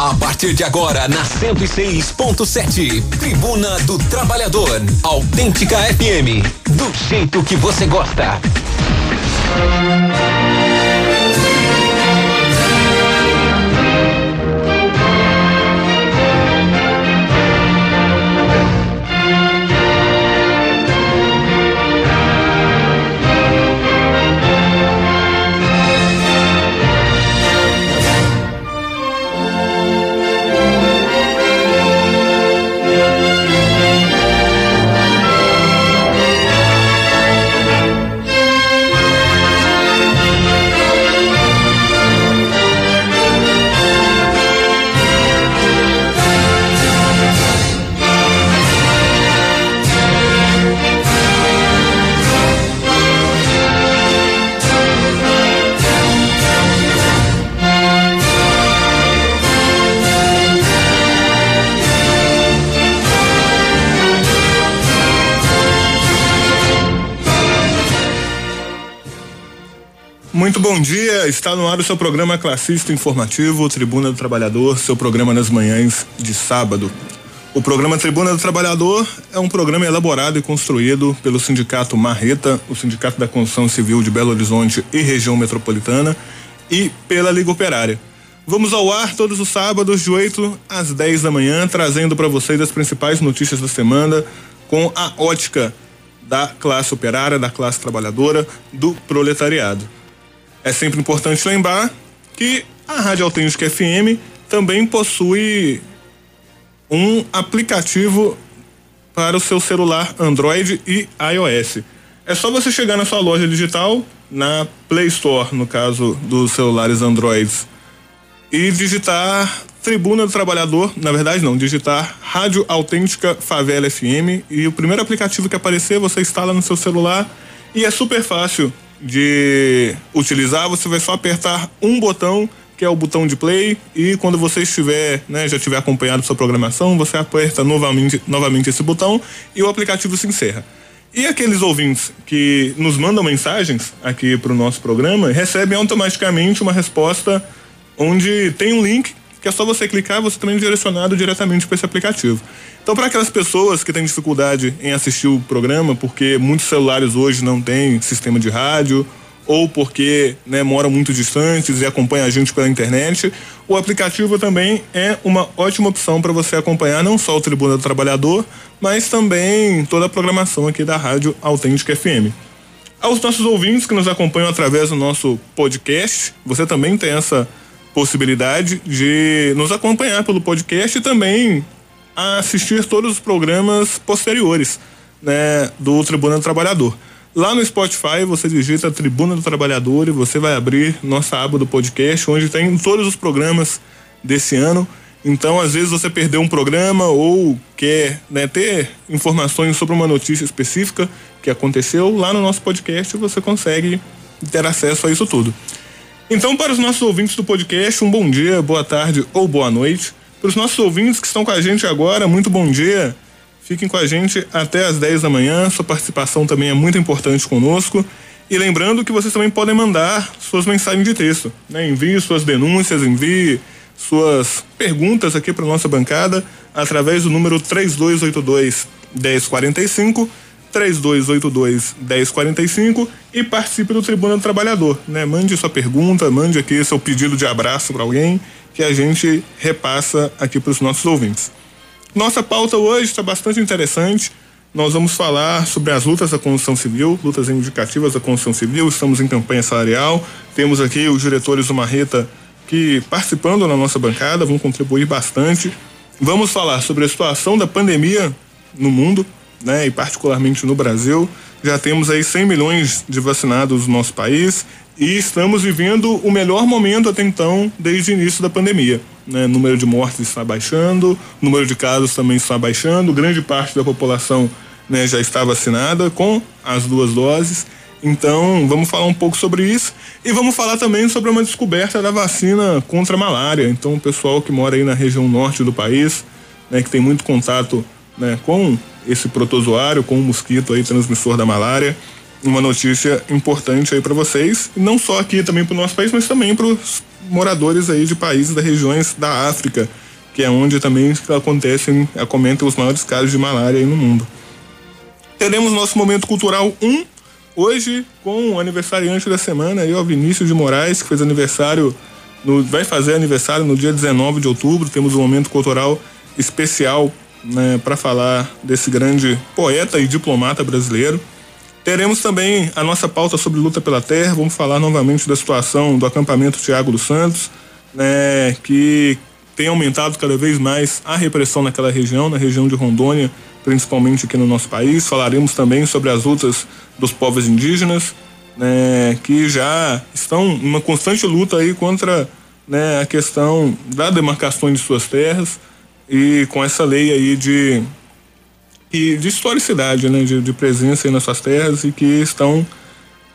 A partir de agora, na 106.7, Tribuna do Trabalhador. Autêntica FM. Do jeito que você gosta. Muito bom dia, está no ar o seu programa classista informativo Tribuna do Trabalhador, seu programa nas manhãs de sábado. O programa Tribuna do Trabalhador é um programa elaborado e construído pelo Sindicato Marreta, o Sindicato da Construção Civil de Belo Horizonte e Região Metropolitana, e pela Liga Operária. Vamos ao ar todos os sábados, de 8 às 10 da manhã, trazendo para vocês as principais notícias da semana com a ótica da classe operária, da classe trabalhadora, do proletariado. É sempre importante lembrar que a Rádio Autêntica FM também possui um aplicativo para o seu celular Android e iOS. É só você chegar na sua loja digital, na Play Store, no caso dos celulares Androids, e digitar Tribuna do Trabalhador, na verdade não, digitar Rádio Autêntica Favela FM e o primeiro aplicativo que aparecer você instala no seu celular e é super fácil de utilizar, você vai só apertar um botão, que é o botão de play, e quando você estiver, né, já tiver acompanhado sua programação, você aperta novamente, novamente esse botão e o aplicativo se encerra. E aqueles ouvintes que nos mandam mensagens aqui para o nosso programa recebem automaticamente uma resposta onde tem um link que é só você clicar, você também é direcionado diretamente para esse aplicativo. Então, para aquelas pessoas que têm dificuldade em assistir o programa, porque muitos celulares hoje não têm sistema de rádio, ou porque né, moram muito distantes e acompanham a gente pela internet, o aplicativo também é uma ótima opção para você acompanhar não só o Tribuna do Trabalhador, mas também toda a programação aqui da Rádio Autêntica FM. Aos nossos ouvintes que nos acompanham através do nosso podcast, você também tem essa possibilidade de nos acompanhar pelo podcast e também assistir todos os programas posteriores né, do Tribuna do Trabalhador. Lá no Spotify você digita Tribuna do Trabalhador e você vai abrir nossa aba do podcast, onde tem todos os programas desse ano. Então, às vezes você perdeu um programa ou quer né, ter informações sobre uma notícia específica que aconteceu, lá no nosso podcast você consegue ter acesso a isso tudo. Então, para os nossos ouvintes do podcast, um bom dia, boa tarde ou boa noite. Para os nossos ouvintes que estão com a gente agora, muito bom dia. Fiquem com a gente até às 10 da manhã. Sua participação também é muito importante conosco. E lembrando que vocês também podem mandar suas mensagens de texto. Né? Envie suas denúncias, envie suas perguntas aqui para nossa bancada através do número 3282 1045 3282 1045 e participe do Tribuna do Trabalhador, né? Mande sua pergunta, mande aqui seu pedido de abraço para alguém que a gente repassa aqui para os nossos ouvintes. Nossa pauta hoje está bastante interessante. Nós vamos falar sobre as lutas da construção civil, lutas indicativas da construção civil. Estamos em campanha salarial. Temos aqui os diretores do Marreta que participando na nossa bancada vão contribuir bastante. Vamos falar sobre a situação da pandemia no mundo, né, e particularmente no Brasil. Já temos aí 100 milhões de vacinados no nosso país e estamos vivendo o melhor momento até então, desde o início da pandemia. Né? O número de mortes está baixando, o número de casos também está baixando, grande parte da população né, já está vacinada com as duas doses. Então, vamos falar um pouco sobre isso e vamos falar também sobre uma descoberta da vacina contra a malária. Então, o pessoal que mora aí na região norte do país, né, que tem muito contato né, com esse protozoário, com o mosquito aí transmissor da malária, uma notícia importante aí para vocês, não só aqui também para o nosso país, mas também para os moradores aí de países das regiões da África, que é onde também acontecem, acometem os maiores casos de malária aí no mundo. Teremos nosso momento cultural 1 hoje com o aniversariante da semana, aí, o Vinícius de Moraes, que fez aniversário, no, vai fazer aniversário no dia 19 de outubro. Temos um momento cultural especial né, para falar desse grande poeta e diplomata brasileiro. Teremos também a nossa pauta sobre luta pela terra. Vamos falar novamente da situação do acampamento Tiago dos Santos, né, que tem aumentado cada vez mais a repressão naquela região, na região de Rondônia, principalmente aqui no nosso país. Falaremos também sobre as lutas dos povos indígenas, né, que já estão em uma constante luta aí contra né, a questão da demarcação de suas terras e com essa lei aí de e de historicidade, né, de, de presença nas suas terras e que estão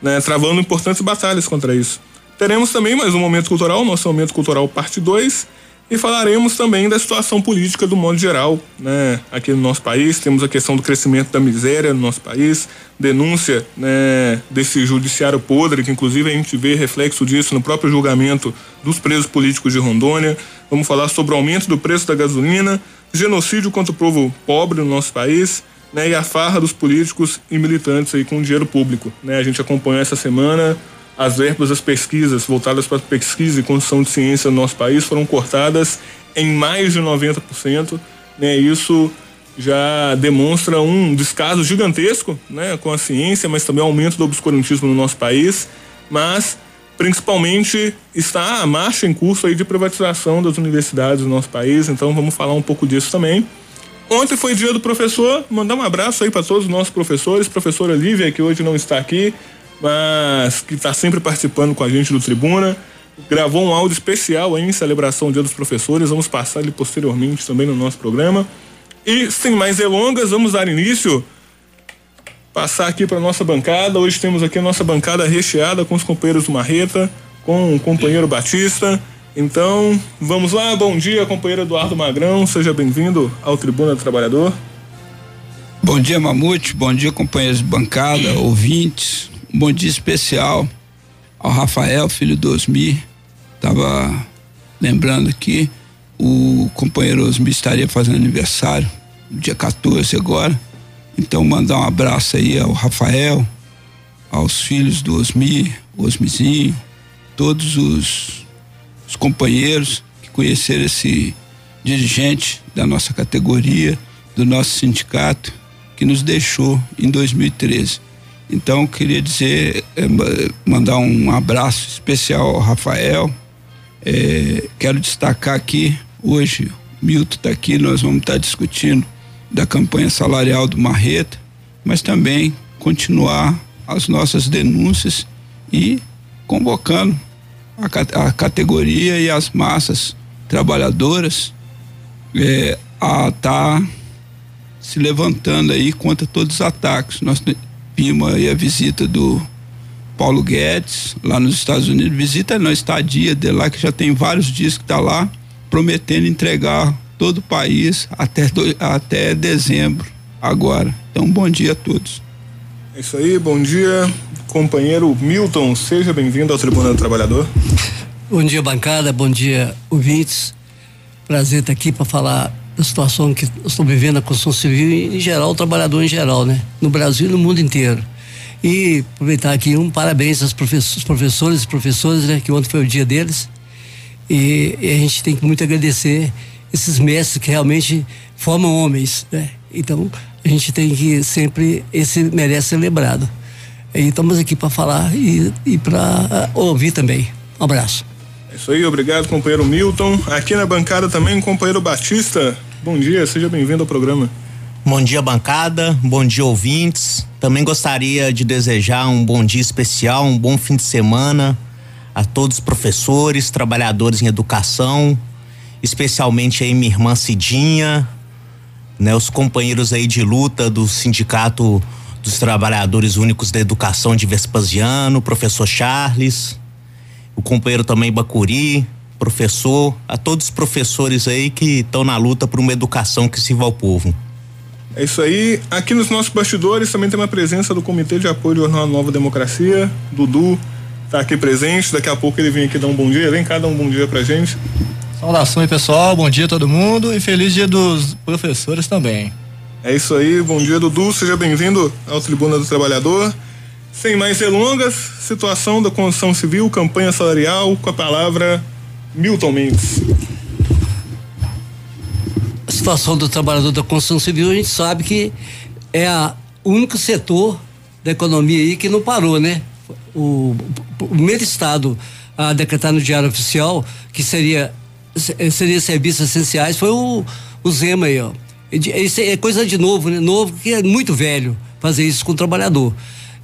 né, travando importantes batalhas contra isso. Teremos também mais um momento cultural, nosso momento cultural parte 2, e falaremos também da situação política do modo geral, né, aqui no nosso país. Temos a questão do crescimento da miséria no nosso país, denúncia né, desse judiciário podre, que inclusive a gente vê reflexo disso no próprio julgamento dos presos políticos de Rondônia. Vamos falar sobre o aumento do preço da gasolina, genocídio contra o povo pobre no nosso país, né, e a farra dos políticos e militantes aí com dinheiro público. Né? A gente acompanhou essa semana as verbas das pesquisas voltadas para pesquisa e construção de ciência no nosso país foram cortadas em mais de 90%. Né? Isso já demonstra um descaso gigantesco né, com a ciência, mas também aumento do obscurantismo no nosso país. Mas principalmente está a marcha em curso aí de privatização das universidades no nosso país, então vamos falar um pouco disso também. Ontem foi dia do professor, mandar um abraço aí para todos os nossos professores, professora Lívia, que hoje não está aqui, mas que está sempre participando com a gente do Tribuna. Gravou um áudio especial aí em celebração do Dia dos Professores, vamos passar ele posteriormente também no nosso programa. E sem mais delongas, vamos dar início passar aqui para nossa bancada. Hoje temos aqui a nossa bancada recheada com os companheiros do Marreta, com o companheiro Batista. Então, vamos lá. Bom dia, companheiro Eduardo Magrão. Seja bem-vindo ao Tribuna do Trabalhador. Bom dia, Mamute. Bom dia, companheiros de bancada, ouvintes. Um bom dia especial ao Rafael, filho do Osmi. Tava lembrando aqui, o companheiro Osmi estaria fazendo aniversário dia 14 agora. Então mandar um abraço aí ao Rafael, aos filhos do Osmi, Osmizinho, todos os, os companheiros que conheceram esse dirigente da nossa categoria, do nosso sindicato, que nos deixou em 2013. Então queria dizer, é, mandar um abraço especial ao Rafael. É, quero destacar aqui hoje, Milton está aqui, nós vamos estar tá discutindo da campanha salarial do Marreta, mas também continuar as nossas denúncias e convocando a, a categoria e as massas trabalhadoras é, a estar tá se levantando aí contra todos os ataques. Nós vimos aí a visita do Paulo Guedes lá nos Estados Unidos, visita na estadia dele lá, que já tem vários dias que está lá, prometendo entregar todo o país até, do, até dezembro agora. Então, bom dia a todos. É isso aí, bom dia, companheiro Milton, seja bem-vindo ao Tribunal do Trabalhador. Bom dia, bancada, bom dia, ouvintes. Prazer estar aqui para falar da situação que estou vivendo na construção civil e, em geral, o trabalhador em geral, né? No Brasil e no mundo inteiro. E aproveitar aqui um parabéns aos professores, professores e professores, né? Que ontem foi o dia deles. E, e a gente tem que muito agradecer esses mestres que realmente formam homens, né? Então, a gente tem que sempre, esse merece ser lembrado. E estamos aqui para falar e, e para uh, ouvir também. Um abraço. É isso aí, obrigado, companheiro Milton. Aqui na bancada também, companheiro Batista. Bom dia, seja bem-vindo ao programa. Bom dia, bancada. Bom dia, ouvintes. Também gostaria de desejar um bom dia especial, um bom fim de semana a todos os professores, trabalhadores em educação, especialmente aí minha irmã Cidinha, né, os companheiros aí de luta do Sindicato dos Trabalhadores Únicos da Educação de Vespasiano, professor Charles, o companheiro também Bacuri, professor, a todos os professores aí que estão na luta por uma educação que sirva ao povo. É isso aí. Aqui nos nossos bastidores também tem uma presença do Comitê de Apoio ao Jornal Nova Democracia, Dudu, tá aqui presente. Daqui a pouco ele vem aqui dar um bom dia. Vem cá dar um bom dia pra gente. Saudações, pessoal. Bom dia a todo mundo e feliz dia dos professores também. É isso aí. Bom dia, Dudu. Seja bem-vindo ao Tribuna do Trabalhador. Sem mais delongas, situação da construção civil, campanha salarial, com a palavra Milton Mendes. A situação do trabalhador da construção civil, a gente sabe que é a, o único setor da economia aí que não parou, né? O, o primeiro estado a decretar no Diário Oficial que seria seria serviços essenciais foi o, o Zema aí, ó. Isso é coisa de novo, né? Novo, que é muito velho fazer isso com o trabalhador.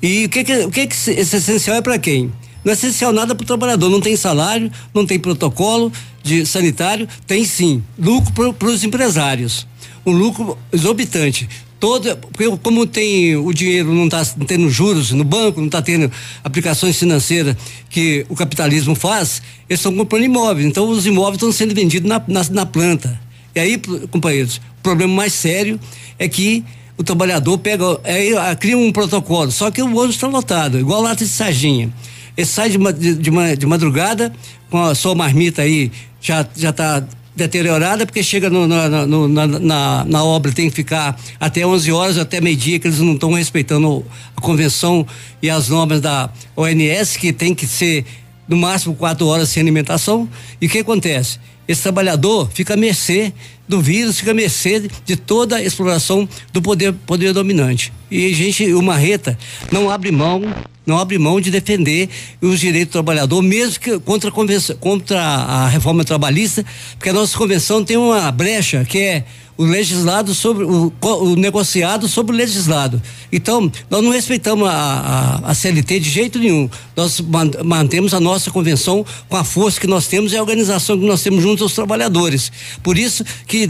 E o que que, o que, que esse essencial é para quem? Não é essencial nada para o trabalhador, não tem salário, não tem protocolo de sanitário, tem sim lucro para os empresários. Um lucro exorbitante. Todo, porque como tem o dinheiro não está tendo juros no banco, não está tendo aplicações financeiras que o capitalismo faz, eles estão comprando imóveis. Então os imóveis estão sendo vendidos na, na, na planta. E aí, companheiros, o problema mais sério é que o trabalhador pega, aí, cria um protocolo, só que o ônibus está lotado, igual lata de sarginha. Ele sai de, de, de, de madrugada com a sua marmita aí, já está deteriorada, porque chega no, no, no, na, na, na, obra, tem que ficar até 11 horas, até meio-dia, que eles não estão respeitando a convenção e as normas da ONS, que tem que ser no máximo quatro horas sem alimentação. E o que acontece? Esse trabalhador fica à mercê do vírus, fica à mercê de toda a exploração do poder, poder dominante. E a gente, o Marreta, não abre mão, não abre mão de defender os direitos do trabalhador, mesmo que contra a, contra a reforma trabalhista, porque a nossa convenção tem uma brecha que é o legislado sobre o, o, negociado sobre o legislado. Então, nós não respeitamos a, a, a CLT de jeito nenhum. Nós mantemos a nossa convenção com a força que nós temos e a organização que nós temos junto aos trabalhadores. Por isso que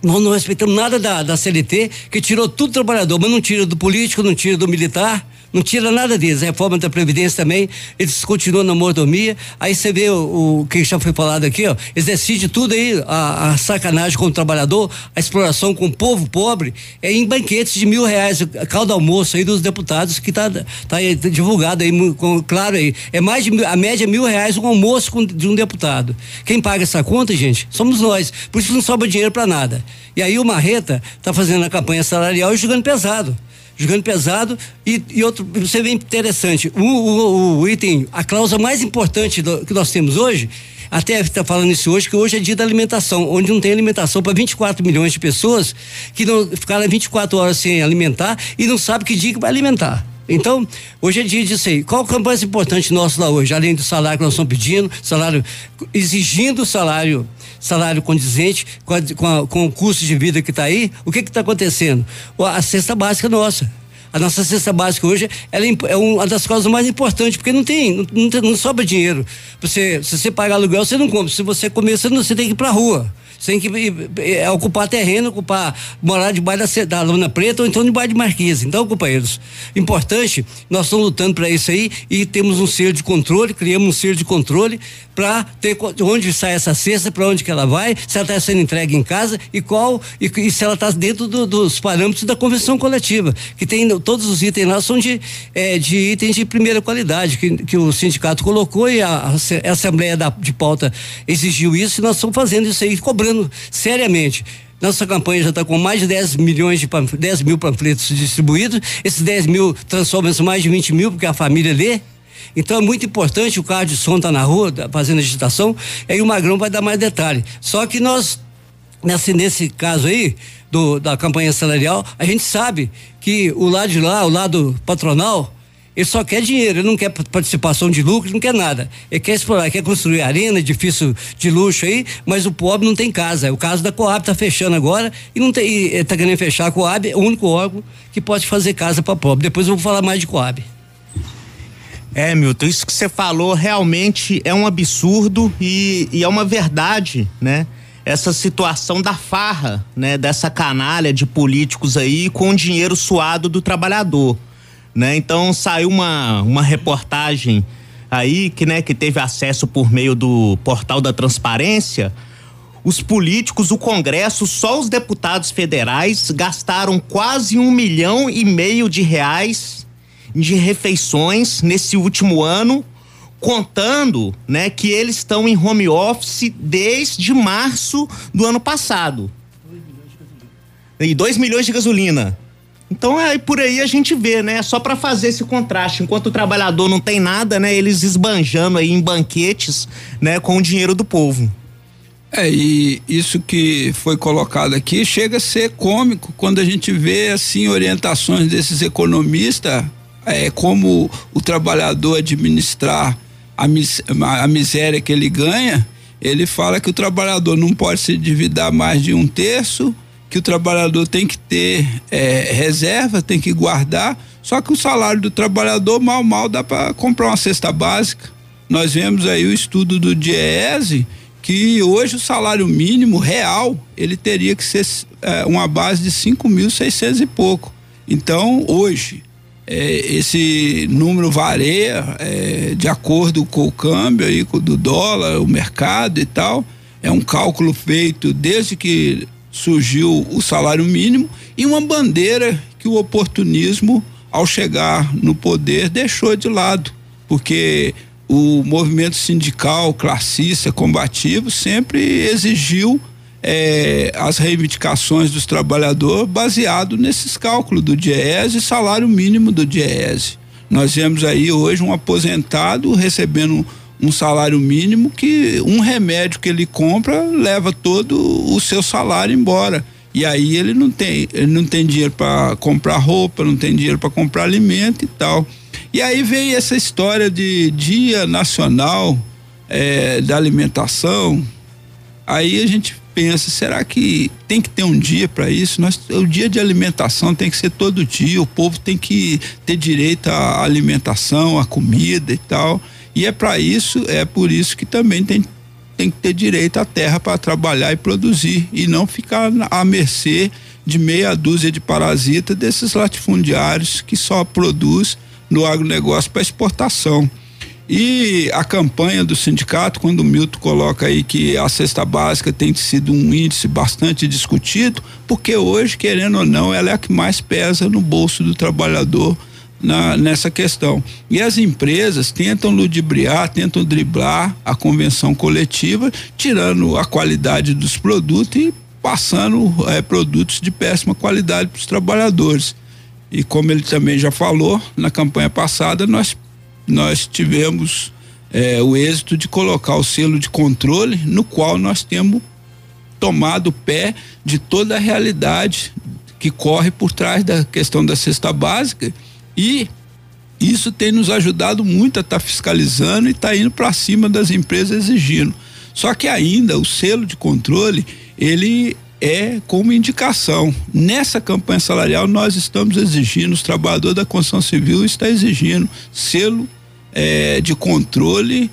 nós não respeitamos nada da, da CLT, que tirou tudo do trabalhador, mas não tira do político, não tira do militar, não tira nada deles. A reforma da Previdência também, eles continuam na mordomia. Aí você vê o, o, que já foi falado aqui, ó. Eles decidem tudo aí, a, a, sacanagem com o trabalhador, a exploração com o povo pobre, é em banquetes de mil reais, caldo almoço aí dos deputados, que tá, tá aí, divulgado aí, com, claro aí. É mais de a média é mil reais um almoço com, de um deputado. Quem paga essa conta, gente, somos nós. Por isso não sobra dinheiro para nada. E aí o Marreta tá fazendo a campanha salarial e jogando pesado jogando pesado e, e outro, você vê interessante, o, o, o, item, a cláusula mais importante do, que nós temos hoje, até está falando isso hoje, que hoje é dia da alimentação, onde não tem alimentação para 24 milhões de pessoas que não ficaram 24 horas sem alimentar e não sabe que dia que vai alimentar. Então, hoje é dia disso aí. Qual o campanha mais importante nosso lá hoje? Além do salário que nós estamos pedindo, salário, exigindo salário salário condizente com, a, com, a, com o custo de vida que está aí, o que está acontecendo? A cesta básica nossa. A nossa cesta básica hoje ela é, é uma das coisas mais importantes, porque não tem, não, não sobra dinheiro. Você, se você pagar aluguel, você não compra. Se você comer, você, não, você tem que ir para a rua. Tem que é, ocupar terreno, ocupar, morar debaixo da, da lona preta ou então debaixo de marquise. Então, companheiros, importante, nós estamos lutando para isso aí e temos um selo de controle, criamos um selo de controle para ter onde sai essa cesta, para onde que ela vai, se ela está sendo entregue em casa e qual e, e se ela está dentro do, dos parâmetros da convenção coletiva, que tem todos os itens lá são de, é, de itens de primeira qualidade que, que o sindicato colocou e a, a Assembleia da, de Pauta exigiu isso e nós estamos fazendo isso aí, cobrando seriamente. Nossa campanha já está com mais de 10 milhões de 10 mil panfletos distribuídos. Esses 10 mil transformam-se mais de 20 mil, porque a família lê. Então é muito importante, o carro de som tá na rua, tá fazendo agitação, aí o Magrão vai dar mais detalhe. Só que nós, nesse, nesse caso aí, do, da campanha salarial, a gente sabe que o lado de lá, o lado patronal, ele só quer dinheiro, ele não quer participação de lucro, não quer nada. Ele quer explorar, quer construir arena, edifício de luxo aí, mas o pobre não tem casa. O caso da Coab está fechando agora e não tem, está querendo fechar a Coab, é o único órgão que pode fazer casa para pobre. Depois eu vou falar mais de Coab. É, Milton, isso que você falou realmente é um absurdo e, e é uma verdade, né? essa situação da farra, né, dessa canalha de políticos aí com o dinheiro suado do trabalhador né? Então saiu uma, uma reportagem aí que, né, que teve acesso por meio do portal da transparência. Os políticos, o Congresso, só os deputados federais gastaram quase um milhão e meio de reais de refeições nesse último ano, contando, né, que eles estão em home office desde março do ano passado. E 2 milhões de gasolina. Então é por aí a gente vê, né? Só para fazer esse contraste, enquanto o trabalhador não tem nada, né? Eles esbanjando aí em banquetes, né, com o dinheiro do povo. É, e isso que foi colocado aqui chega a ser cômico quando a gente vê assim orientações desses economistas, é, como o trabalhador administrar a, mis a miséria que ele ganha, ele fala que o trabalhador não pode se endividar mais de um terço, que o trabalhador tem que ter é, reserva, tem que guardar, só que o salário do trabalhador mal mal dá para comprar uma cesta básica. Nós vemos aí o estudo do DIEESE, que hoje o salário mínimo real ele teria que ser é, uma base de cinco mil seiscentos e pouco. Então hoje é, esse número varia é, de acordo com o câmbio aí do dólar, o mercado e tal. É um cálculo feito desde que surgiu o salário mínimo e uma bandeira que o oportunismo ao chegar no poder deixou de lado, porque o movimento sindical, classista, combativo, sempre exigiu é, as reivindicações dos trabalhadores baseado nesses cálculos do DIES e salário mínimo do DIES. Nós vemos aí hoje um aposentado recebendo um salário mínimo que um remédio que ele compra leva todo o seu salário embora. E aí ele não tem, ele não tem dinheiro para comprar roupa, não tem dinheiro para comprar alimento e tal. E aí vem essa história de Dia Nacional é, da Alimentação. Aí a gente pensa, será que tem que ter um dia para isso? Nós, o dia de alimentação tem que ser todo dia, o povo tem que ter direito à alimentação, à comida e tal. E é para isso, é por isso que também tem, tem que ter direito à terra para trabalhar e produzir e não ficar à mercê de meia dúzia de parasitas desses latifundiários que só produz no agronegócio para exportação. E a campanha do sindicato, quando o Milton coloca aí que a cesta básica tem sido um índice bastante discutido, porque hoje, querendo ou não, ela é a que mais pesa no bolso do trabalhador na, nessa questão. E as empresas tentam ludibriar, tentam driblar a convenção coletiva, tirando a qualidade dos produtos e passando é, produtos de péssima qualidade para os trabalhadores. E como ele também já falou, na campanha passada nós, nós tivemos é, o êxito de colocar o selo de controle, no qual nós temos tomado pé de toda a realidade que corre por trás da questão da cesta básica e isso tem nos ajudado muito a estar tá fiscalizando e estar tá indo para cima das empresas exigindo. Só que ainda o selo de controle, ele é como indicação. Nessa campanha salarial, nós estamos exigindo, os trabalhadores da construção civil estão exigindo selo é, de controle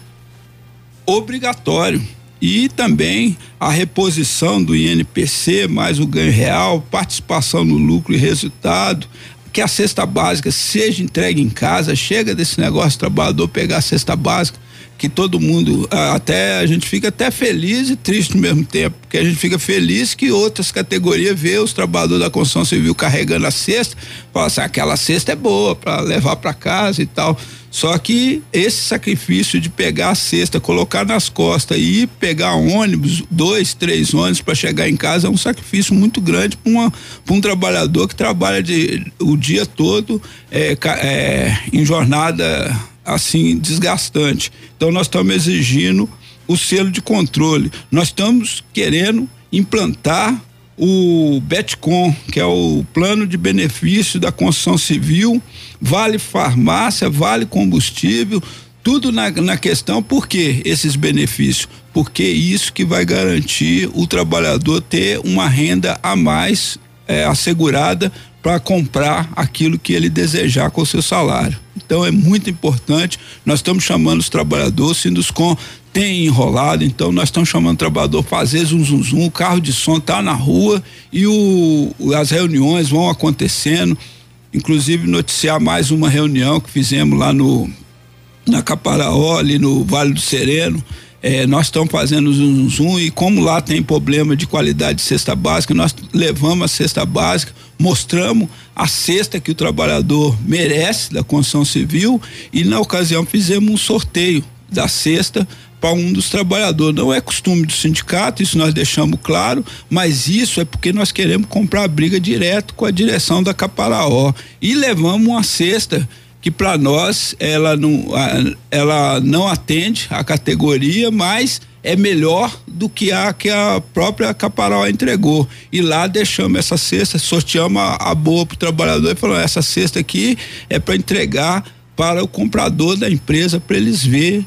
obrigatório. E também a reposição do INPC, mais o ganho real, participação no lucro e resultado, que a cesta básica seja entregue em casa, chega desse negócio, trabalhador pegar a cesta básica, que todo mundo, até a gente fica até feliz e triste no mesmo tempo, porque a gente fica feliz que outras categorias vê os trabalhadores da construção civil carregando a cesta, fala assim, aquela cesta é boa para levar para casa e tal. Só que esse sacrifício de pegar a cesta, colocar nas costas e pegar ônibus, dois, três ônibus para chegar em casa é um sacrifício muito grande para um trabalhador que trabalha de, o dia todo é, é, em jornada assim desgastante. Então nós estamos exigindo o selo de controle. Nós estamos querendo implantar o Betcom, que é o plano de benefício da construção civil, vale farmácia, vale combustível, tudo na, na questão, por que esses benefícios? Porque isso que vai garantir o trabalhador ter uma renda a mais é, assegurada para comprar aquilo que ele desejar com o seu salário. Então é muito importante. Nós estamos chamando os trabalhadores, Sinduscom tem enrolado, então nós estamos chamando o trabalhador fazer zum zum zum, o carro de som está na rua e o, as reuniões vão acontecendo. Inclusive noticiar mais uma reunião que fizemos lá no na Caparaó, ali no Vale do Sereno, é, nós estamos fazendo zoom, zoom e como lá tem problema de qualidade de cesta básica, nós levamos a cesta básica, mostramos a cesta que o trabalhador merece da construção civil e na ocasião fizemos um sorteio da cesta para um dos trabalhadores. Não é costume do sindicato, isso nós deixamos claro, mas isso é porque nós queremos comprar a briga direto com a direção da Caparaó e levamos uma cesta que para nós ela não, ela não atende a categoria, mas é melhor do que a que a própria Caparaó entregou. E lá deixamos essa cesta, sorteamos a, a boa para o trabalhador e falou: essa cesta aqui é para entregar para o comprador da empresa para eles ver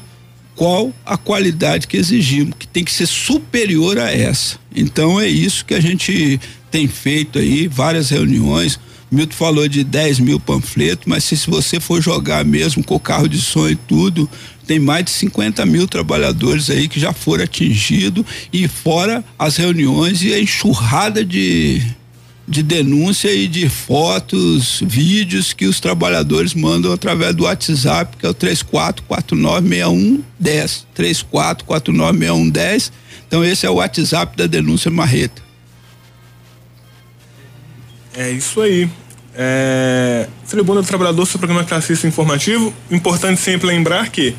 qual a qualidade que exigimos, que tem que ser superior a essa. Então é isso que a gente tem feito aí, várias reuniões. Milton falou de 10 mil panfletos, mas se, se você for jogar mesmo com o carro de som e tudo, tem mais de 50 mil trabalhadores aí que já foram atingidos e fora as reuniões e a enxurrada de de denúncia e de fotos, vídeos que os trabalhadores mandam através do WhatsApp, que é o 34496110. 34496110. Então esse é o WhatsApp da denúncia Marreta. É isso aí. É, Tribuna do Trabalhador, seu programa classista informativo. Importante sempre lembrar que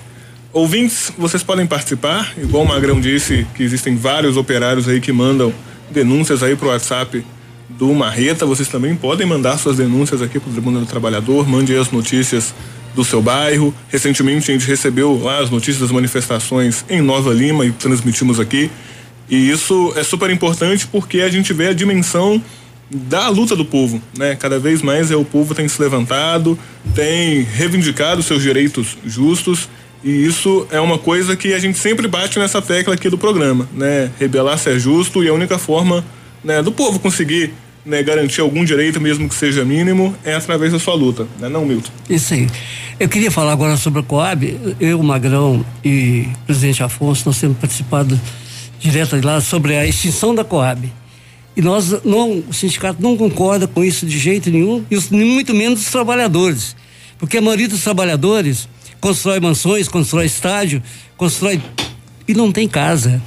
ouvintes, vocês podem participar, igual o Magrão disse, que existem vários operários aí que mandam denúncias aí pro WhatsApp do Marreta. Vocês também podem mandar suas denúncias aqui para o Tribuna do Trabalhador, mande as notícias do seu bairro. Recentemente a gente recebeu lá as notícias das manifestações em Nova Lima e transmitimos aqui. E isso é super importante porque a gente vê a dimensão da luta do povo, né? Cada vez mais é o povo tem se levantado, tem reivindicado seus direitos justos e isso é uma coisa que a gente sempre bate nessa tecla aqui do programa, né? Rebelar-se é justo e a única forma né, do povo conseguir né, garantir algum direito, mesmo que seja mínimo, é através da sua luta, né, não, Milton? Isso aí. Eu queria falar agora sobre a Coab. Eu, Magrão e o presidente Afonso, nós temos participado direto lá sobre a extinção da Coab. E nós não, o sindicato não concorda com isso de jeito nenhum, e muito menos os trabalhadores. Porque a maioria dos trabalhadores constrói mansões, constrói estádio, constrói e não tem casa.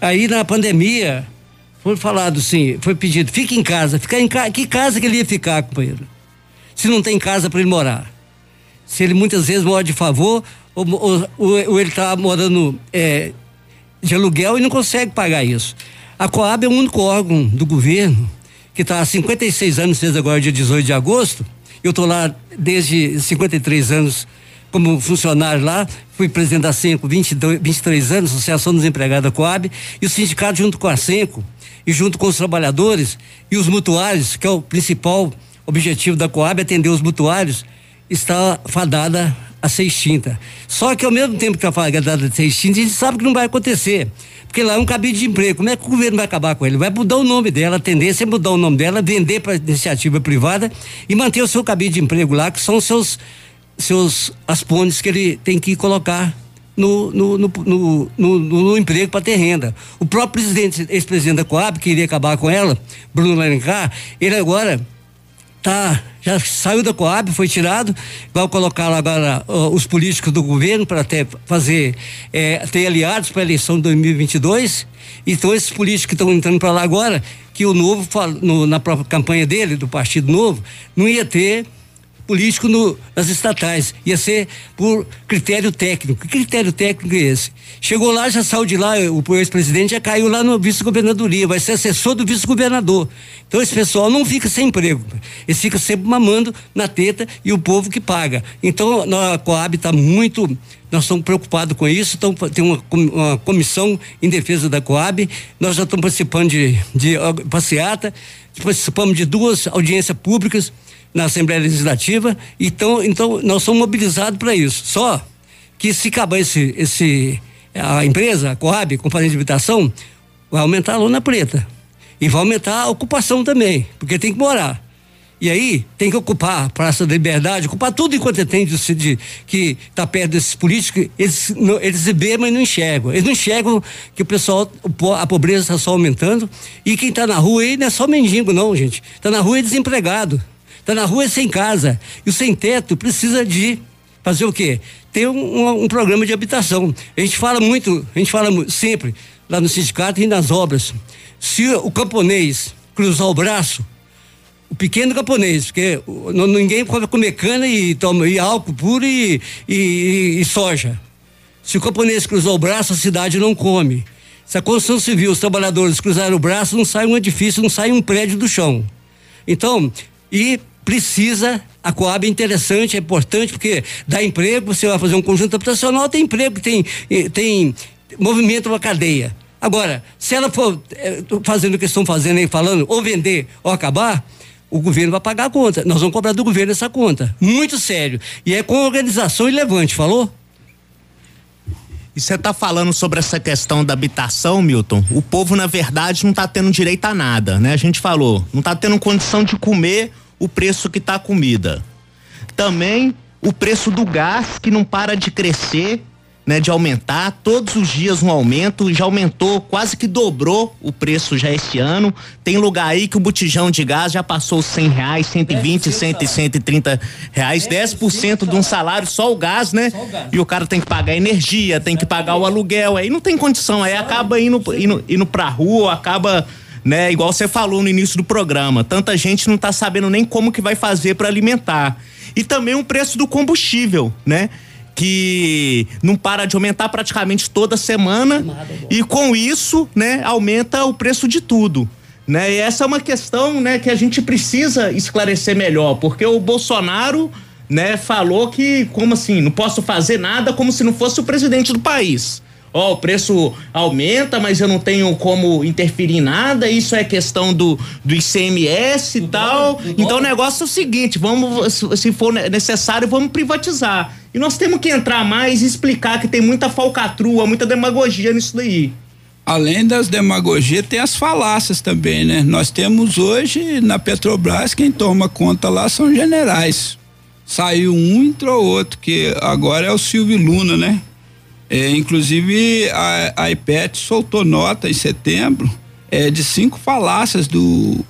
Aí na pandemia, foi falado sim, foi pedido, fique em casa. Ficar em casa, que casa que ele ia ficar, companheiro? Se não tem casa para ele morar. Se ele muitas vezes mora de favor, ou, ou, ou ele está morando é, de aluguel e não consegue pagar isso. A Coab é o único órgão do governo que está há 56 anos, desde agora dia 18 de agosto. Eu estou lá desde 53 anos como funcionário lá, fui presidente da Senco 22, 23 anos, Associação dos Empregados da Coab, e o sindicato junto com a Senco e junto com os trabalhadores e os mutuários, que é o principal objetivo da Coab, atender os mutuários, está fadada a ser extinta. Só que ao mesmo tempo que está fadada a ser extinta, a gente sabe que não vai acontecer. Porque lá é um cabide de emprego. Como é que o governo vai acabar com ele? Vai mudar o nome dela, a tendência é mudar o nome dela, vender para iniciativa privada e manter o seu cabide de emprego lá, que são seus seus as pontes que ele tem que colocar no, no, no, no, emprego para ter renda. O próprio presidente, ex-presidente da Coab, que iria acabar com ela, Bruno Larencar, ele agora tá já saiu da Coab, foi tirado, vai colocar agora uh, os políticos do governo para até fazer é, ter aliados para a eleição de 2022. Então esses políticos que estão entrando para lá agora, que o novo no, na própria campanha dele do Partido Novo não ia ter político no, nas estatais. Ia ser por critério técnico. Que critério técnico é esse? Chegou lá, já saiu de lá, o ex-presidente já caiu lá no vice-governadoria, vai ser assessor do vice-governador. Então esse pessoal não fica sem emprego. Eles ficam sempre mamando na teta e o povo que paga. Então a Coab está muito. Nós estamos preocupados com isso, então tem uma, uma, comissão em defesa da Coab. Nós já estamos participando de, de passeata, participamos de duas audiências públicas na Assembleia Legislativa. Então, então nós somos mobilizados para isso. Só que se acabar esse, esse, a empresa, a Coab, Companhia de Habitação, vai aumentar a lona preta. E vai aumentar a ocupação também, porque tem que morar. E aí tem que ocupar a Praça da Liberdade, ocupar tudo enquanto tem de, de que está perto desses políticos, eles, não, eles mas não enxergam. Eles não enxergam que o pessoal, a pobreza está só aumentando. E quem está na rua aí não é só mendigo, não, gente. Está na rua é desempregado. Está na rua sem casa. E o sem teto precisa de fazer o quê? Ter um, um, um, programa de habitação. A gente fala muito, a gente fala sempre lá no sindicato e nas obras. Se o camponês cruzar o braço, o pequeno camponês, porque ninguém comer cana e, toma, e álcool puro e, e, e soja. Se o camponês cruzou o braço, a cidade não come. Se a construção civil, os trabalhadores cruzarem o braço, não sai um edifício, não sai um prédio do chão. Então, e precisa, a Coab é interessante, é importante, porque dá emprego, você vai fazer um conjunto habitacional, tem emprego, tem, eh, tem movimento uma cadeia. Agora, se ela for é, fazendo o que estão fazendo aí, falando, ou vender ou acabar, o governo vai pagar a conta. Nós vamos cobrar do governo essa conta. Muito sério. E é com organização e levante, falou? E você está falando sobre essa questão da habitação, Milton? O povo, na verdade, não está tendo direito a nada, né? A gente falou, não está tendo condição de comer o preço que está a comida. Também o preço do gás que não para de crescer né, de aumentar, todos os dias um aumento, já aumentou, quase que dobrou o preço já este ano. Tem lugar aí que o botijão de gás já passou cem reais, 120, 100, 130 reais, 10% de um salário, só o gás, né? E o cara tem que pagar energia, tem que pagar o aluguel, aí não tem condição, aí acaba indo, indo, indo pra rua, acaba né? Igual você falou no início do programa, tanta gente não tá sabendo nem como que vai fazer para alimentar. E também o preço do combustível, né? que não para de aumentar praticamente toda semana e com isso, né, aumenta o preço de tudo. Né? E essa é uma questão, né, que a gente precisa esclarecer melhor, porque o Bolsonaro, né, falou que como assim, não posso fazer nada como se não fosse o presidente do país ó, o preço aumenta, mas eu não tenho como interferir em nada, isso é questão do, do ICMS e tal. então o negócio é o seguinte, vamos, se for necessário, vamos privatizar. E nós temos que entrar mais e explicar que tem muita falcatrua, muita demagogia nisso daí. Além das demagogias, tem as falácias também, né? Nós temos hoje na Petrobras, quem toma conta lá são generais. Saiu um, entrou outro, que agora é o Silvio Luna, né? É, inclusive a, a IPET soltou nota em setembro é, de cinco falácias do,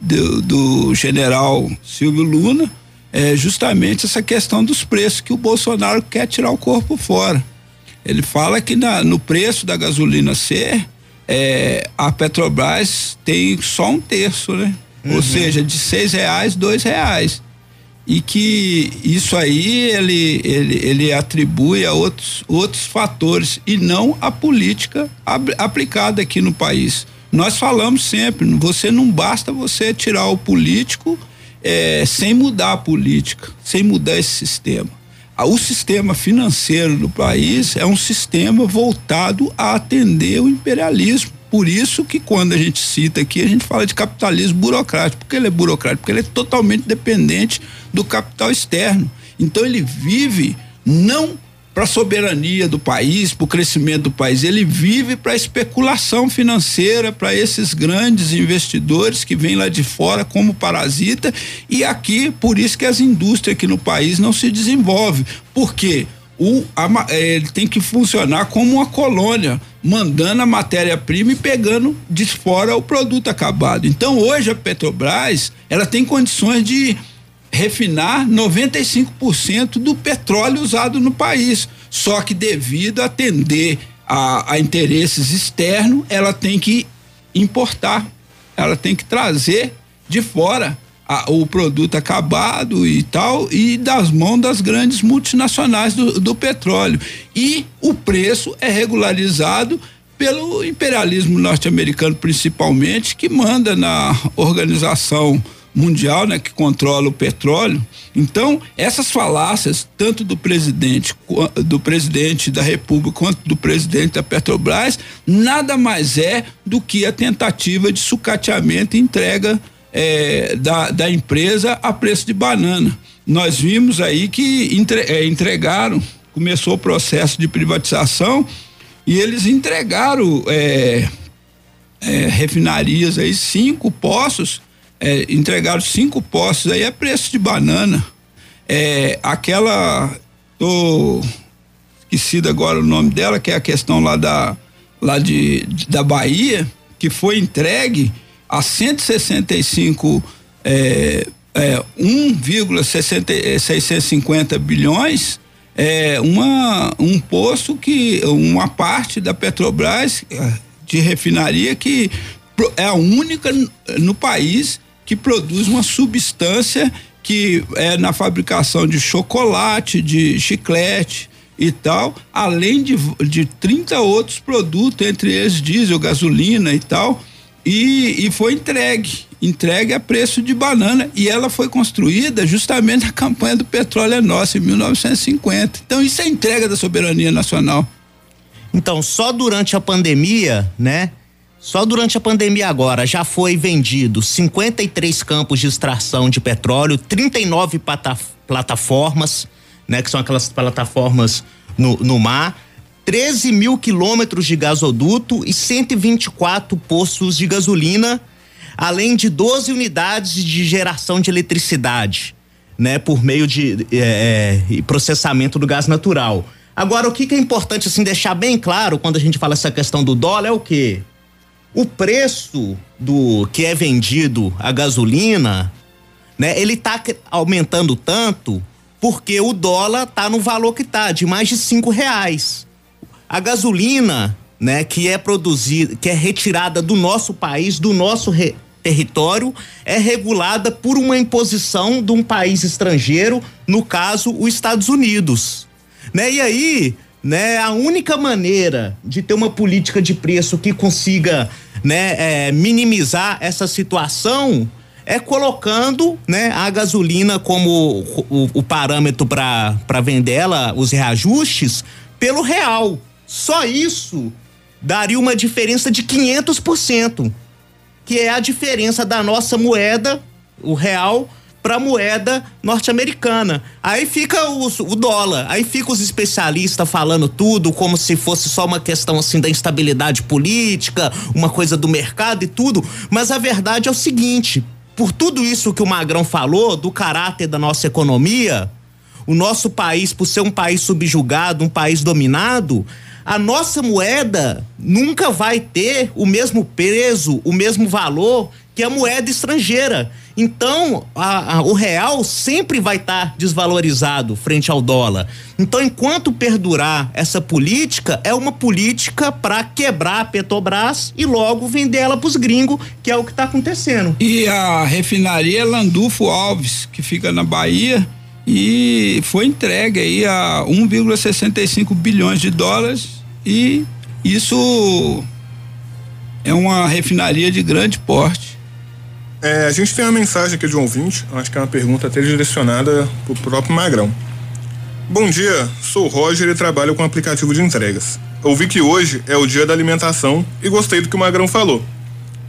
do, do general Silvio Luna, é, justamente essa questão dos preços que o Bolsonaro quer tirar o corpo fora. Ele fala que na, no preço da gasolina C, é, a Petrobras tem só um terço, né? Uhum. Ou seja, de seis reais, dois reais e que isso aí ele, ele, ele atribui a outros, outros fatores e não a política aplicada aqui no país. Nós falamos sempre, você não basta você tirar o político é, sem mudar a política, sem mudar esse sistema. O sistema financeiro do país é um sistema voltado a atender o imperialismo por isso que quando a gente cita aqui, a gente fala de capitalismo burocrático. Porque ele é burocrático? Porque ele é totalmente dependente do capital externo. Então ele vive não para a soberania do país, para o crescimento do país, ele vive para a especulação financeira, para esses grandes investidores que vêm lá de fora como parasita e aqui por isso que as indústrias aqui no país não se desenvolvem. Por quê? O, a, é, ele tem que funcionar como uma colônia, mandando a matéria-prima e pegando de fora o produto acabado. Então hoje a Petrobras ela tem condições de refinar 95% do petróleo usado no país. Só que devido a atender a, a interesses externos, ela tem que importar, ela tem que trazer de fora a, o produto acabado e tal, e das mãos das grandes multinacionais do, do petróleo. E o preço é regularizado pelo imperialismo norte-americano, principalmente, que manda na organização mundial, né, que controla o petróleo. Então, essas falácias, tanto do presidente, do presidente da República quanto do presidente da Petrobras, nada mais é do que a tentativa de sucateamento e entrega é, da, da empresa a preço de banana. Nós vimos aí que entre, é, entregaram, começou o processo de privatização e eles entregaram é, é, refinarias aí, cinco poços, é, entregaram cinco poços aí a preço de banana. É, aquela, tô esquecido agora o nome dela, que é a questão lá da, lá de, da Bahia, que foi entregue a 165 é, é, 1,650 bilhões é uma um poço que uma parte da Petrobras é, de refinaria que é a única no país que produz uma substância que é na fabricação de chocolate, de chiclete, e tal, além de, de 30 outros produtos, entre eles diesel, gasolina e tal, e, e foi entregue, entregue a preço de banana e ela foi construída justamente na campanha do petróleo é nosso em 1950. Então isso é entrega da soberania nacional. Então, só durante a pandemia, né? Só durante a pandemia agora já foi vendido 53 campos de extração de petróleo, 39 plataformas, né? Que são aquelas plataformas no, no mar, 13 mil quilômetros de gasoduto e 124 postos de gasolina, além de 12 unidades de geração de eletricidade, né? Por meio de é, é, processamento do gás natural. Agora, o que, que é importante assim deixar bem claro quando a gente fala essa questão do dólar é o quê? O preço do que é vendido a gasolina, né? Ele tá aumentando tanto porque o dólar tá no valor que tá, de mais de cinco reais. A gasolina, né, que é produzida, que é retirada do nosso país, do nosso re, território, é regulada por uma imposição de um país estrangeiro, no caso, os Estados Unidos. Né? E aí, né, a única maneira de ter uma política de preço que consiga né, é, minimizar essa situação é colocando né, a gasolina como o, o parâmetro para vender ela, os reajustes, pelo real. Só isso daria uma diferença de 500%, que é a diferença da nossa moeda, o real, para moeda norte-americana. Aí fica o, o, dólar, aí fica os especialistas falando tudo como se fosse só uma questão assim da instabilidade política, uma coisa do mercado e tudo, mas a verdade é o seguinte, por tudo isso que o Magrão falou, do caráter da nossa economia, o nosso país, por ser um país subjugado, um país dominado, a nossa moeda nunca vai ter o mesmo peso, o mesmo valor que a moeda estrangeira. Então, a, a, o real sempre vai estar tá desvalorizado frente ao dólar. Então, enquanto perdurar essa política, é uma política para quebrar a Petrobras e logo vender ela para os gringos, que é o que está acontecendo. E a refinaria Landulfo Alves, que fica na Bahia, e foi entregue aí a 1,65 bilhões de dólares e isso é uma refinaria de grande porte é, a gente tem uma mensagem aqui de um ouvinte, acho que é uma pergunta até direcionada para o próprio Magrão. Bom dia, sou o Roger e trabalho com aplicativo de entregas. Ouvi que hoje é o dia da alimentação e gostei do que o Magrão falou.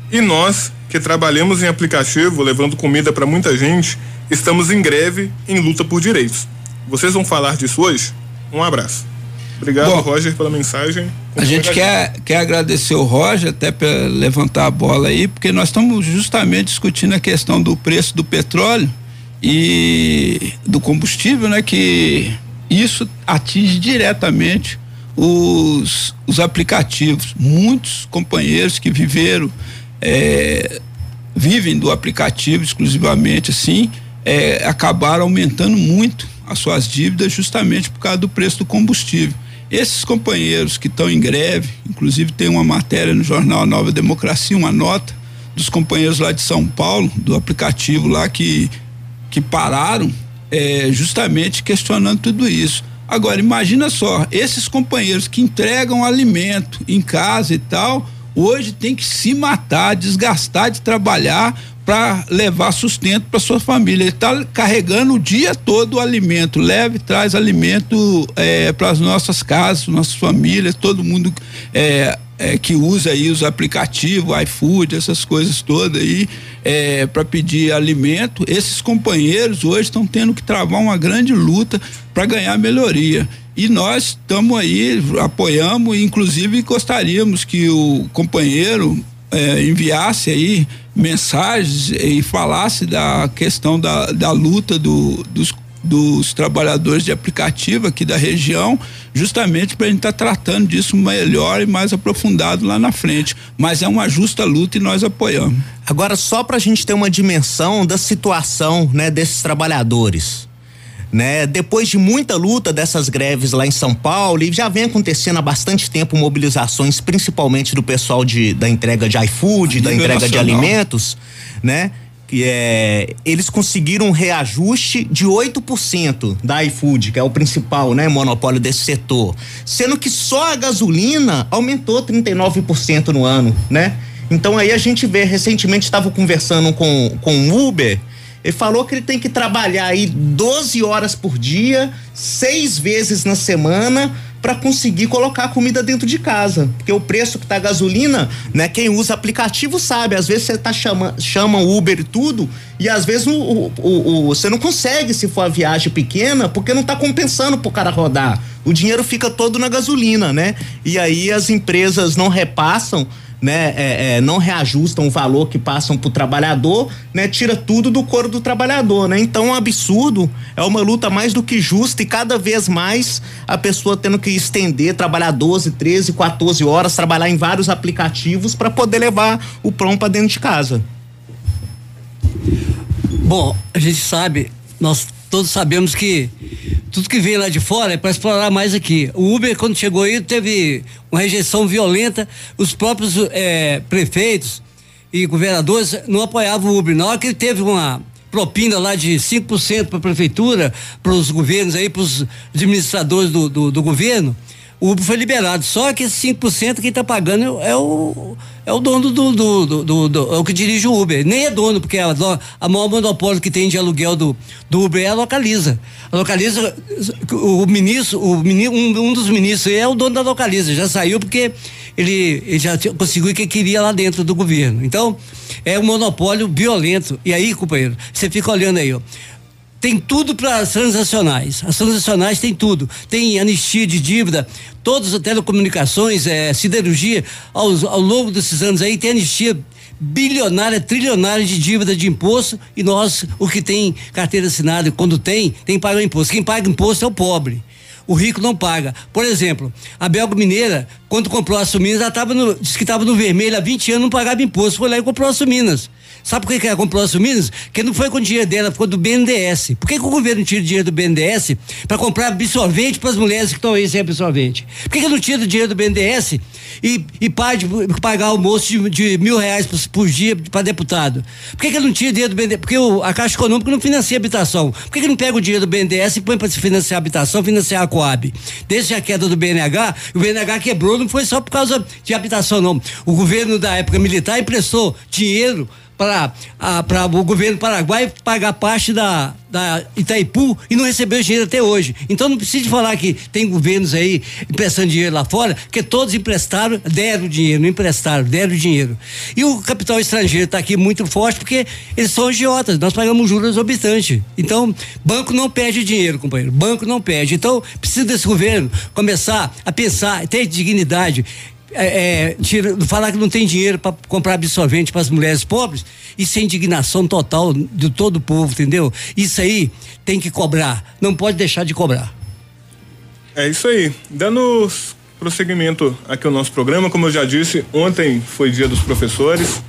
E nós, que trabalhamos em aplicativo, levando comida para muita gente, estamos em greve, em luta por direitos. Vocês vão falar disso hoje? Um abraço. Obrigado, Bom, Roger, pela mensagem. A gente quer, quer agradecer o Roger até para levantar a bola aí, porque nós estamos justamente discutindo a questão do preço do petróleo e do combustível, né? Que isso atinge diretamente os, os aplicativos. Muitos companheiros que viveram, é, vivem do aplicativo exclusivamente assim, é, acabaram aumentando muito as suas dívidas justamente por causa do preço do combustível. Esses companheiros que estão em greve, inclusive tem uma matéria no jornal Nova Democracia, uma nota dos companheiros lá de São Paulo, do aplicativo lá que, que pararam, é, justamente questionando tudo isso. Agora, imagina só, esses companheiros que entregam alimento em casa e tal, hoje tem que se matar, desgastar de trabalhar para levar sustento para sua família. Ele está carregando o dia todo o alimento, leve, traz alimento é, para as nossas casas, nossas famílias, todo mundo é, é, que usa aí os aplicativos, iFood, essas coisas todas aí, é, para pedir alimento. Esses companheiros hoje estão tendo que travar uma grande luta para ganhar melhoria. E nós estamos aí, apoiamos, inclusive gostaríamos que o companheiro é, enviasse aí mensagens e falasse da questão da, da luta do, dos, dos trabalhadores de aplicativo aqui da região, justamente para a gente estar tá tratando disso melhor e mais aprofundado lá na frente. Mas é uma justa luta e nós apoiamos. Agora, só para a gente ter uma dimensão da situação né, desses trabalhadores né? Depois de muita luta dessas greves lá em São Paulo, e já vem acontecendo há bastante tempo mobilizações, principalmente do pessoal de, da entrega de iFood, da entrega nacional. de alimentos, né? que é, eles conseguiram um reajuste de 8% da iFood, que é o principal, né, monopólio desse setor, sendo que só a gasolina aumentou 39% no ano, né? Então aí a gente vê, recentemente estava conversando com com o Uber, ele falou que ele tem que trabalhar aí 12 horas por dia, seis vezes na semana para conseguir colocar a comida dentro de casa. Porque o preço que tá a gasolina, né? Quem usa aplicativo sabe, às vezes você tá chama, chama Uber e tudo, e às vezes o, o, o, você não consegue se for a viagem pequena, porque não tá compensando pro cara rodar. O dinheiro fica todo na gasolina, né? E aí as empresas não repassam né, é, é, não reajustam o valor que passam para o trabalhador, né, tira tudo do couro do trabalhador, né? Então, é um absurdo, é uma luta mais do que justa e cada vez mais a pessoa tendo que estender, trabalhar 12, 13, 14 horas, trabalhar em vários aplicativos para poder levar o pão para dentro de casa. Bom, a gente sabe, nós todos sabemos que tudo que vem lá de fora é para explorar mais aqui. O Uber, quando chegou aí, teve uma rejeição violenta. Os próprios é, prefeitos e governadores não apoiavam o Uber. Na hora que ele teve uma propina lá de 5% para a prefeitura, para os governos aí, para os administradores do, do, do governo, o Uber foi liberado. Só que esse 5% quem está pagando é o, é o dono do, do, do, do, do é o que dirige o Uber. Nem é dono, porque a, a maior monopólio que tem de aluguel do, do Uber é a Localiza. A Localiza, o ministro, o, um, um dos ministros é o dono da Localiza, já saiu porque ele, ele já conseguiu o que queria lá dentro do governo. Então, é um monopólio violento. E aí, companheiro, você fica olhando aí, ó tem tudo para as transacionais. As transacionais tem tudo. Tem anistia de dívida, todas as telecomunicações, é, siderurgia, ao, ao longo desses anos aí tem anistia bilionária, trilionária de dívida de imposto e nós, o que tem carteira assinada, quando tem, tem que pagar imposto. Quem paga imposto é o pobre. O rico não paga. Por exemplo, a Belga Mineira, quando comprou a Suminas, ela tava no, disse que estava no vermelho há 20 anos, não pagava imposto. Foi lá e comprou a Suminas. Sabe por que, ela comprou a Suminas? Porque não foi com o dinheiro dela, ficou do BNDES. Por que, que o governo tira o dinheiro do BNDES para comprar absorvente para as mulheres que estão aí sem absorvente? Por que, que não tira o dinheiro do BNDES e, e para de pagar almoço de, de mil reais por, por dia para deputado? Por que, que não tira dinheiro do BNDES? Porque o, a Caixa Econômica não financia habitação. Por que, que não pega o dinheiro do BNDES e põe para se financiar a habitação, financiar a Coab? Desde a queda do BNH, o BNH quebrou, não foi só por causa de habitação, não. O governo da época militar emprestou dinheiro para o governo paraguai pagar parte da, da Itaipu e não recebeu dinheiro até hoje. Então não precisa falar que tem governos aí emprestando dinheiro lá fora, que todos emprestaram, deram dinheiro, não emprestaram, deram dinheiro. E o capital estrangeiro está aqui muito forte porque eles são agiotas, nós pagamos juros exorbitantes. Então, banco não perde dinheiro, companheiro. Banco não perde. Então, precisa desse governo começar a pensar, ter dignidade é, é, tira, falar que não tem dinheiro para comprar absorvente para as mulheres pobres, isso é indignação total de todo o povo, entendeu? Isso aí tem que cobrar, não pode deixar de cobrar. É isso aí. Dando prosseguimento aqui ao nosso programa, como eu já disse, ontem foi dia dos professores.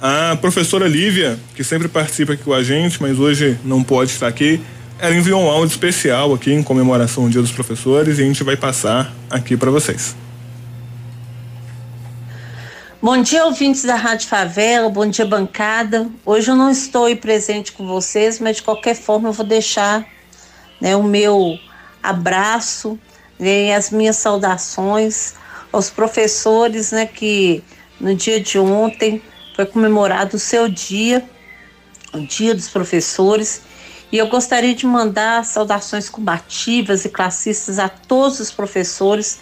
A professora Lívia, que sempre participa aqui com a gente, mas hoje não pode estar aqui, ela enviou um áudio especial aqui em comemoração ao Dia dos Professores e a gente vai passar aqui para vocês. Bom dia, ouvintes da Rádio Favela, bom dia, bancada. Hoje eu não estou aí presente com vocês, mas de qualquer forma eu vou deixar né, o meu abraço né, e as minhas saudações aos professores né, que no dia de ontem foi comemorado o seu dia, o Dia dos Professores. E eu gostaria de mandar saudações combativas e classistas a todos os professores,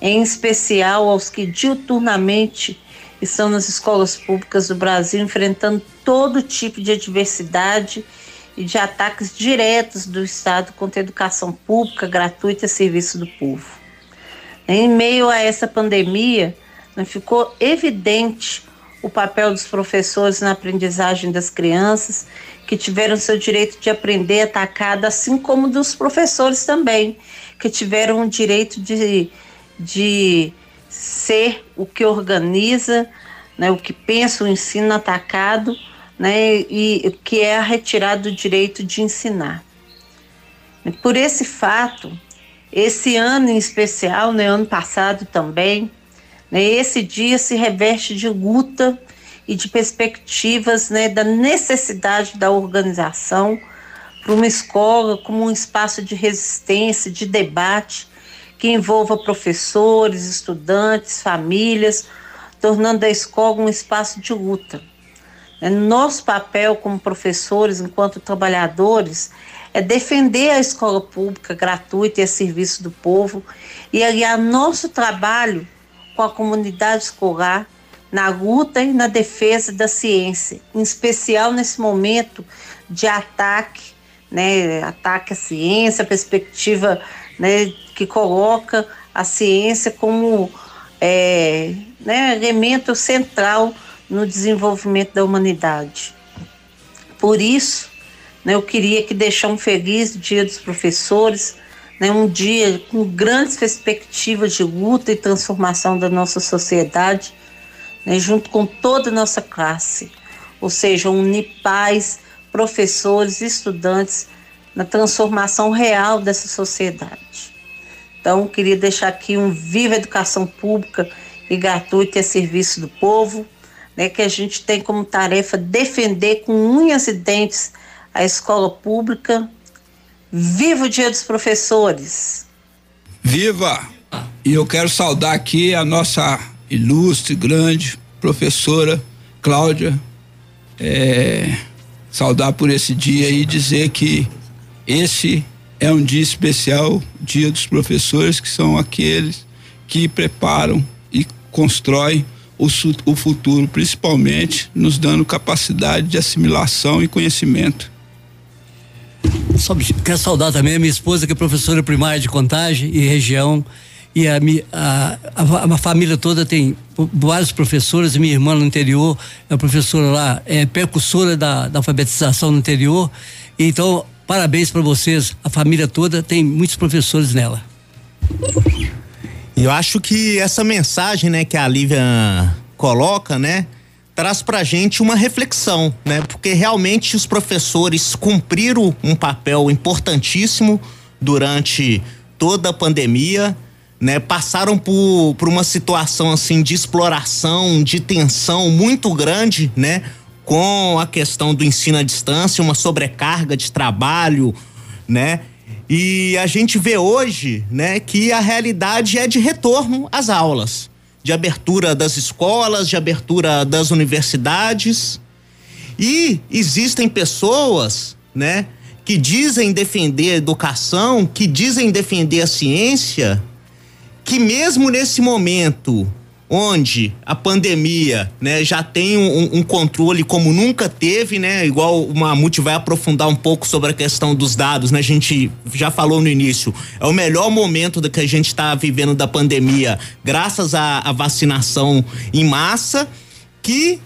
em especial aos que diuturnamente estão nas escolas públicas do Brasil enfrentando todo tipo de adversidade e de ataques diretos do Estado contra a educação pública gratuita e serviço do povo. Em meio a essa pandemia, né, ficou evidente o papel dos professores na aprendizagem das crianças, que tiveram seu direito de aprender atacado, assim como dos professores também, que tiveram o direito de, de ser o que organiza, né, o que pensa o ensino atacado, né, e que é a retirada do direito de ensinar. Por esse fato, esse ano em especial, né, ano passado também, né, esse dia se reveste de luta e de perspectivas né, da necessidade da organização para uma escola como um espaço de resistência, de debate, que envolva professores, estudantes, famílias, tornando a escola um espaço de luta. É, nosso papel como professores, enquanto trabalhadores, é defender a escola pública gratuita e a serviço do povo e aliar nosso trabalho com a comunidade escolar na luta e na defesa da ciência, em especial nesse momento de ataque, né, ataque à ciência, perspectiva né, que coloca a ciência como é, né, elemento central no desenvolvimento da humanidade. Por isso, né, eu queria que deixar um feliz Dia dos Professores, né, um dia com grandes perspectivas de luta e transformação da nossa sociedade, né, junto com toda a nossa classe, ou seja, unir pais, professores, estudantes na transformação real dessa sociedade. Então, queria deixar aqui um viva educação pública e gratuita a serviço do povo, né, que a gente tem como tarefa defender com unhas e dentes a escola pública. Viva o Dia dos Professores! Viva! E eu quero saudar aqui a nossa ilustre, grande professora Cláudia, é, saudar por esse dia e dizer que esse é um dia especial, dia dos professores, que são aqueles que preparam e constroem o, o futuro, principalmente nos dando capacidade de assimilação e conhecimento. Só quero saudar também a minha esposa, que é professora primária de contagem e região. E a, a, a, a, família toda tem vários professores. Minha irmã no interior é professora lá, é percussora da, da alfabetização no interior. Então, parabéns para vocês. A família toda tem muitos professores nela. Eu acho que essa mensagem, né, que a Lívia coloca, né, traz pra gente uma reflexão, né? Porque realmente os professores cumpriram um papel importantíssimo durante toda a pandemia, né? Passaram por, por uma situação assim de exploração, de tensão muito grande, né? Com a questão do ensino à distância, uma sobrecarga de trabalho, né? E a gente vê hoje, né, que a realidade é de retorno às aulas de abertura das escolas, de abertura das universidades. E existem pessoas, né, que dizem defender a educação, que dizem defender a ciência, que mesmo nesse momento onde a pandemia, né, já tem um, um, controle como nunca teve, né, igual o Mamute vai aprofundar um pouco sobre a questão dos dados, né, a gente já falou no início, é o melhor momento que a gente está vivendo da pandemia, graças à, à vacinação em massa, que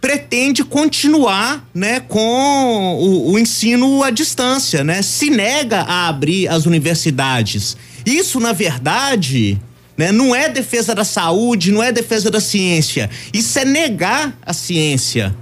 pretende continuar, né, com o, o ensino à distância, né, se nega a abrir as universidades. Isso, na verdade, né? Não é defesa da saúde, não é defesa da ciência. Isso é negar a ciência.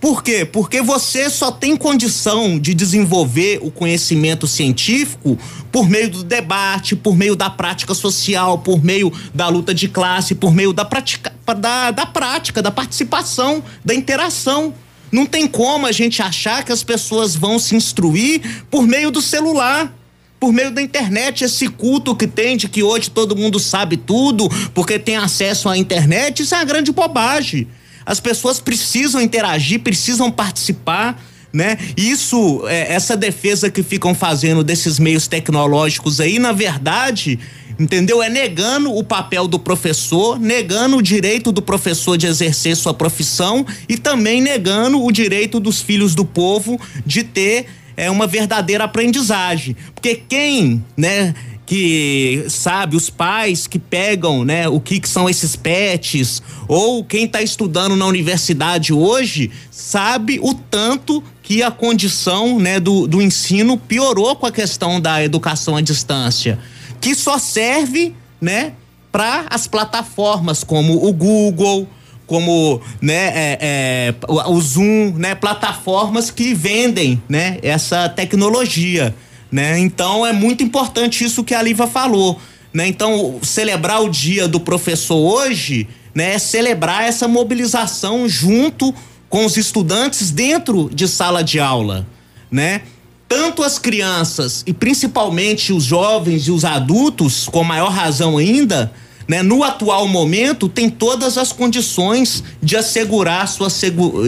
Por quê? Porque você só tem condição de desenvolver o conhecimento científico por meio do debate, por meio da prática social, por meio da luta de classe, por meio da prática, da, da prática, da participação, da interação. Não tem como a gente achar que as pessoas vão se instruir por meio do celular por meio da internet, esse culto que tem de que hoje todo mundo sabe tudo, porque tem acesso à internet, isso é uma grande bobagem. As pessoas precisam interagir, precisam participar, né? Isso, é, essa defesa que ficam fazendo desses meios tecnológicos aí, na verdade, entendeu? É negando o papel do professor, negando o direito do professor de exercer sua profissão e também negando o direito dos filhos do povo de ter é uma verdadeira aprendizagem. Porque quem, né, que sabe, os pais que pegam, né, o que, que são esses pets, ou quem está estudando na universidade hoje, sabe o tanto que a condição, né, do, do ensino piorou com a questão da educação à distância, que só serve, né, para as plataformas como o Google, como né, é, é, o Zoom, né, plataformas que vendem né, essa tecnologia. Né? Então é muito importante isso que a Liva falou. Né? Então, celebrar o dia do professor hoje né, é celebrar essa mobilização junto com os estudantes dentro de sala de aula, né? Tanto as crianças e principalmente os jovens e os adultos, com maior razão ainda, né, no atual momento tem todas as condições de assegurar sua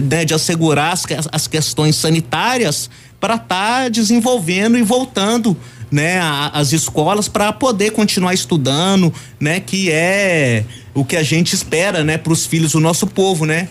né, de assegurar as, as questões sanitárias para estar tá desenvolvendo e voltando né, as escolas para poder continuar estudando, né, que é o que a gente espera, né, para os filhos do nosso povo, né?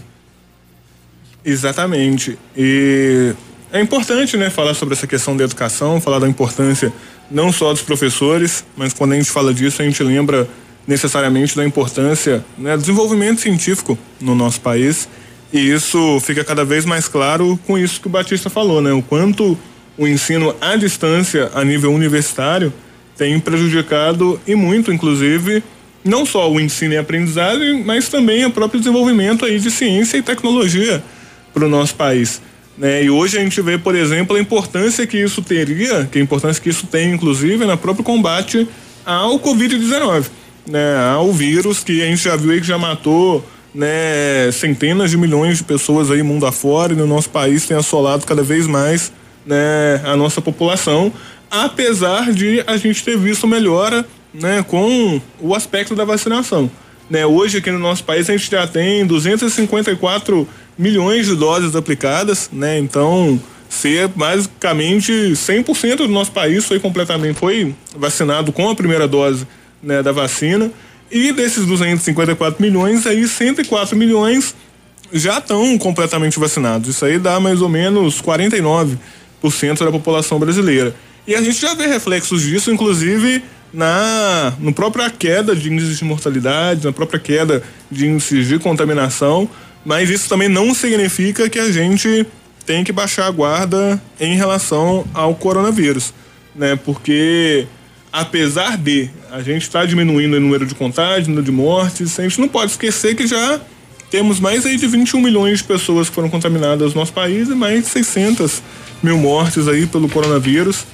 Exatamente. E é importante, né, falar sobre essa questão da educação, falar da importância não só dos professores, mas quando a gente fala disso, a gente lembra necessariamente da importância né, do desenvolvimento científico no nosso país. E isso fica cada vez mais claro com isso que o Batista falou, né? O quanto o ensino à distância a nível universitário tem prejudicado e muito, inclusive, não só o ensino e aprendizagem, mas também o próprio desenvolvimento aí de ciência e tecnologia para o nosso país. Né? E hoje a gente vê, por exemplo, a importância que isso teria, que a importância que isso tem, inclusive, no próprio combate ao Covid-19 né, ao vírus que a gente já viu aí que já matou né, centenas de milhões de pessoas aí mundo afora e no nosso país tem assolado cada vez mais né, a nossa população, apesar de a gente ter visto melhora né, com o aspecto da vacinação. Né, hoje aqui no nosso país a gente já tem 254 milhões de doses aplicadas, né, então ser basicamente 100% do nosso país foi completamente foi vacinado com a primeira dose né, da vacina. E desses 254 milhões, aí 104 milhões já estão completamente vacinados. Isso aí dá mais ou menos 49% da população brasileira. E a gente já vê reflexos disso, inclusive na no própria queda de índices de mortalidade, na própria queda de índices de contaminação, mas isso também não significa que a gente tem que baixar a guarda em relação ao coronavírus, né? Porque apesar de a gente estar tá diminuindo o número de contágios, número de mortes, a gente não pode esquecer que já temos mais aí de 21 milhões de pessoas que foram contaminadas no nosso país e mais de 600 mil mortes aí pelo coronavírus,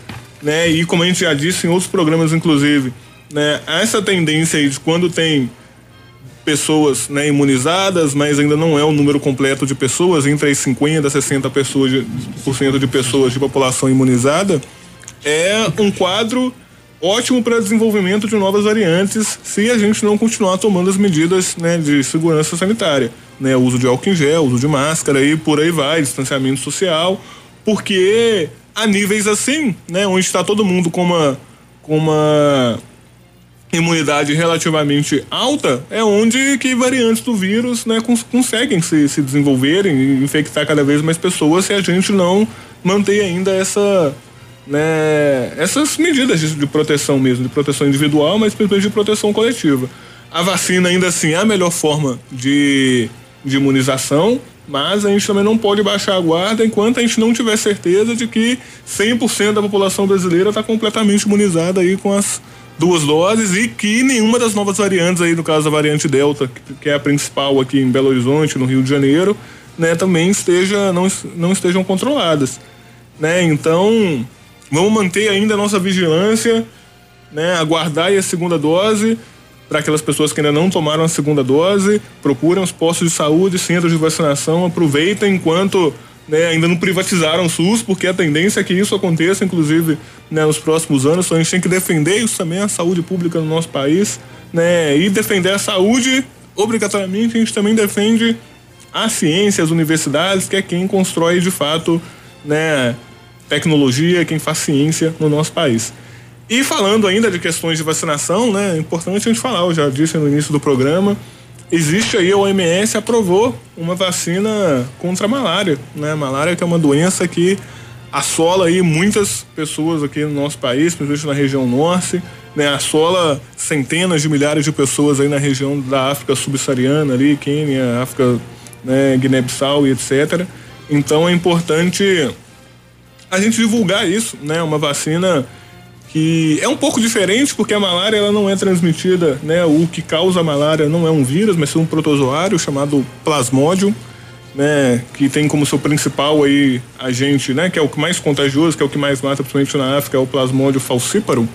né? E como a gente já disse em outros programas, inclusive, né? Essa tendência aí de quando tem pessoas né, imunizadas, mas ainda não é o número completo de pessoas, entre as 50 a 60 pessoas por cento de pessoas de população imunizada, é um quadro ótimo para desenvolvimento de novas variantes se a gente não continuar tomando as medidas né, de segurança sanitária, né, uso de álcool em gel, uso de máscara e por aí vai, distanciamento social, porque a níveis assim, né, onde está todo mundo com uma com uma imunidade relativamente alta, é onde que variantes do vírus, né, cons conseguem se, se desenvolverem e infectar cada vez mais pessoas se a gente não manter ainda essa né, essas medidas de, de, proteção mesmo, de proteção individual, mas principalmente de proteção coletiva. A vacina ainda assim é a melhor forma de, de imunização, mas a gente também não pode baixar a guarda enquanto a gente não tiver certeza de que 100% da população brasileira está completamente imunizada aí com as duas doses e que nenhuma das novas variantes aí, no caso da variante Delta, que é a principal aqui em Belo Horizonte, no Rio de Janeiro, né, também esteja não, não estejam controladas, né? Então, Vamos manter ainda a nossa vigilância, né? Aguardar a segunda dose para aquelas pessoas que ainda não tomaram a segunda dose, procurem os postos de saúde, centros de vacinação, aproveitem enquanto né, ainda não privatizaram o SUS, porque a tendência é que isso aconteça, inclusive, né, nos próximos anos. Então a gente tem que defender isso também, a saúde pública no nosso país, né, e defender a saúde, obrigatoriamente, a gente também defende a ciência, as universidades, que é quem constrói de fato, né, tecnologia, quem faz ciência no nosso país. E falando ainda de questões de vacinação, né, é importante a gente falar, eu já disse no início do programa, existe aí, a OMS aprovou uma vacina contra a malária, né, malária que é uma doença que assola aí muitas pessoas aqui no nosso país, principalmente na região norte, né, assola centenas de milhares de pessoas aí na região da África subsaariana ali, Quênia, África, né, Guiné-Bissau e etc. Então é importante a gente divulgar isso, né? Uma vacina que é um pouco diferente porque a malária ela não é transmitida, né? O que causa a malária não é um vírus, mas é um protozoário chamado plasmodium, né? Que tem como seu principal aí agente, né? Que é o que mais contagioso, que é o que mais mata, principalmente na África, é o plasmodium falciparum.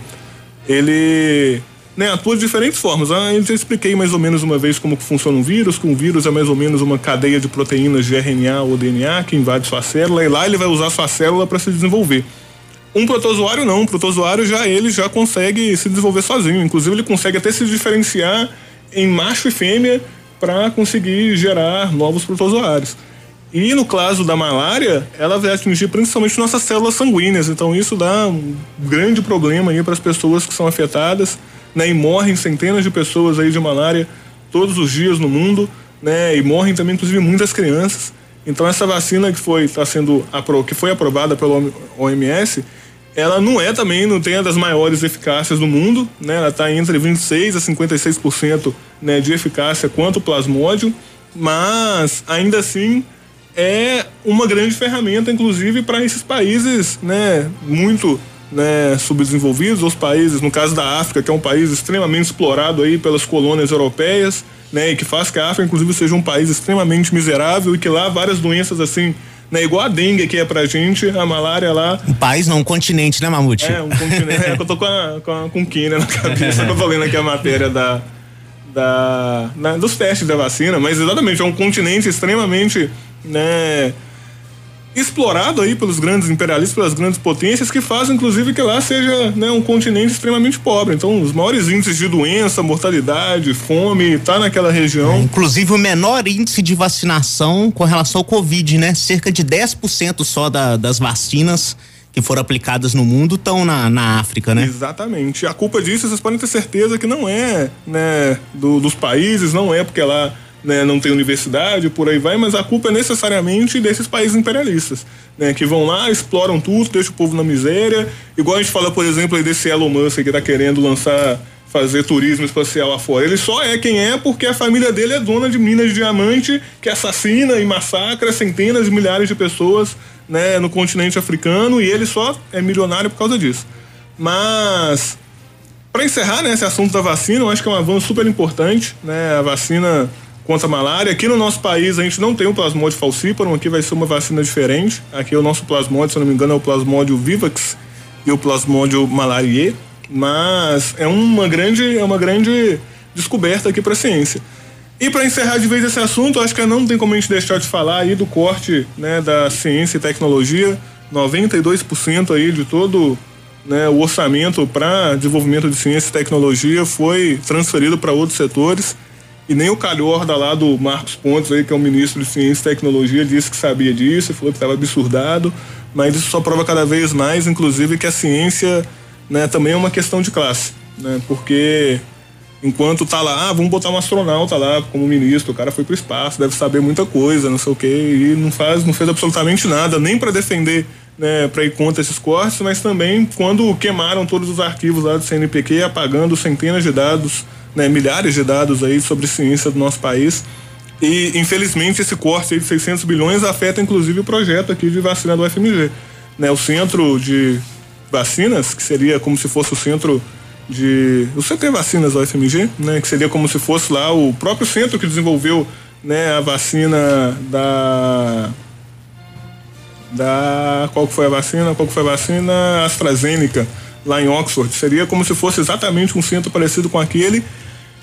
Ele né, atua de diferentes formas. Ah, eu já expliquei mais ou menos uma vez como funciona um vírus, que um vírus é mais ou menos uma cadeia de proteínas de RNA ou DNA que invade sua célula e lá ele vai usar sua célula para se desenvolver. Um protozoário não, um protozoário já ele já consegue se desenvolver sozinho, inclusive ele consegue até se diferenciar em macho e fêmea para conseguir gerar novos protozoários. E no caso da malária, ela vai atingir principalmente nossas células sanguíneas, então isso dá um grande problema aí para as pessoas que são afetadas né? E morrem centenas de pessoas aí de malária todos os dias no mundo, né? E morrem também, inclusive, muitas crianças. Então essa vacina que foi tá sendo que foi aprovada pelo OMS, ela não é também não tem a das maiores eficácias do mundo, né? Ela está entre 26 a 56% né, de eficácia quanto o plasmódio, mas ainda assim é uma grande ferramenta, inclusive para esses países, né, muito né, subdesenvolvidos, os países, no caso da África, que é um país extremamente explorado aí pelas colônias europeias, né, e que faz que a África, inclusive, seja um país extremamente miserável e que lá várias doenças assim né, igual a dengue que é pra gente, a malária lá. Um país, não, um continente, né, Mamute? É, um continente. é, eu tô com, a, com, a, com quina na cabeça, que eu tô lendo aqui a matéria da, da, dos testes da vacina, mas exatamente, é um continente extremamente, né, explorado aí pelos grandes imperialistas, pelas grandes potências, que fazem inclusive que lá seja né, um continente extremamente pobre. Então, os maiores índices de doença, mortalidade, fome, tá naquela região. É, inclusive o menor índice de vacinação com relação ao Covid, né? Cerca de 10% só da, das vacinas que foram aplicadas no mundo estão na, na África, né? Exatamente. A culpa disso, vocês podem ter certeza que não é, né, do, dos países, não é porque lá né, não tem universidade, por aí vai, mas a culpa é necessariamente desses países imperialistas, né, que vão lá, exploram tudo, deixam o povo na miséria, igual a gente fala, por exemplo, aí desse Elon Musk que está querendo lançar, fazer turismo espacial lá fora. Ele só é quem é porque a família dele é dona de minas de diamante que assassina e massacra centenas de milhares de pessoas, né, no continente africano e ele só é milionário por causa disso. Mas para encerrar né, esse assunto da vacina, eu acho que é um avanço super importante, né? A vacina contra a malária. Aqui no nosso país a gente não tem o plasmódio falciparum, aqui vai ser uma vacina diferente. Aqui o nosso plasmódio, se não me engano, é o plasmódio Vivax e o plasmódio malarier, mas é uma grande é uma grande descoberta aqui para a ciência. E para encerrar de vez esse assunto, acho que não tem como a gente deixar de falar aí do corte, né, da ciência e tecnologia, 92% aí de todo né, o orçamento para desenvolvimento de ciência e tecnologia foi transferido para outros setores. E nem o calhorda lá do Marcos Pontes, aí, que é o ministro de Ciência e Tecnologia, disse que sabia disso, falou que estava absurdado. Mas isso só prova cada vez mais, inclusive, que a ciência né, também é uma questão de classe. Né, porque enquanto tá lá, ah, vamos botar um astronauta lá como ministro, o cara foi pro espaço, deve saber muita coisa, não sei o quê, e não faz, não fez absolutamente nada, nem para defender, né, para ir contra esses cortes, mas também quando queimaram todos os arquivos lá do CNPq, apagando centenas de dados né, milhares de dados aí sobre ciência do nosso país. E, infelizmente, esse corte de 600 bilhões afeta, inclusive, o projeto aqui de vacina do FMG. Né, o centro de vacinas, que seria como se fosse o centro de. O CT Vacinas do FMG, né, que seria como se fosse lá o próprio centro que desenvolveu né, a vacina da. Da. Qual que foi a vacina? Qual que foi a vacina? AstraZeneca, lá em Oxford. Seria como se fosse exatamente um centro parecido com aquele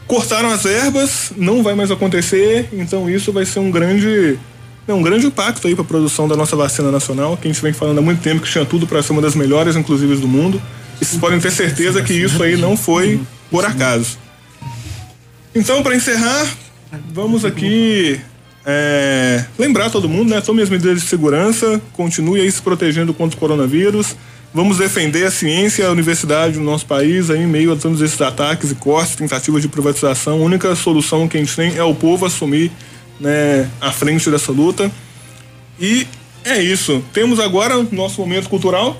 cortaram as verbas, não vai mais acontecer, então isso vai ser um grande é um grande impacto aí para a produção da nossa vacina nacional, que a gente vem falando há muito tempo que tinha tudo para ser uma das melhores, inclusive do mundo. E vocês podem ter certeza que isso aí não foi por acaso. Então, para encerrar, vamos aqui é, lembrar todo mundo, né? Tome as medidas de segurança, continue aí se protegendo contra o coronavírus. Vamos defender a ciência e a universidade no nosso país aí, em meio a todos esses ataques e cortes, tentativas de privatização. A única solução que a gente tem é o povo assumir né, a frente dessa luta. E é isso. Temos agora o nosso momento cultural.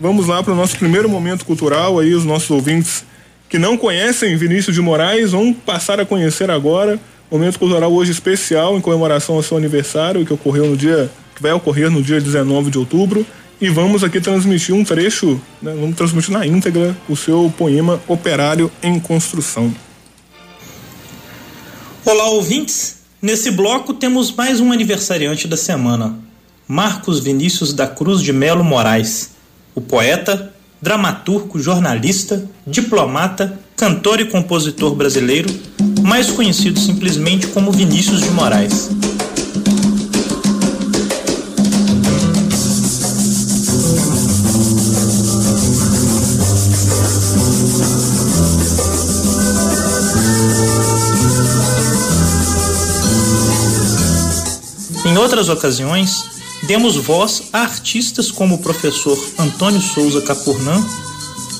Vamos lá para o nosso primeiro momento cultural. Aí, os nossos ouvintes que não conhecem Vinícius de Moraes vão passar a conhecer agora. Momento cultural hoje especial em comemoração ao seu aniversário, que ocorreu no dia. que vai ocorrer no dia 19 de outubro e vamos aqui transmitir um trecho, né, vamos transmitir na íntegra o seu poema Operário em Construção. Olá, ouvintes! Nesse bloco temos mais um aniversariante da semana, Marcos Vinícius da Cruz de Melo Moraes, o poeta, dramaturgo, jornalista, diplomata, cantor e compositor brasileiro, mais conhecido simplesmente como Vinícius de Moraes. Outras ocasiões, demos voz a artistas como o professor Antônio Souza Capurnã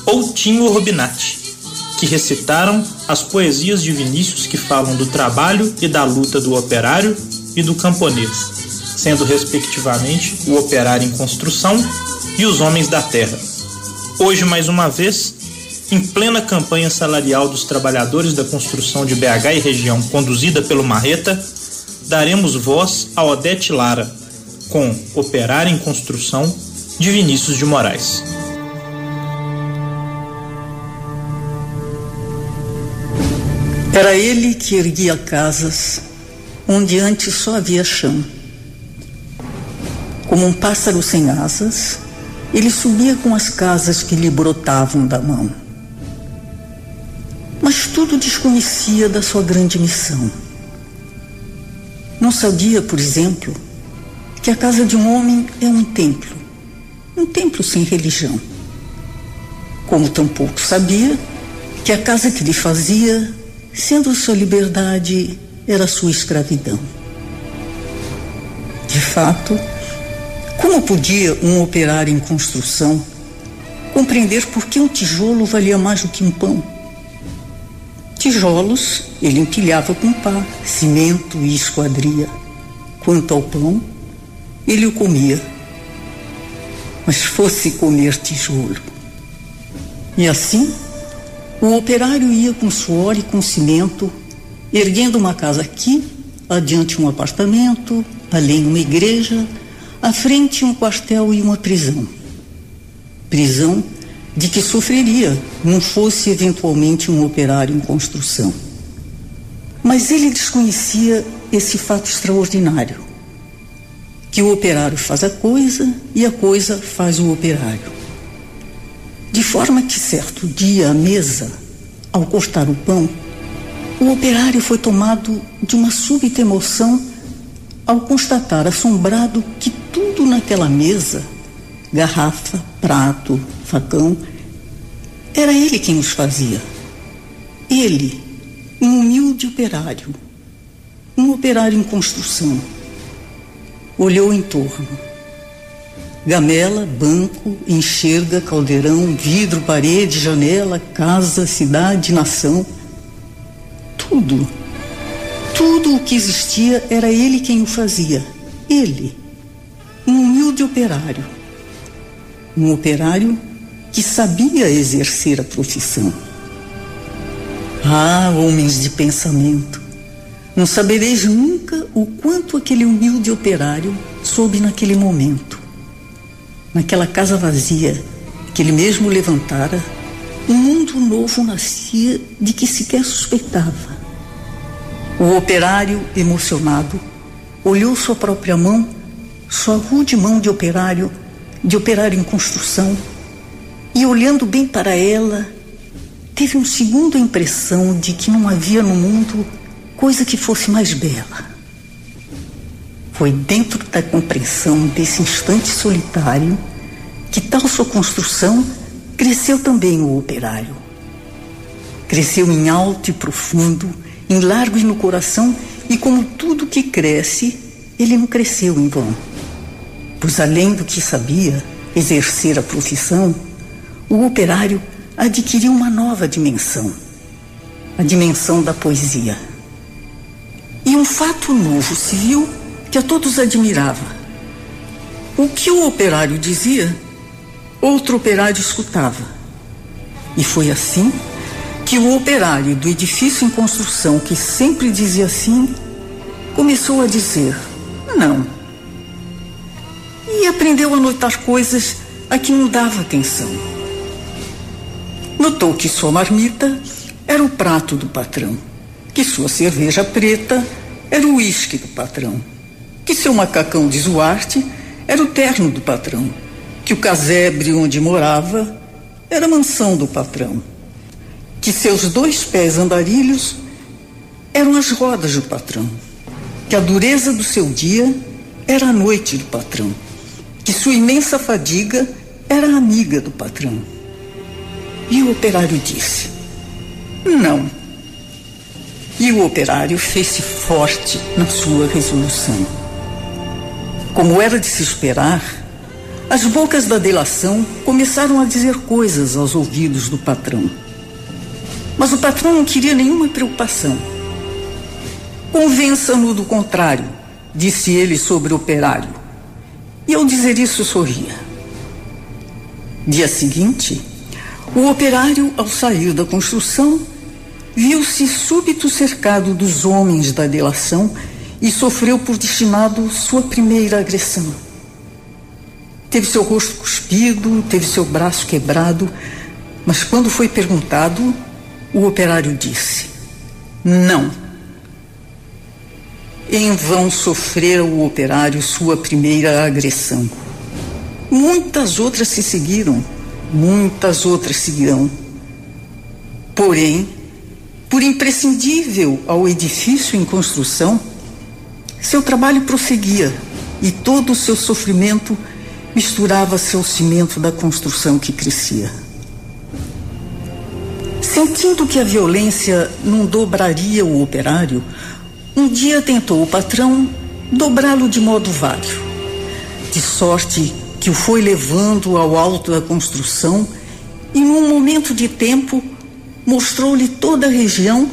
ou Tinho Robinati, que recitaram as poesias de Vinícius que falam do trabalho e da luta do operário e do camponês, sendo respectivamente o operário em construção e os homens da terra. Hoje, mais uma vez, em plena campanha salarial dos trabalhadores da construção de BH e região conduzida pelo Marreta, daremos voz a Odete Lara, com Operário em Construção, de Vinícius de Moraes. Era ele que erguia casas onde antes só havia chão. Como um pássaro sem asas, ele subia com as casas que lhe brotavam da mão. Mas tudo desconhecia da sua grande missão não sabia, por exemplo, que a casa de um homem é um templo, um templo sem religião. Como tampouco sabia que a casa que lhe fazia, sendo sua liberdade, era sua escravidão. De fato, como podia um operário em construção compreender por que um tijolo valia mais do que um pão? Tijolos ele empilhava com pá, cimento e esquadria. Quanto ao pão, ele o comia. Mas fosse comer tijolo. E assim, o operário ia com suor e com cimento, erguendo uma casa aqui, adiante um apartamento, além uma igreja, à frente um quartel e uma prisão. Prisão de que sofreria, não fosse eventualmente um operário em construção. Mas ele desconhecia esse fato extraordinário: que o operário faz a coisa e a coisa faz o operário. De forma que certo dia à mesa, ao cortar o pão, o operário foi tomado de uma súbita emoção ao constatar assombrado que tudo naquela mesa garrafa, prato, facão era ele quem os fazia. Ele, um humilde operário, um operário em construção, olhou em torno. Gamela, banco, enxerga, caldeirão, vidro, parede, janela, casa, cidade, nação. Tudo, tudo o que existia era ele quem o fazia. Ele, um humilde operário. Um operário que sabia exercer a profissão. Ah, homens de pensamento, não sabereis nunca o quanto aquele humilde operário soube naquele momento. Naquela casa vazia que ele mesmo levantara, um mundo novo nascia de que sequer suspeitava. O operário, emocionado, olhou sua própria mão, sua rude mão de operário, de operário em construção, e olhando bem para ela, teve um segundo impressão de que não havia no mundo coisa que fosse mais bela. Foi dentro da compreensão desse instante solitário que tal sua construção cresceu também o operário. Cresceu em alto e profundo, em largo e no coração, e como tudo que cresce, ele não cresceu em vão. Pois além do que sabia, exercer a profissão, o operário adquiriu uma nova dimensão, a dimensão da poesia. E um fato novo se viu que a todos admirava. O que o operário dizia, outro operário escutava. E foi assim que o operário do edifício em construção, que sempre dizia assim, começou a dizer: não. E aprendeu a notar coisas a que não dava atenção. Notou que sua marmita era o prato do patrão, que sua cerveja preta era o uísque do patrão, que seu macacão de zoarte era o terno do patrão, que o casebre onde morava era a mansão do patrão, que seus dois pés andarilhos eram as rodas do patrão, que a dureza do seu dia era a noite do patrão, que sua imensa fadiga era a amiga do patrão. E o operário disse: Não. E o operário fez-se forte na sua resolução. Como era de se esperar, as bocas da delação começaram a dizer coisas aos ouvidos do patrão. Mas o patrão não queria nenhuma preocupação. Convença-no do contrário, disse ele sobre o operário. E ao dizer isso sorria. Dia seguinte, o operário, ao sair da construção, viu-se súbito cercado dos homens da delação e sofreu por destinado sua primeira agressão. Teve seu rosto cuspido, teve seu braço quebrado, mas quando foi perguntado, o operário disse: Não. Em vão sofreu o operário sua primeira agressão. Muitas outras se seguiram, muitas outras seguirão. Porém, por imprescindível ao edifício em construção, seu trabalho prosseguia e todo o seu sofrimento misturava-se ao cimento da construção que crescia. Sentindo que a violência não dobraria o operário, um dia tentou o patrão dobrá-lo de modo vário, de sorte que o foi levando ao alto da construção e, num momento de tempo, mostrou-lhe toda a região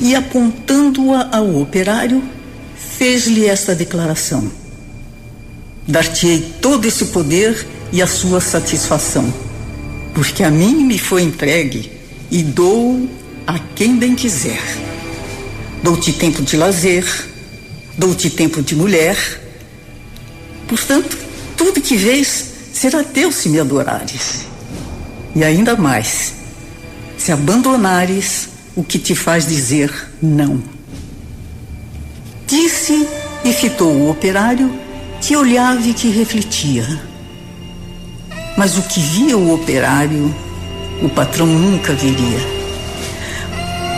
e, apontando-a ao operário, fez-lhe esta declaração: Dar-te-ei todo esse poder e a sua satisfação, porque a mim me foi entregue e dou a quem bem quiser. Dou-te tempo de lazer, dou-te tempo de mulher. Portanto, tudo que vês será teu se me adorares. E ainda mais, se abandonares o que te faz dizer não. Disse e fitou o operário que olhava e que refletia. Mas o que via o operário, o patrão nunca veria.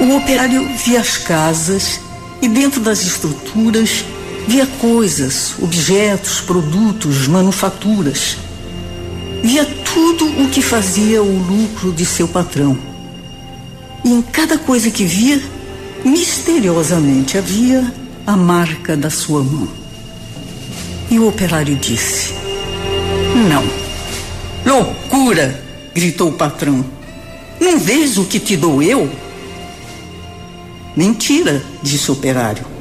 O operário via as casas e dentro das estruturas via coisas, objetos, produtos, manufaturas. Via tudo o que fazia o lucro de seu patrão. E em cada coisa que via, misteriosamente havia a marca da sua mão. E o operário disse: Não. Loucura! gritou o patrão. Não vês o que te dou eu? Mentira, disse o operário.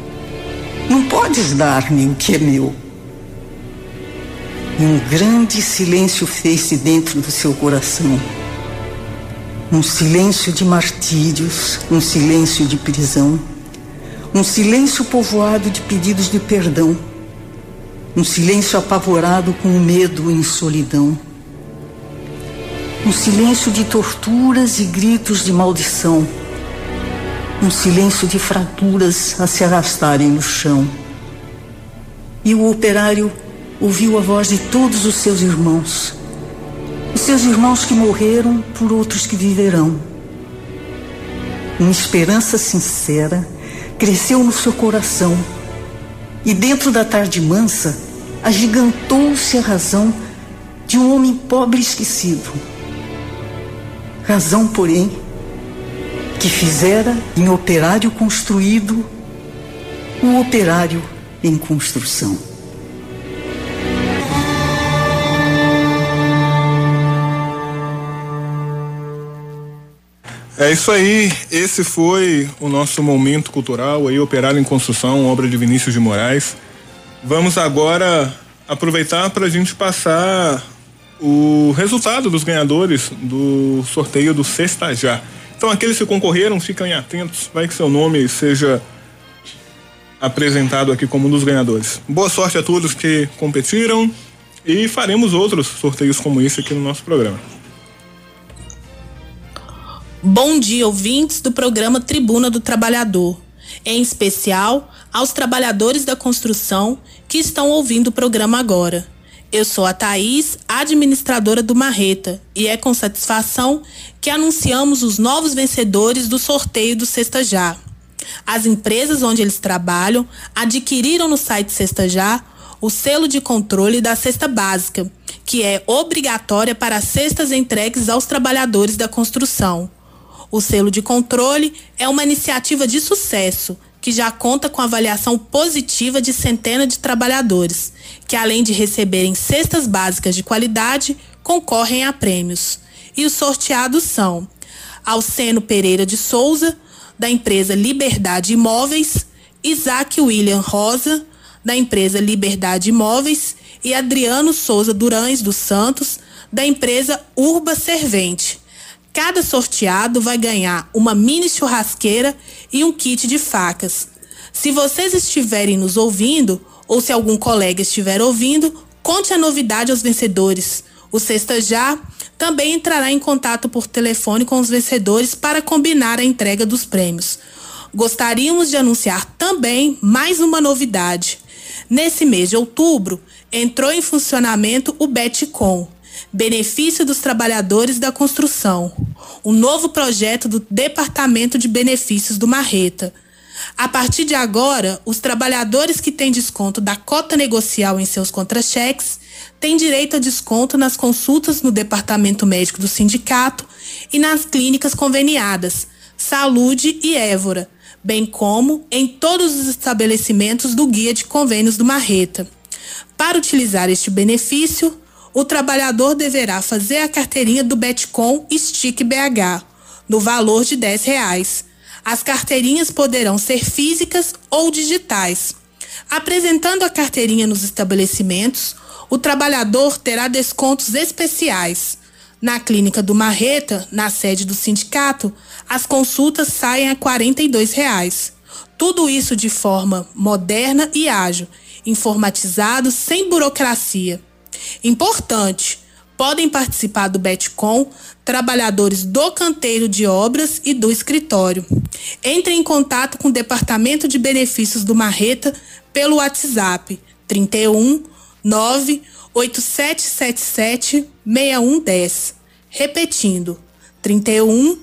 Não podes dar-me o que é meu. E um grande silêncio fez-se dentro do seu coração. Um silêncio de martírios, um silêncio de prisão, um silêncio povoado de pedidos de perdão, um silêncio apavorado com medo e solidão, um silêncio de torturas e gritos de maldição um silêncio de fraturas a se arrastarem no chão. E o operário ouviu a voz de todos os seus irmãos, os seus irmãos que morreram por outros que viverão. Uma esperança sincera cresceu no seu coração e dentro da tarde mansa agigantou-se a razão de um homem pobre esquecido. Razão, porém, que fizera em operário construído o operário em construção. É isso aí, esse foi o nosso momento cultural aí, Operário em Construção, obra de Vinícius de Moraes. Vamos agora aproveitar para a gente passar o resultado dos ganhadores do sorteio do Sexta Já. Então aqueles que concorreram, fiquem atentos, vai que seu nome seja apresentado aqui como um dos ganhadores. Boa sorte a todos que competiram e faremos outros sorteios como esse aqui no nosso programa. Bom dia, ouvintes do programa Tribuna do Trabalhador. Em especial aos trabalhadores da construção que estão ouvindo o programa agora. Eu sou a Thaís, administradora do Marreta, e é com satisfação que anunciamos os novos vencedores do sorteio do Sexta Já. As empresas onde eles trabalham adquiriram no site Sexta Já o selo de controle da cesta básica, que é obrigatória para as cestas entregues aos trabalhadores da construção. O selo de controle é uma iniciativa de sucesso que já conta com avaliação positiva de centenas de trabalhadores, que além de receberem cestas básicas de qualidade, concorrem a prêmios. E os sorteados são Alceno Pereira de Souza, da empresa Liberdade Imóveis, Isaac William Rosa, da empresa Liberdade Imóveis, e Adriano Souza Durães dos Santos, da empresa Urba Servente. Cada sorteado vai ganhar uma mini churrasqueira e um kit de facas. Se vocês estiverem nos ouvindo, ou se algum colega estiver ouvindo, conte a novidade aos vencedores. O Sexta Já também entrará em contato por telefone com os vencedores para combinar a entrega dos prêmios. Gostaríamos de anunciar também mais uma novidade. Nesse mês de outubro, entrou em funcionamento o Betcom Benefício dos Trabalhadores da Construção, um novo projeto do Departamento de Benefícios do Marreta. A partir de agora, os trabalhadores que têm desconto da cota negocial em seus contra-cheques têm direito a desconto nas consultas no Departamento Médico do Sindicato e nas clínicas conveniadas, Saúde e Évora, bem como em todos os estabelecimentos do Guia de Convênios do Marreta. Para utilizar este benefício, o trabalhador deverá fazer a carteirinha do Betcom Stick BH, no valor de R$ reais. As carteirinhas poderão ser físicas ou digitais. Apresentando a carteirinha nos estabelecimentos, o trabalhador terá descontos especiais. Na clínica do Marreta, na sede do sindicato, as consultas saem a 42 reais. Tudo isso de forma moderna e ágil, informatizado, sem burocracia. Importante, podem participar do Betcom trabalhadores do canteiro de obras e do escritório. Entre em contato com o Departamento de Benefícios do Marreta pelo WhatsApp 31 98777 6110. Repetindo, 31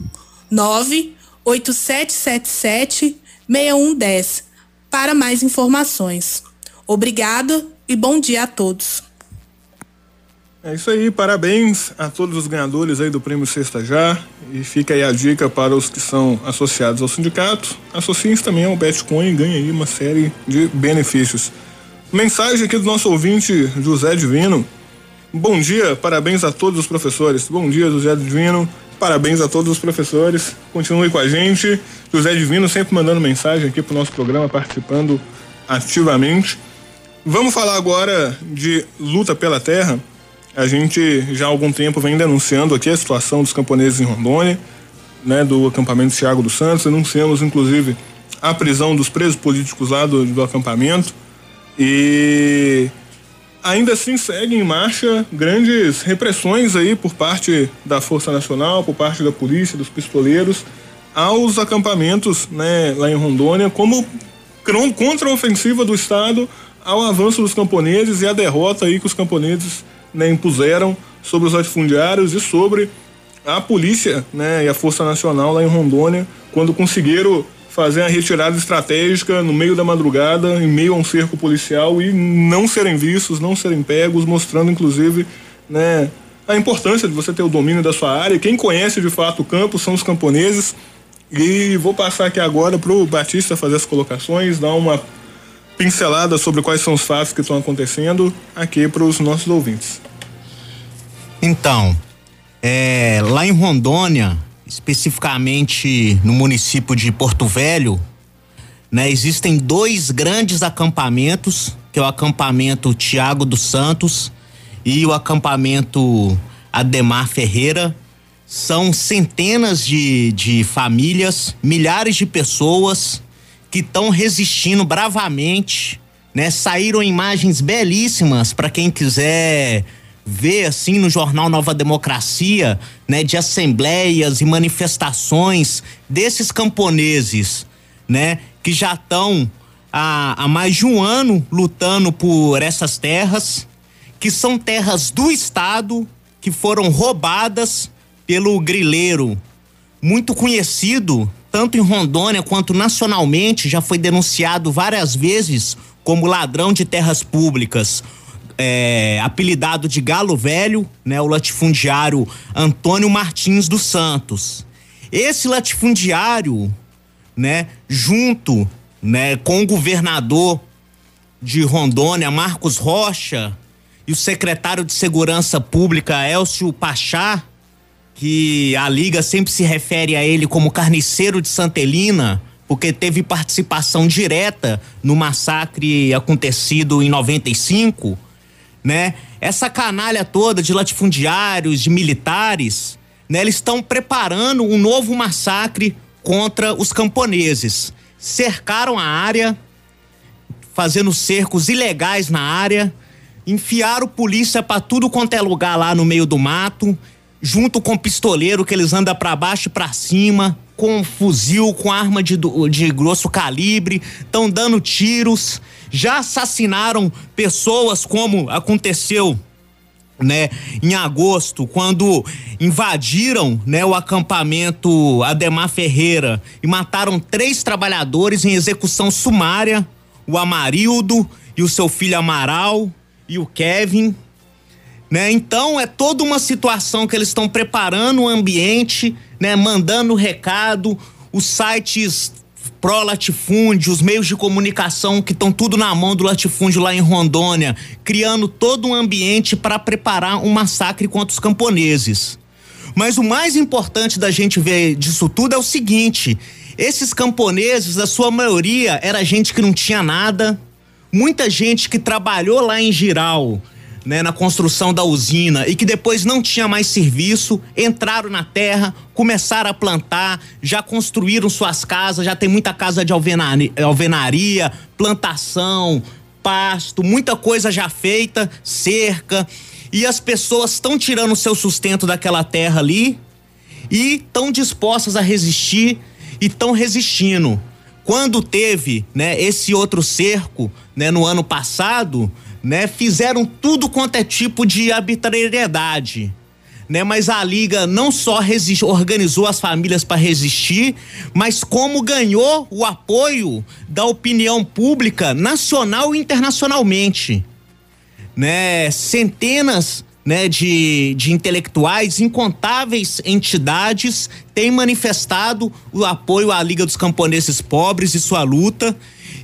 98777 6110 para mais informações. Obrigada e bom dia a todos. É isso aí, parabéns a todos os ganhadores aí do Prêmio Sexta Já. E fica aí a dica para os que são associados ao sindicato. Associem-se também ao Betcoin e ganhem aí uma série de benefícios. Mensagem aqui do nosso ouvinte José Divino. Bom dia, parabéns a todos os professores. Bom dia, José Divino. Parabéns a todos os professores. Continue com a gente. José Divino sempre mandando mensagem aqui para o nosso programa, participando ativamente. Vamos falar agora de luta pela terra. A gente já há algum tempo vem denunciando aqui a situação dos camponeses em Rondônia, né, do acampamento Thiago dos Santos. Denunciamos, inclusive, a prisão dos presos políticos lá do, do acampamento. E ainda assim seguem em marcha grandes repressões aí por parte da Força Nacional, por parte da polícia, dos pistoleiros, aos acampamentos né, lá em Rondônia, como contra a ofensiva do Estado ao avanço dos camponeses e a derrota aí que os camponeses né, impuseram sobre os latifundiários e sobre a polícia né, e a Força Nacional lá em Rondônia, quando conseguiram fazer a retirada estratégica no meio da madrugada, em meio a um cerco policial e não serem vistos, não serem pegos, mostrando inclusive né, a importância de você ter o domínio da sua área. Quem conhece de fato o campo são os camponeses. E vou passar aqui agora para o Batista fazer as colocações, dar uma pincelada sobre quais são os fatos que estão acontecendo aqui para os nossos ouvintes. Então, é, lá em Rondônia, especificamente no município de Porto Velho, né, existem dois grandes acampamentos, que é o acampamento Tiago dos Santos e o acampamento Ademar Ferreira. São centenas de, de famílias, milhares de pessoas que estão resistindo bravamente, né? Saíram imagens belíssimas para quem quiser ver assim no jornal Nova Democracia, né, de assembleias e manifestações desses camponeses, né, que já estão há, há mais de um ano lutando por essas terras, que são terras do Estado que foram roubadas pelo grileiro, muito conhecido tanto em Rondônia quanto nacionalmente, já foi denunciado várias vezes como ladrão de terras públicas. É, apelidado de Galo Velho, né, o latifundiário Antônio Martins dos Santos. Esse latifundiário, né, junto, né, com o governador de Rondônia, Marcos Rocha, e o secretário de Segurança Pública, Elcio Pachá, que a Liga sempre se refere a ele como carniceiro de Santelina, porque teve participação direta no massacre acontecido em 95, né? Essa canalha toda de latifundiários, de militares, né? Eles estão preparando um novo massacre contra os camponeses. Cercaram a área, fazendo cercos ilegais na área, enfiaram polícia para tudo quanto é lugar lá no meio do mato, junto com o pistoleiro que eles andam para baixo e para cima, com fuzil, com arma de, de grosso calibre, estão dando tiros, já assassinaram pessoas como aconteceu né, em agosto, quando invadiram, né, o acampamento Ademar Ferreira e mataram três trabalhadores em execução sumária o Amarildo e o seu filho Amaral e o Kevin. Né? Então é toda uma situação que eles estão preparando o ambiente, né? mandando recado, os sites pró latifúndio, os meios de comunicação que estão tudo na mão do latifúndio lá em Rondônia, criando todo um ambiente para preparar um massacre contra os camponeses. Mas o mais importante da gente ver disso tudo é o seguinte: esses camponeses, a sua maioria, era gente que não tinha nada, muita gente que trabalhou lá em Giral, né, na construção da usina e que depois não tinha mais serviço, entraram na terra, começaram a plantar, já construíram suas casas, já tem muita casa de alvenaria, plantação, pasto, muita coisa já feita, cerca. E as pessoas estão tirando o seu sustento daquela terra ali e estão dispostas a resistir e estão resistindo. Quando teve, né, esse outro cerco, né, no ano passado, né, fizeram tudo quanto é tipo de arbitrariedade. Né, mas a liga não só organizou as famílias para resistir, mas como ganhou o apoio da opinião pública nacional e internacionalmente. Né, centenas né, de, de intelectuais, incontáveis entidades têm manifestado o apoio à Liga dos Camponeses Pobres e sua luta.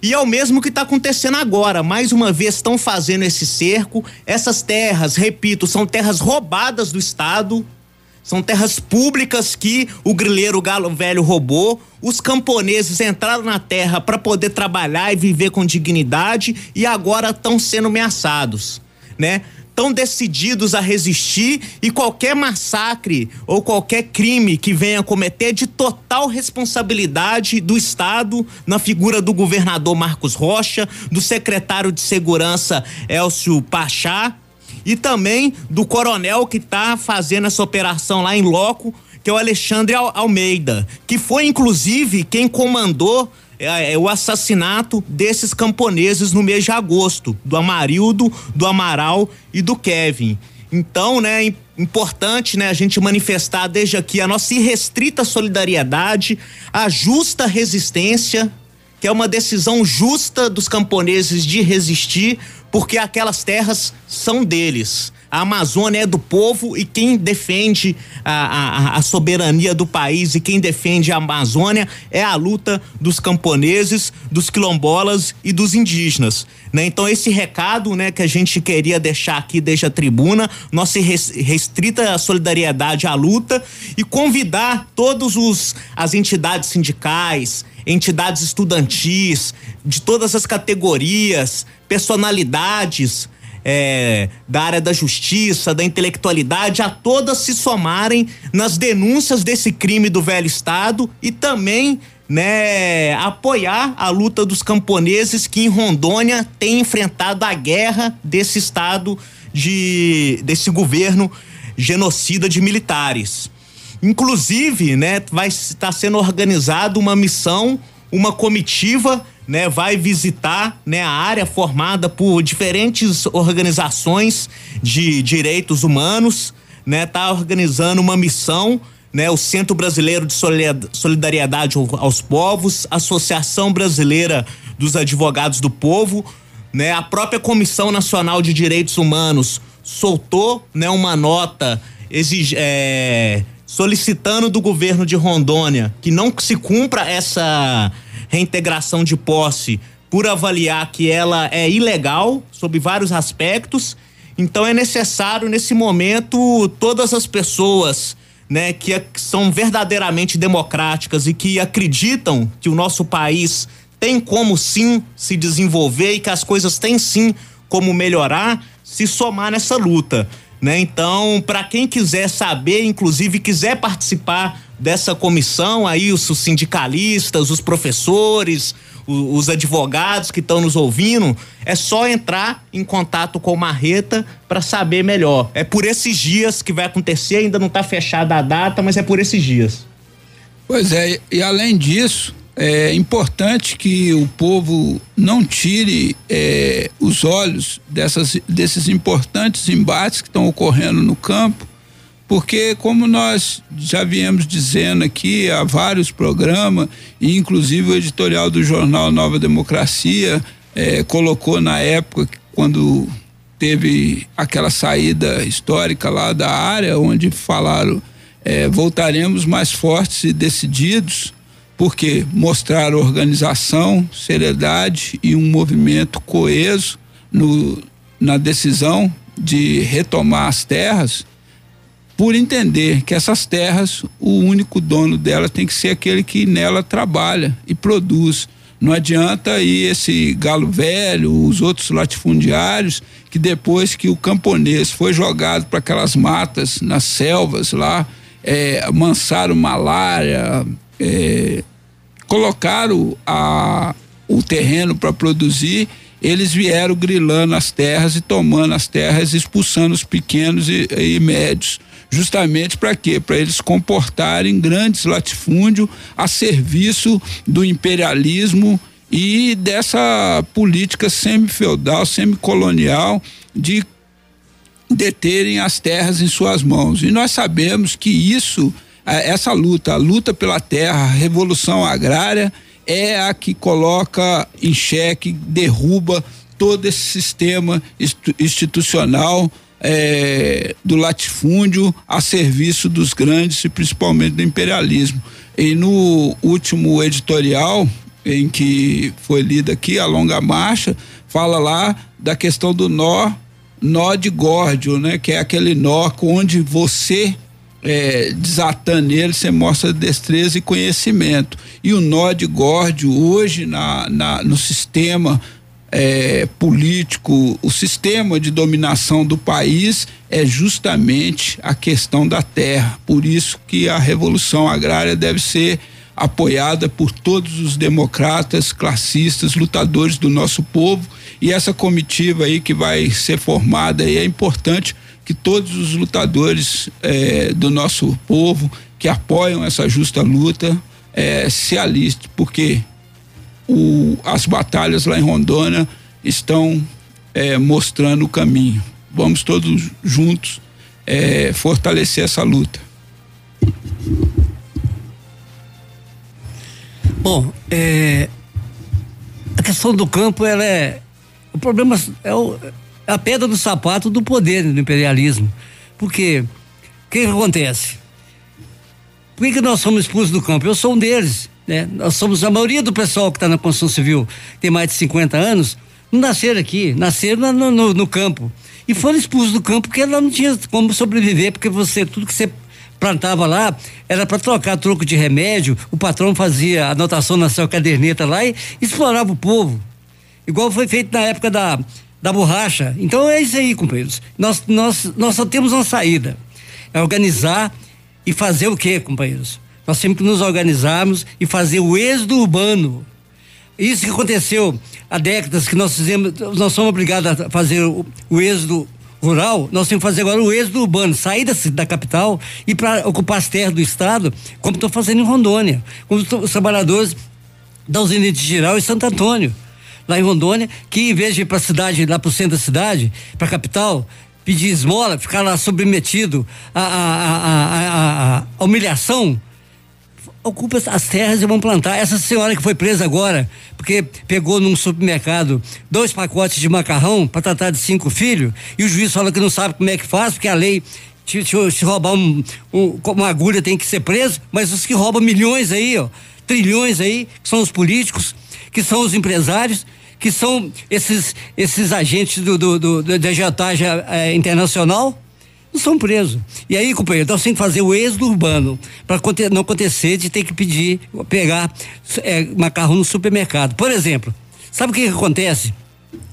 E é o mesmo que está acontecendo agora. Mais uma vez estão fazendo esse cerco. Essas terras, repito, são terras roubadas do Estado. São terras públicas que o grileiro Galo Velho roubou. Os camponeses entraram na terra para poder trabalhar e viver com dignidade e agora estão sendo ameaçados, né? Tão decididos a resistir e qualquer massacre ou qualquer crime que venha cometer de total responsabilidade do Estado na figura do governador Marcos Rocha, do secretário de Segurança Elcio Pachá e também do coronel que está fazendo essa operação lá em loco, que é o Alexandre Almeida, que foi inclusive quem comandou é, é, o assassinato desses camponeses no mês de agosto, do Amarildo, do Amaral e do Kevin. Então, né, importante, né, a gente manifestar desde aqui a nossa irrestrita solidariedade, a justa resistência, que é uma decisão justa dos camponeses de resistir, porque aquelas terras são deles. A Amazônia é do povo e quem defende a, a, a, soberania do país e quem defende a Amazônia é a luta dos camponeses, dos quilombolas e dos indígenas. Né? Então, esse recado né, que a gente queria deixar aqui desde a tribuna, nossa restrita solidariedade à luta e convidar todos os as entidades sindicais, entidades estudantis, de todas as categorias, personalidades, é, da área da justiça, da intelectualidade, a todas se somarem nas denúncias desse crime do velho Estado e também né, apoiar a luta dos camponeses que em Rondônia têm enfrentado a guerra desse Estado, de, desse governo genocida de militares. Inclusive, né, vai estar sendo organizada uma missão, uma comitiva né, vai visitar né, a área formada por diferentes organizações de direitos humanos, né, tá organizando uma missão, né, o Centro Brasileiro de Solidariedade aos Povos, Associação Brasileira dos Advogados do Povo, né, a própria Comissão Nacional de Direitos Humanos soltou, né, uma nota exige, é, solicitando do governo de Rondônia que não se cumpra essa reintegração de posse por avaliar que ela é ilegal sob vários aspectos. Então é necessário nesse momento todas as pessoas, né, que são verdadeiramente democráticas e que acreditam que o nosso país tem como sim se desenvolver e que as coisas têm sim como melhorar, se somar nessa luta né? Então, para quem quiser saber, inclusive quiser participar dessa comissão, aí os, sindicalistas, os professores, os, os advogados que estão nos ouvindo, é só entrar em contato com o Marreta para saber melhor. É por esses dias que vai acontecer, ainda não está fechada a data, mas é por esses dias. Pois é, e além disso, é importante que o povo não tire é, os olhos dessas, desses importantes embates que estão ocorrendo no campo, porque como nós já viemos dizendo aqui há vários programas, e inclusive o editorial do jornal Nova Democracia é, colocou na época quando teve aquela saída histórica lá da área, onde falaram é, voltaremos mais fortes e decididos porque mostrar organização, seriedade e um movimento coeso no, na decisão de retomar as terras, por entender que essas terras, o único dono dela tem que ser aquele que nela trabalha e produz. Não adianta aí esse galo velho, os outros latifundiários, que depois que o camponês foi jogado para aquelas matas, nas selvas lá, é, mansaram malária, é, colocaram a, o terreno para produzir, eles vieram grilando as terras e tomando as terras, expulsando os pequenos e, e médios. Justamente para quê? Para eles comportarem grandes latifúndios a serviço do imperialismo e dessa política semi-feudal, semi-colonial de deterem as terras em suas mãos. E nós sabemos que isso essa luta, a luta pela terra, a revolução agrária, é a que coloca em xeque, derruba todo esse sistema institucional é, do latifúndio a serviço dos grandes e principalmente do imperialismo. E no último editorial, em que foi lido aqui, a longa marcha, fala lá da questão do nó, nó de górdio, né? Que é aquele nó onde você é, desatando ele, você mostra destreza e conhecimento. E o nó de Górdio, hoje, na, na no sistema é, político, o sistema de dominação do país é justamente a questão da terra. Por isso que a revolução agrária deve ser apoiada por todos os democratas, classistas, lutadores do nosso povo. E essa comitiva aí que vai ser formada é importante que todos os lutadores é, do nosso povo que apoiam essa justa luta é, se alistem, porque o, as batalhas lá em Rondônia estão é, mostrando o caminho. Vamos todos juntos fortalecer essa luta. Bom, a questão do campo, ela é. O problema é o, a pedra do sapato do poder do imperialismo. Porque o que, que, acontece? Por que, que nós somos expulsos do campo? Eu sou um deles. Né? Nós somos a maioria do pessoal que está na construção civil, tem mais de 50 anos, não nasceram aqui, nasceram no, no, no campo. E foram expulsos do campo porque ela não tinha como sobreviver, porque você, tudo que você plantava lá era para trocar troco de remédio, o patrão fazia anotação na sua caderneta lá e explorava o povo. Igual foi feito na época da, da borracha. Então é isso aí, companheiros. Nós, nós, nós só temos uma saída: é organizar e fazer o quê, companheiros? Nós temos que nos organizarmos e fazer o êxodo urbano. Isso que aconteceu há décadas que nós fizemos, nós somos obrigados a fazer o, o êxodo rural, nós temos que fazer agora o êxodo urbano, sair da, da capital e para ocupar as terras do estado, como estão fazendo em Rondônia. Como os trabalhadores da usina de Giral e Santo Antônio, lá em Rondônia, que em vez de ir para a cidade, lá para o centro da cidade, para a capital, pedir esmola, ficar lá submetido à, à, à, à humilhação, ocupa as terras e vão plantar. Essa senhora que foi presa agora, porque pegou num supermercado dois pacotes de macarrão para tratar de cinco filhos, e o juiz fala que não sabe como é que faz, porque a lei se, se, se roubar um, um, uma agulha tem que ser preso, mas os que roubam milhões aí, ó, trilhões aí, que são os políticos, que são os empresários, que são esses, esses agentes do, do, do, do da agiotagem é, internacional, não são presos. E aí, companheiro, nós temos que fazer o êxodo urbano para não acontecer de ter que pedir, pegar é, macarrão no supermercado. Por exemplo, sabe o que, que acontece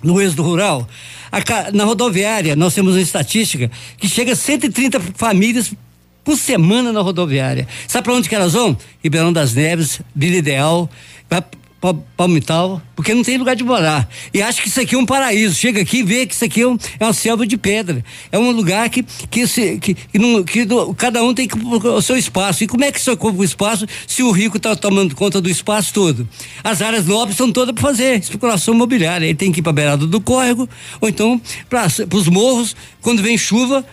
no êxodo rural? A, na rodoviária, nós temos uma estatística que chega a 130 famílias por semana na rodoviária. Sabe para onde que elas vão? Ribeirão das Neves, Vila Ideal, palmital, porque não tem lugar de morar. E acho que isso aqui é um paraíso. Chega aqui e vê que isso aqui é, um, é uma selva de pedra. É um lugar que, que, se, que, que, não, que cada um tem que, o seu espaço. E como é que você ocupa o espaço se o rico está tomando conta do espaço todo? As áreas nobres são todas para fazer especulação imobiliária. Ele tem que ir para a beirada do córrego, ou então para os morros, quando vem chuva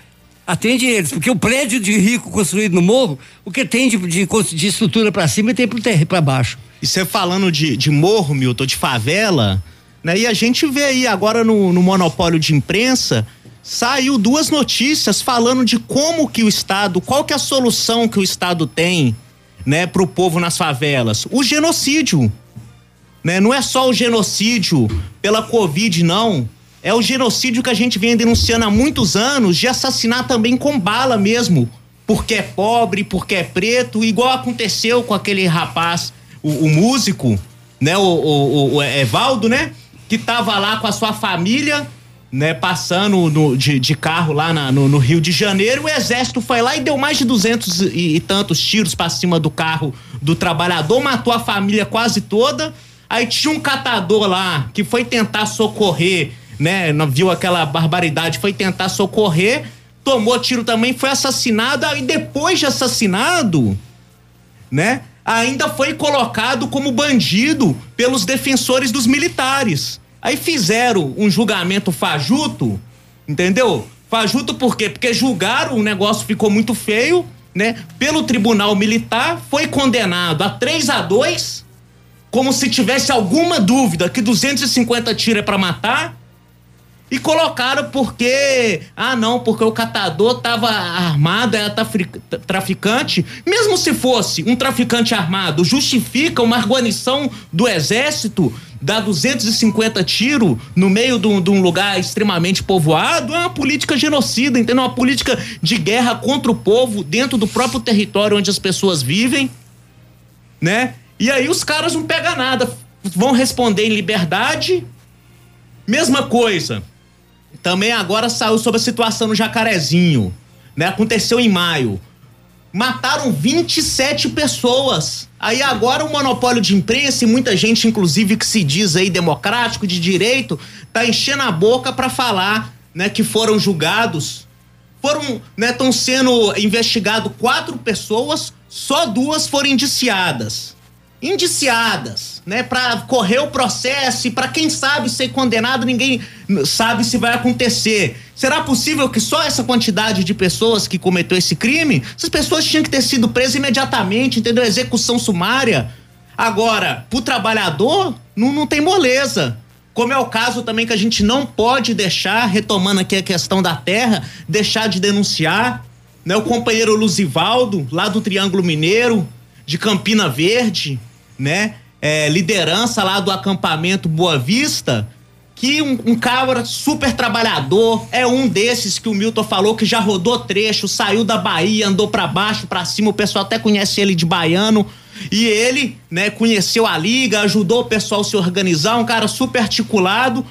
atende eles, porque o prédio de rico construído no morro, o que tem de, de, de estrutura para cima e tem para baixo. E você falando de, de morro, Milton, de favela, né? E a gente vê aí agora no, no monopólio de imprensa, saiu duas notícias falando de como que o Estado, qual que é a solução que o Estado tem, né, pro povo nas favelas. O genocídio, né? Não é só o genocídio pela Covid, não. É o genocídio que a gente vem denunciando há muitos anos de assassinar também com bala mesmo, porque é pobre, porque é preto, igual aconteceu com aquele rapaz o, o músico, né, o, o, o, Evaldo, né, que tava lá com a sua família, né, passando no, de, de, carro lá na, no, no, Rio de Janeiro, o exército foi lá e deu mais de duzentos e, tantos tiros para cima do carro do trabalhador, matou a família quase toda. Aí tinha um catador lá que foi tentar socorrer, né, viu aquela barbaridade, foi tentar socorrer, tomou tiro também, foi assassinado, aí depois de assassinado, né, ainda foi colocado como bandido pelos defensores dos militares. Aí fizeram um julgamento fajuto, entendeu? Fajuto por quê? Porque julgaram, o negócio ficou muito feio, né? Pelo tribunal militar, foi condenado a 3 a 2 como se tivesse alguma dúvida que 250 tiros é para matar, e colocaram porque, ah não, porque o catador tava armado, era traficante. Mesmo se fosse um traficante armado, justifica uma guarnição do exército dar 250 tiros no meio de um, de um, lugar extremamente povoado, é uma política genocida, entendeu? Uma política de guerra contra o povo dentro do próprio território onde as pessoas vivem, né? E aí os caras não pegam nada, vão responder em liberdade. Mesma coisa, também agora saiu sobre a situação no Jacarezinho, né? Aconteceu em maio. Mataram 27 pessoas. Aí agora o monopólio de imprensa e muita gente, inclusive, que se diz aí democrático, de direito, tá enchendo a boca para falar, né, que foram julgados. Foram, né, estão sendo investigados quatro pessoas, só duas foram indiciadas indiciadas, né, para correr o processo e para quem sabe ser condenado, ninguém sabe se vai acontecer. Será possível que só essa quantidade de pessoas que cometeu esse crime, essas pessoas tinham que ter sido presas imediatamente, entendeu? Execução sumária. Agora, pro trabalhador, não, não tem moleza. Como é o caso também que a gente não pode deixar, retomando aqui a questão da terra, deixar de denunciar, né? O companheiro Luzivaldo, lá do Triângulo Mineiro, de Campina Verde, né? É, liderança lá do acampamento Boa Vista, que um, um cabra super trabalhador, é um desses que o Milton falou que já rodou trecho, saiu da Bahia, andou para baixo, para cima, o pessoal até conhece ele de baiano. E ele, né, conheceu a liga, ajudou o pessoal a se organizar, um cara super articulado.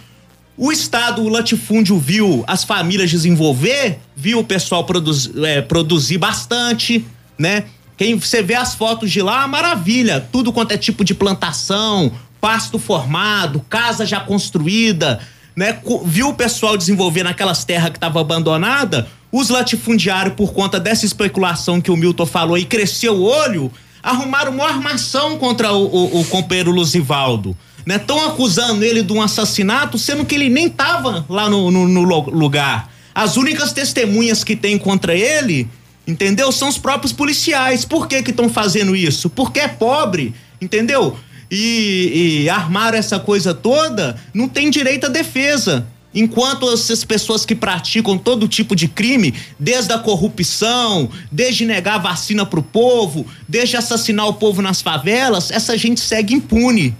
O Estado, o latifúndio viu as famílias desenvolver, viu o pessoal produz, é, produzir bastante, né? Quem você vê as fotos de lá, maravilha. Tudo quanto é tipo de plantação, pasto formado, casa já construída, né? Viu o pessoal desenvolver naquelas terras que estavam abandonadas? Os latifundiários, por conta dessa especulação que o Milton falou e cresceu o olho, arrumaram uma armação contra o, o, o companheiro Luzivaldo. Né? Estão acusando ele de um assassinato, sendo que ele nem estava lá no, no, no lugar. As únicas testemunhas que tem contra ele, entendeu? São os próprios policiais. Por que estão fazendo isso? Porque é pobre, entendeu? E, e armaram essa coisa toda, não tem direito à defesa. Enquanto essas pessoas que praticam todo tipo de crime, desde a corrupção, desde negar vacina pro povo, desde assassinar o povo nas favelas, essa gente segue impune,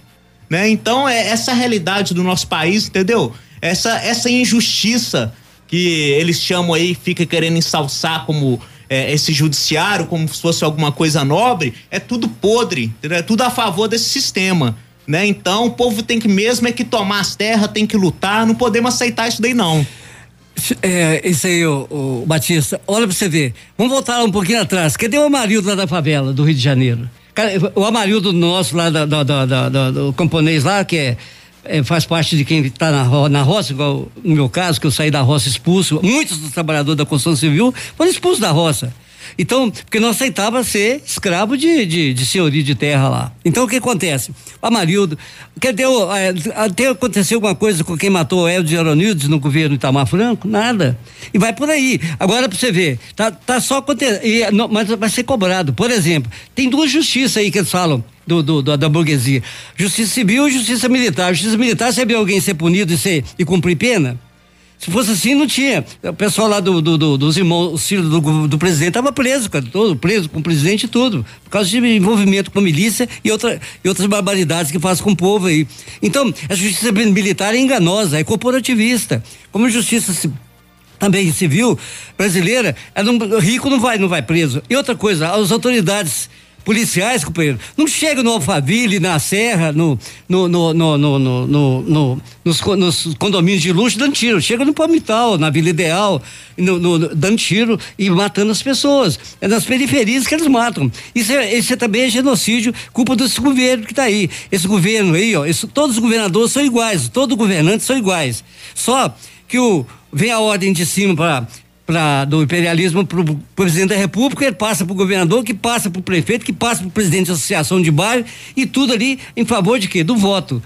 né? Então é essa realidade do nosso país, entendeu? Essa essa injustiça que eles chamam aí, fica querendo ensalçar como é, esse judiciário, como se fosse alguma coisa nobre, é tudo podre, é tudo a favor desse sistema né? Então o povo tem que mesmo é que tomar as terras, tem que lutar, não podemos aceitar isso daí não. É, isso aí, o, o Batista, olha pra você ver. Vamos voltar um pouquinho atrás. Cadê o Amarildo lá da favela, do Rio de Janeiro? O Amarildo nosso lá da, da, da, da do camponês lá, que é, é, faz parte de quem está na, na roça, igual no meu caso, que eu saí da roça expulso. Muitos dos trabalhadores da construção civil foram expulsos da roça. Então, porque não aceitava ser escravo de, de, de senhoria de terra lá. Então, o que acontece? Amarildo, quer deu, é, até aconteceu alguma coisa com quem matou o Eldio Aronildes no governo Itamar Franco? Nada. E vai por aí. Agora, para você ver, tá, tá só acontecendo, mas vai ser cobrado. Por exemplo, tem duas justiças aí que eles falam. Do, do, da burguesia. Justiça civil e justiça militar. Justiça militar, se alguém ser punido e, ser, e cumprir pena, se fosse assim, não tinha. O pessoal lá do, do, do dos irmãos, os filhos do, do presidente estava preso, cara, todo preso com o presidente e tudo. Por causa de envolvimento com a milícia e, outra, e outras barbaridades que faz com o povo aí. Então, a justiça militar é enganosa, é corporativista. Como a justiça também civil brasileira, é rico não vai, não vai preso. E outra coisa, as autoridades policiais, companheiro, não chega no Alphaville, na Serra, no, no, no, no, no, no, no nos, nos, condomínios de luxo dando tiro. Chega no Palmital, na Vila Ideal, no, no, dando tiro e matando as pessoas. É nas periferias que eles matam. Isso, é, isso é também é genocídio, culpa desse governo que está aí. Esse governo aí, ó, isso, todos os governadores são iguais, todos os governantes são iguais. Só que o, vem a ordem de cima para pra, do imperialismo para o presidente da República, ele passa para o governador, que passa para o prefeito, que passa para o presidente da associação de bairro e tudo ali em favor de quê? Do voto.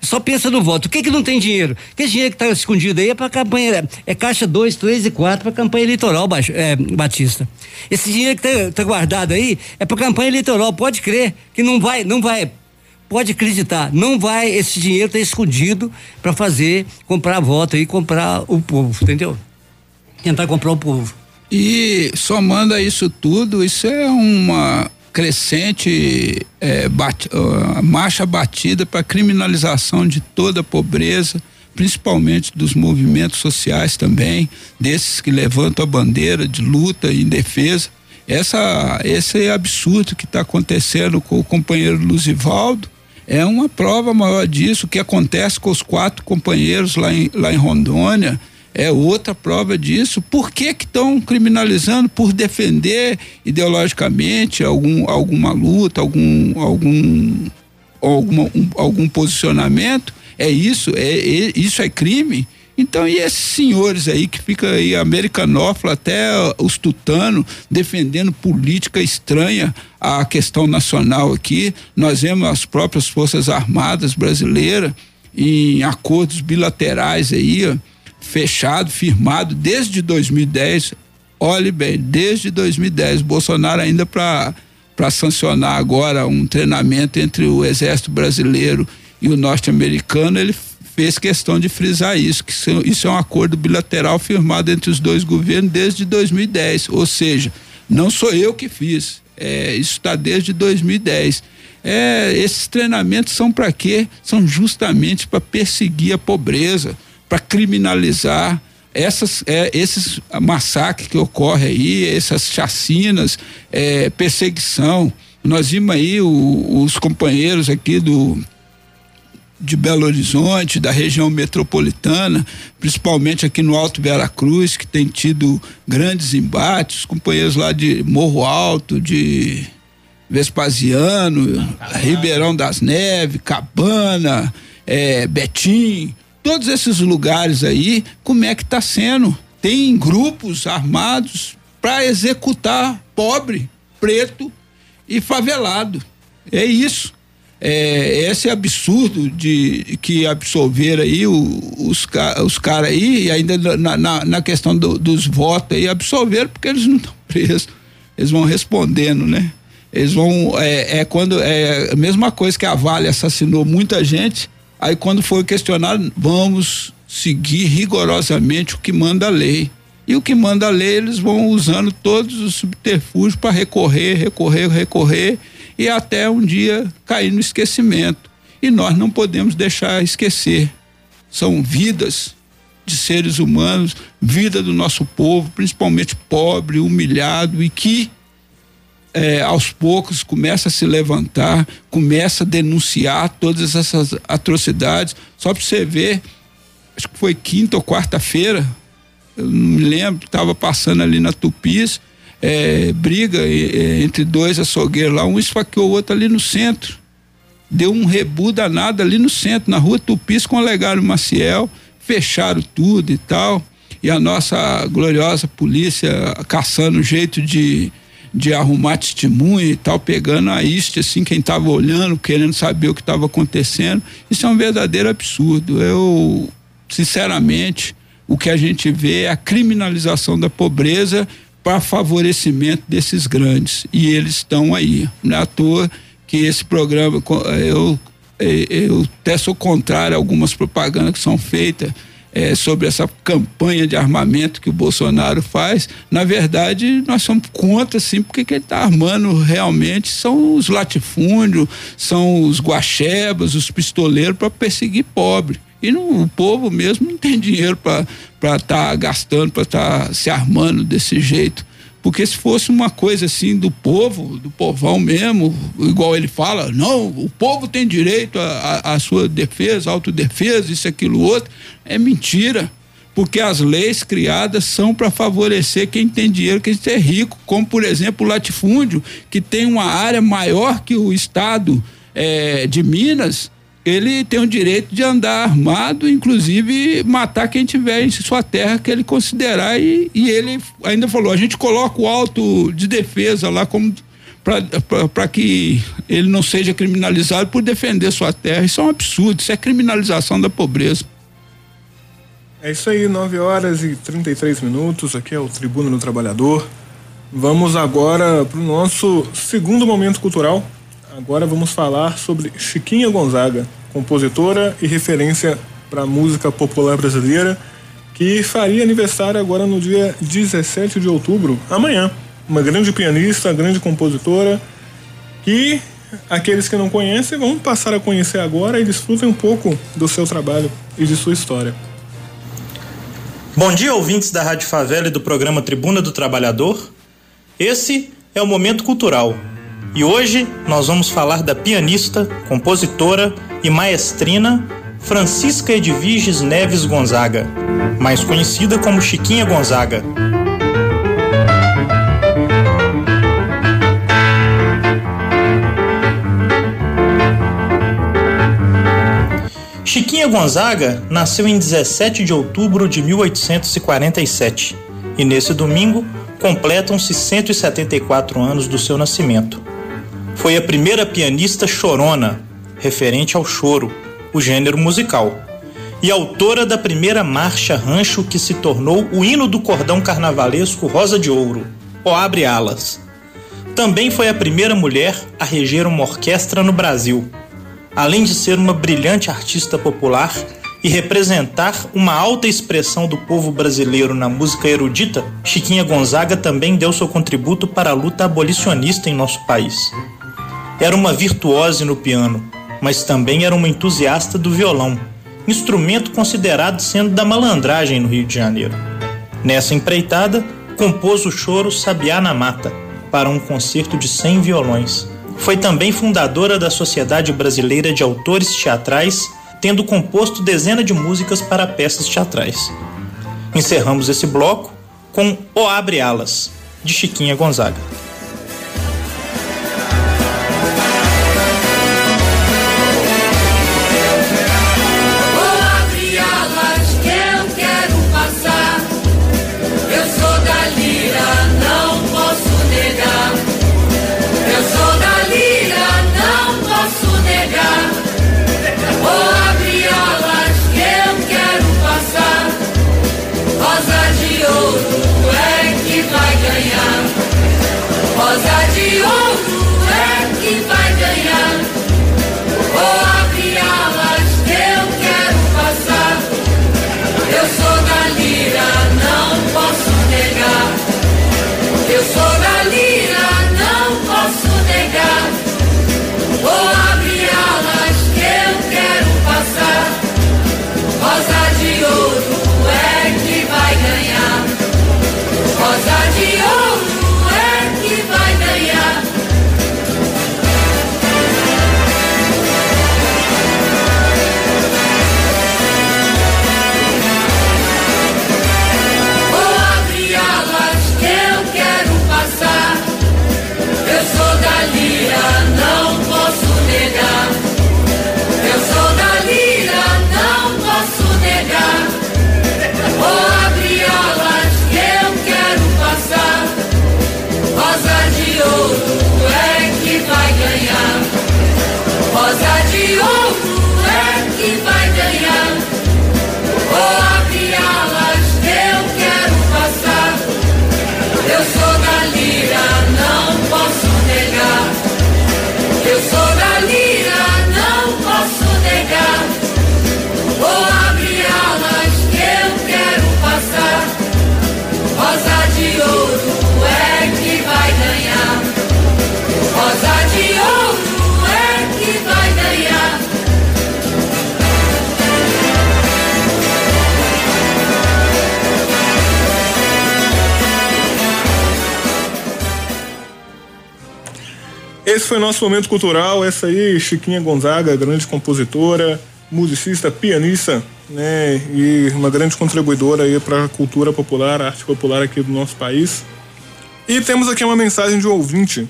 Só pensa no voto. O que que não tem dinheiro? Que dinheiro que está escondido aí é para campanha, é caixa 2, 3 e 4 para campanha eleitoral, é, Batista. Esse dinheiro que está tá guardado aí é para campanha eleitoral, pode crer que não vai, não vai pode acreditar, não vai esse dinheiro estar tá escondido para fazer comprar voto e comprar o povo, entendeu? Tentar comprar o povo. E somando a isso tudo, isso é uma crescente é, bat, uh, marcha batida para criminalização de toda a pobreza, principalmente dos movimentos sociais também, desses que levantam a bandeira de luta em defesa. Essa, esse absurdo que está acontecendo com o companheiro Luzivaldo é uma prova maior disso, que acontece com os quatro companheiros lá em, lá em Rondônia, é outra prova disso. Por que estão criminalizando por defender ideologicamente algum alguma luta, algum algum alguma, um, algum posicionamento? É isso, é, é, isso é crime? Então, e esses senhores aí que fica aí americanófilo até os tutanos defendendo política estranha à questão nacional aqui, nós vemos as próprias Forças Armadas brasileiras em acordos bilaterais aí, ó, fechado, firmado desde 2010. Olhe bem, desde 2010, Bolsonaro ainda para para sancionar agora um treinamento entre o Exército Brasileiro e o norte-americano, ele fez questão de frisar isso, que isso é um acordo bilateral firmado entre os dois governos desde 2010. Ou seja, não sou eu que fiz, é, isso está desde 2010. É, esses treinamentos são para quê? São justamente para perseguir a pobreza para criminalizar essas, é, esses massacres que ocorrem aí, essas chacinas, é, perseguição. Nós vimos aí o, os companheiros aqui do de Belo Horizonte, da região metropolitana, principalmente aqui no Alto Vera Cruz, que tem tido grandes embates, companheiros lá de Morro Alto, de Vespasiano, Ribeirão das Neves, Cabana, é, Betim, todos esses lugares aí, como é que está sendo? Tem grupos armados para executar pobre, preto e favelado. É isso. É, esse absurdo de que absolveram aí os, os caras aí, e ainda na, na, na questão do, dos votos aí, absolveram porque eles não estão presos. Eles vão respondendo, né? Eles vão. É, é, quando. É a mesma coisa que a Vale assassinou muita gente. Aí quando foi questionado, vamos seguir rigorosamente o que manda a lei. E o que manda a lei, eles vão usando todos os subterfúgios para recorrer, recorrer, recorrer e até um dia cair no esquecimento. E nós não podemos deixar esquecer. São vidas de seres humanos, vida do nosso povo, principalmente pobre, humilhado e que é, aos poucos começa a se levantar, começa a denunciar todas essas atrocidades. Só para você ver, acho que foi quinta ou quarta-feira, não me lembro, estava passando ali na Tupis, é, briga é, entre dois açougueiros lá, um esfaqueou o outro ali no centro. Deu um rebu danado ali no centro, na rua Tupis com o Legário Maciel, fecharam tudo e tal. E a nossa gloriosa polícia caçando jeito de, de arrumar testemunha e tal, pegando a iste, assim, quem estava olhando, querendo saber o que estava acontecendo. Isso é um verdadeiro absurdo. Eu, sinceramente, o que a gente vê é a criminalização da pobreza para favorecimento desses grandes. E eles estão aí. Não é à toa que esse programa, eu, eu até sou contrário a algumas propagandas que são feitas é, sobre essa campanha de armamento que o Bolsonaro faz, na verdade nós somos contra sim, porque quem está armando realmente são os latifúndios, são os guaxebas, os pistoleiros para perseguir pobre. E não, o povo mesmo não tem dinheiro para estar tá gastando, para estar tá se armando desse jeito. Porque se fosse uma coisa assim do povo, do povão mesmo, igual ele fala, não, o povo tem direito à sua defesa, autodefesa, isso, aquilo, outro, é mentira. Porque as leis criadas são para favorecer quem tem dinheiro, quem é rico, como por exemplo o latifúndio, que tem uma área maior que o estado é, de Minas, ele tem o direito de andar armado, inclusive matar quem tiver em sua terra que ele considerar. E, e ele ainda falou: a gente coloca o auto de defesa lá como para que ele não seja criminalizado por defender sua terra. Isso é um absurdo, isso é criminalização da pobreza. É isso aí, 9 horas e 33 minutos. Aqui é o Tribuna do Trabalhador. Vamos agora para o nosso segundo momento cultural. Agora vamos falar sobre Chiquinha Gonzaga, compositora e referência para a música popular brasileira, que faria aniversário agora no dia 17 de outubro, amanhã. Uma grande pianista, grande compositora, que aqueles que não conhecem vão passar a conhecer agora e desfrutem um pouco do seu trabalho e de sua história. Bom dia, ouvintes da Rádio Favela e do programa Tribuna do Trabalhador. Esse é o Momento Cultural e hoje nós vamos falar da pianista, compositora e maestrina Francisca Edviges Neves Gonzaga, mais conhecida como Chiquinha Gonzaga. Chiquinha Gonzaga nasceu em 17 de outubro de 1847 e nesse domingo completam-se 174 anos do seu nascimento. Foi a primeira pianista chorona, referente ao choro, o gênero musical, e autora da primeira marcha rancho que se tornou o hino do cordão carnavalesco Rosa de Ouro, O Abre Alas. Também foi a primeira mulher a reger uma orquestra no Brasil, além de ser uma brilhante artista popular e representar uma alta expressão do povo brasileiro na música erudita, Chiquinha Gonzaga também deu seu contributo para a luta abolicionista em nosso país. Era uma virtuose no piano, mas também era uma entusiasta do violão, instrumento considerado sendo da malandragem no Rio de Janeiro. Nessa empreitada, compôs o choro Sabiá na Mata, para um concerto de 100 violões. Foi também fundadora da Sociedade Brasileira de Autores Teatrais, tendo composto dezenas de músicas para peças teatrais. Encerramos esse bloco com O Abre Alas, de Chiquinha Gonzaga. Foi nosso momento cultural. Essa aí, Chiquinha Gonzaga, grande compositora, musicista, pianista, né? E uma grande contribuidora aí para a cultura popular, a arte popular aqui do nosso país. E temos aqui uma mensagem de um ouvinte.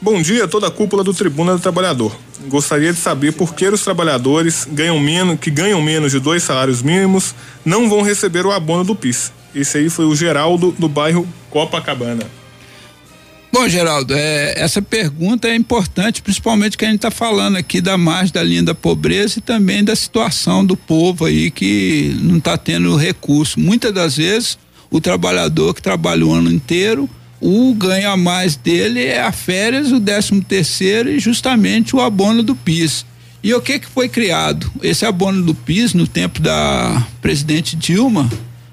Bom dia, toda a cúpula do Tribuna do Trabalhador. Gostaria de saber por que os trabalhadores ganham menos, que ganham menos de dois salários mínimos não vão receber o abono do PIS. Esse aí foi o Geraldo do bairro Copacabana. Bom, Geraldo, é, essa pergunta é importante, principalmente que a gente está falando aqui da margem da linha da pobreza e também da situação do povo aí que não está tendo recurso. Muitas das vezes, o trabalhador que trabalha o ano inteiro, o ganho a mais dele é a férias, o décimo terceiro e justamente o abono do PIS. E o que que foi criado? Esse abono do PIS no tempo da presidente Dilma,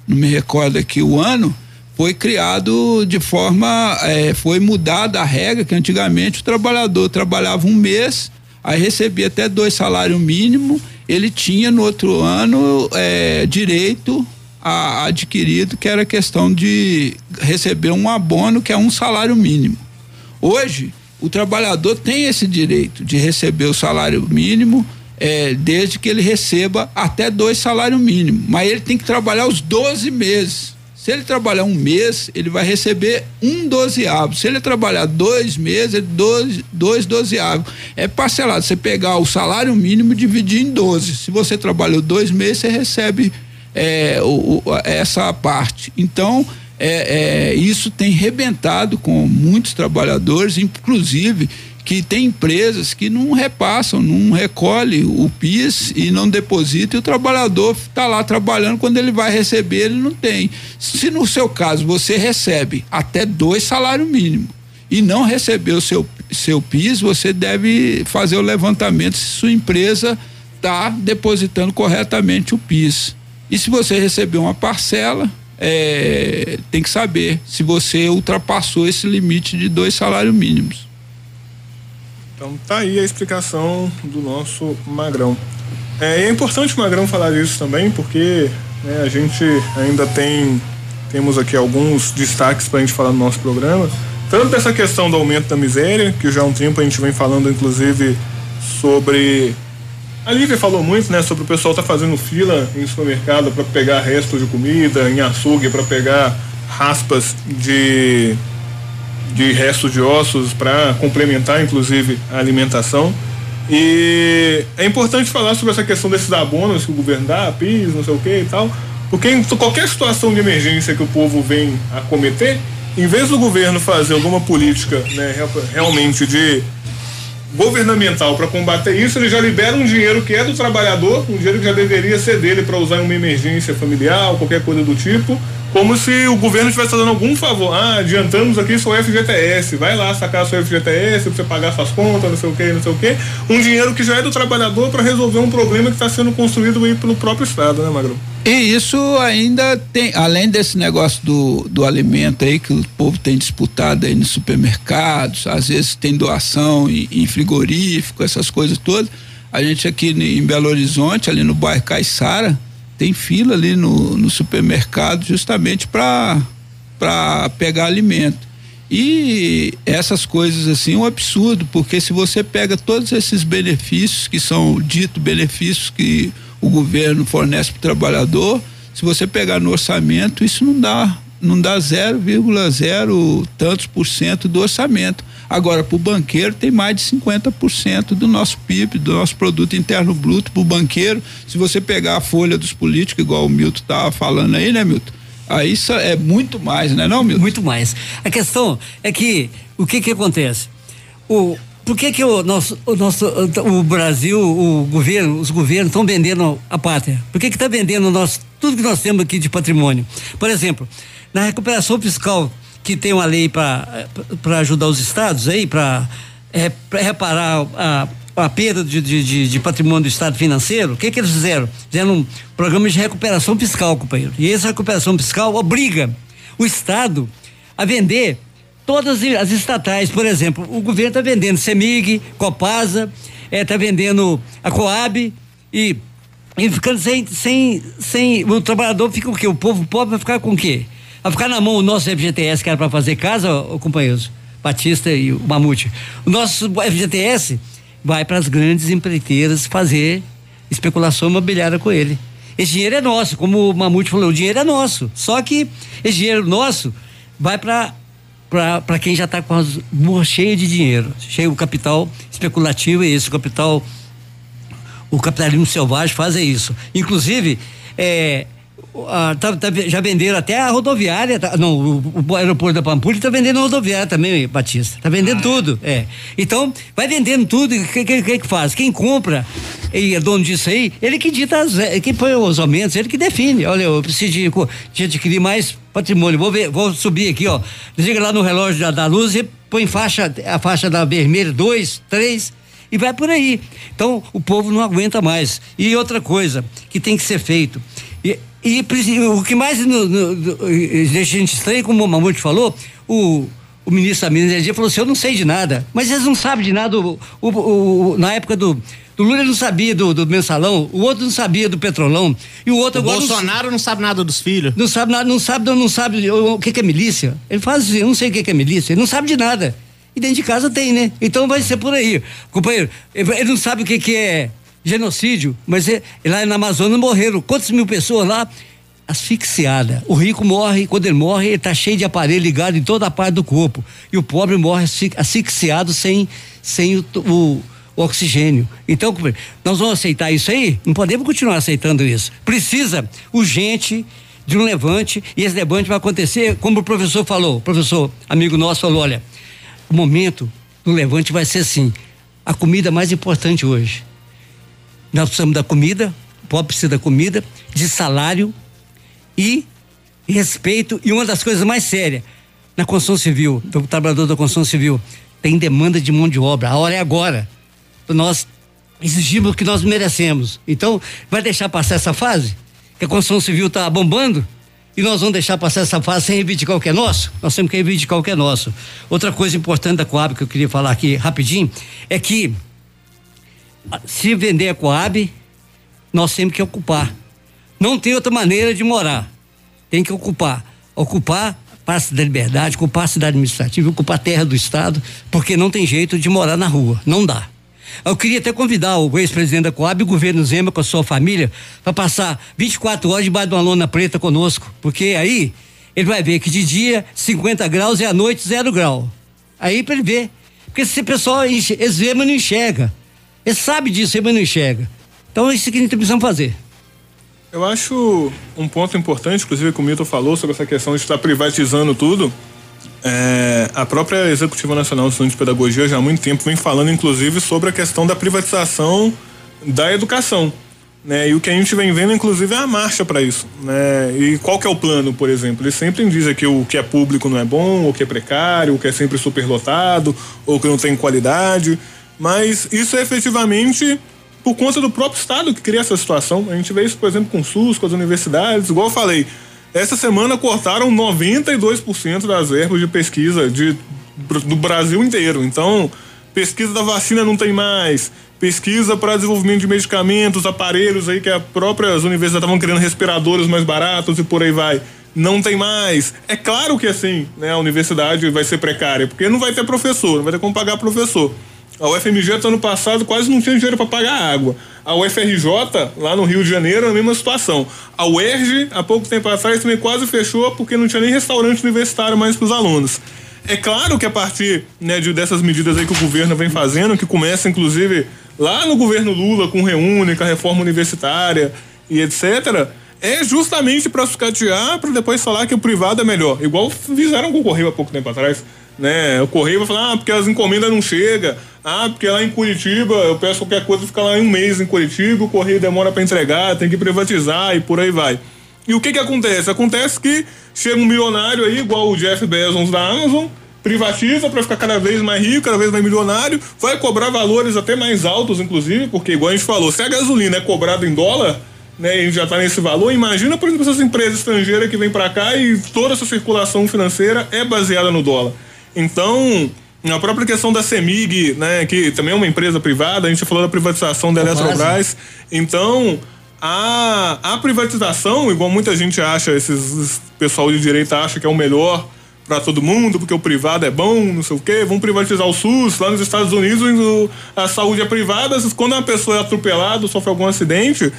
não me recordo aqui o ano, foi criado de forma, eh, foi mudada a regra que antigamente o trabalhador trabalhava um mês, aí recebia até dois salários mínimo, ele tinha no outro ano eh, direito a, adquirido que era questão de receber um abono que é um salário mínimo. Hoje o trabalhador tem esse direito de receber o salário mínimo eh, desde que ele receba até dois salários mínimos, mas ele tem que trabalhar os 12 meses. Se ele trabalhar um mês, ele vai receber um dozeavo. Se ele trabalhar dois meses, dois, dois dozeavos. É parcelado. Você pegar o salário mínimo e dividir em 12. Se você trabalhou dois meses, você recebe é, o, o, essa parte. Então, é, é, isso tem rebentado com muitos trabalhadores, inclusive que tem empresas que não repassam, não recolhe o PIS e não deposita e o trabalhador está lá trabalhando quando ele vai receber ele não tem. Se no seu caso você recebe até dois salários mínimos e não recebeu seu seu PIS, você deve fazer o levantamento se sua empresa está depositando corretamente o PIS. E se você recebeu uma parcela, é, tem que saber se você ultrapassou esse limite de dois salários mínimos. Então tá aí a explicação do nosso Magrão. É, é importante o Magrão falar disso também, porque né, a gente ainda tem temos aqui alguns destaques para a gente falar no nosso programa. Tanto dessa questão do aumento da miséria, que já há um tempo a gente vem falando, inclusive, sobre. A Lívia falou muito, né, sobre o pessoal tá fazendo fila em supermercado para pegar restos de comida, em açougue para pegar raspas de de restos de ossos para complementar, inclusive, a alimentação. E é importante falar sobre essa questão desses abonos que o governo dá, PIS, não sei o que e tal, porque em qualquer situação de emergência que o povo vem a cometer, em vez do governo fazer alguma política né, realmente de governamental para combater isso, ele já libera um dinheiro que é do trabalhador, um dinheiro que já deveria ser dele para usar em uma emergência familiar, qualquer coisa do tipo, como se o governo estivesse dando algum favor. Ah, adiantamos aqui seu FGTS, vai lá sacar seu FGTS para você pagar suas contas, não sei o que, não sei o que. Um dinheiro que já é do trabalhador para resolver um problema que está sendo construído aí pelo próprio Estado, né, Magro? E isso ainda tem, além desse negócio do, do alimento aí que o povo tem disputado aí nos supermercados, às vezes tem doação em, em frigorífico, essas coisas todas. A gente aqui em Belo Horizonte, ali no bairro Caiçara, tem fila ali no, no supermercado justamente para para pegar alimento. E essas coisas assim é um absurdo, porque se você pega todos esses benefícios que são dito benefícios que o governo fornece para o trabalhador, se você pegar no orçamento, isso não dá, não dá 0,0 tantos por cento do orçamento. Agora, para o banqueiro, tem mais de 50% do nosso PIB, do nosso produto interno bruto. Para o banqueiro, se você pegar a folha dos políticos, igual o Milton estava falando aí, né, Milton? Aí isso é muito mais, né, não, Milton? Muito mais. A questão é que o que que acontece? O, por que que o nosso, o nosso, o Brasil, o governo, os governos estão vendendo a pátria? Por que que está vendendo nosso, tudo que nós temos aqui de patrimônio? Por exemplo, na recuperação fiscal que tem uma lei para ajudar os estados aí, para é, reparar a, a perda de, de, de, patrimônio do Estado financeiro, o que, que eles fizeram? Fizeram um programa de recuperação fiscal, companheiro. E essa recuperação fiscal obriga o Estado a vender todas as estatais. Por exemplo, o governo está vendendo Semig, Copasa, está vendendo a Coab e, e ficando sem, sem, sem. O trabalhador fica o quê? O povo pobre vai ficar com o quê? Vai ficar na mão o nosso FGTS que era para fazer casa, ô, companheiros? Batista e o Mamute. O nosso FGTS vai para as grandes empreiteiras fazer especulação imobiliária com ele. Esse dinheiro é nosso, como o Mamute falou, o dinheiro é nosso. Só que esse dinheiro nosso vai para para quem já está com as mãos cheias de dinheiro, cheio o capital especulativo isso, o capital o capitalismo selvagem faz é isso. Inclusive, é, ah, tá, tá, já venderam até a rodoviária, tá, não, o, o, aeroporto da Pampulha está vendendo a rodoviária também, Batista. Está vendendo ah, tudo, é. Então, vai vendendo tudo, o que, que, que, que faz? Quem compra e é dono disso aí, ele que dita, as, quem põe os aumentos, ele que define. Olha, eu preciso de, de adquirir mais patrimônio, vou ver, vou subir aqui, ó. Liga lá no relógio da, da luz e põe faixa, a faixa da vermelha, dois, três, e vai por aí. Então, o povo não aguenta mais. E outra coisa que tem que ser feito, e, e o que mais no, no, no, deixa a gente estranho, como o Mamute falou, o, o ministro da Minas e Energia falou assim: eu não sei de nada. Mas eles não sabem de nada. O, o, o, na época do, do Lula ele não sabia do, do mensalão, o outro não sabia do petrolão. E o outro o Bolsonaro não, não, sabe nada dos filhos. Não sabe nada, não sabe, não sabe o, o que, que é milícia. Ele faz assim, eu não sei o que, que é milícia, ele não sabe de nada. E dentro de casa tem, né? Então vai ser por aí. Companheiro, ele não sabe o que, que é genocídio, mas é, lá na Amazônia morreram quantas mil pessoas lá? asfixiada. O rico morre, quando ele morre, ele está cheio de aparelho ligado em toda a parte do corpo. E o pobre morre asfixiado sem, sem o, o, o oxigênio. Então, nós vamos aceitar isso aí? Não podemos continuar aceitando isso. Precisa urgente de um levante, e esse levante vai acontecer, como o professor falou, o professor, amigo nosso, falou: olha, o momento do levante vai ser assim: a comida mais importante hoje. Nós precisamos da comida, o pobre precisa da comida, de salário e respeito. E uma das coisas mais sérias, na construção civil, do trabalhador da construção civil, tem demanda de mão de obra. A hora é agora. Nós exigimos o que nós merecemos. Então, vai deixar passar essa fase? Que a construção civil está bombando? E nós vamos deixar passar essa fase sem reivindicar o que é nosso? Nós temos que reivindicar o que é nosso. Outra coisa importante da Coab que eu queria falar aqui rapidinho é que se vender a Coab, nós temos que ocupar. Não tem outra maneira de morar. Tem que ocupar. Ocupar Praça da Liberdade, ocupar a cidade administrativa, ocupar a terra do Estado, porque não tem jeito de morar na rua. Não dá. Eu queria até convidar o ex-presidente da Coab, o governo Zema, com a sua família, para passar 24 horas debaixo de uma lona preta conosco. Porque aí ele vai ver que de dia 50 graus e à noite zero grau. Aí para ele ver. Porque esse pessoal, esse Zema não enxerga. Ele sabe disso, mas não enxerga. Então é isso que a gente precisa fazer. Eu acho um ponto importante, inclusive que o Milton falou sobre essa questão de estar privatizando tudo. É, a própria Executiva Nacional de Pedagogia já há muito tempo vem falando, inclusive, sobre a questão da privatização da educação. Né? E o que a gente vem vendo, inclusive, é a marcha para isso. Né? E qual que é o plano, por exemplo? Eles sempre dizem que o que é público não é bom, ou que é precário, ou que é sempre superlotado, ou que não tem qualidade. Mas isso é efetivamente por conta do próprio Estado que cria essa situação. A gente vê isso, por exemplo, com o SUS, com as universidades, igual eu falei. Essa semana cortaram 92% das verbas de pesquisa de, do Brasil inteiro. Então, pesquisa da vacina não tem mais, pesquisa para desenvolvimento de medicamentos, aparelhos aí que as próprias universidades estavam criando respiradores mais baratos e por aí vai. Não tem mais. É claro que assim, né, a universidade vai ser precária, porque não vai ter professor, não vai ter como pagar professor. A UFMG ano passado quase não tinha dinheiro para pagar água. A UFRJ, lá no Rio de Janeiro, a mesma situação. A UERJ, há pouco tempo atrás, também quase fechou porque não tinha nem restaurante universitário mais para os alunos. É claro que a partir né, de, dessas medidas aí que o governo vem fazendo, que começa inclusive lá no governo Lula com Reúne, com a reforma universitária e etc., é justamente para sucatear, para depois falar que o privado é melhor. Igual fizeram com o Correio há pouco tempo atrás né? O correio vai falar, ah, porque as encomendas não chegam. Ah, porque lá em Curitiba, eu peço qualquer coisa, fica lá um mês em Curitiba, o correio demora para entregar, tem que privatizar e por aí vai. E o que que acontece? Acontece que chega um milionário aí, igual o Jeff Bezos da Amazon, privatiza para ficar cada vez mais rico, cada vez mais milionário, vai cobrar valores até mais altos, inclusive, porque igual a gente falou, se a gasolina é cobrada em dólar, né, e já está nesse valor. Imagina, por exemplo, essas empresas estrangeiras que vêm para cá e toda essa circulação financeira é baseada no dólar. Então, a própria questão da CEMIG, né, que também é uma empresa privada, a gente falou da privatização da Eletrobras. Então, a, a privatização, igual muita gente acha, esses esse pessoal de direita acha que é o melhor para todo mundo, porque o privado é bom, não sei o quê, vão privatizar o SUS. Lá nos Estados Unidos, a saúde é privada, quando uma pessoa é atropelada, sofre algum acidente,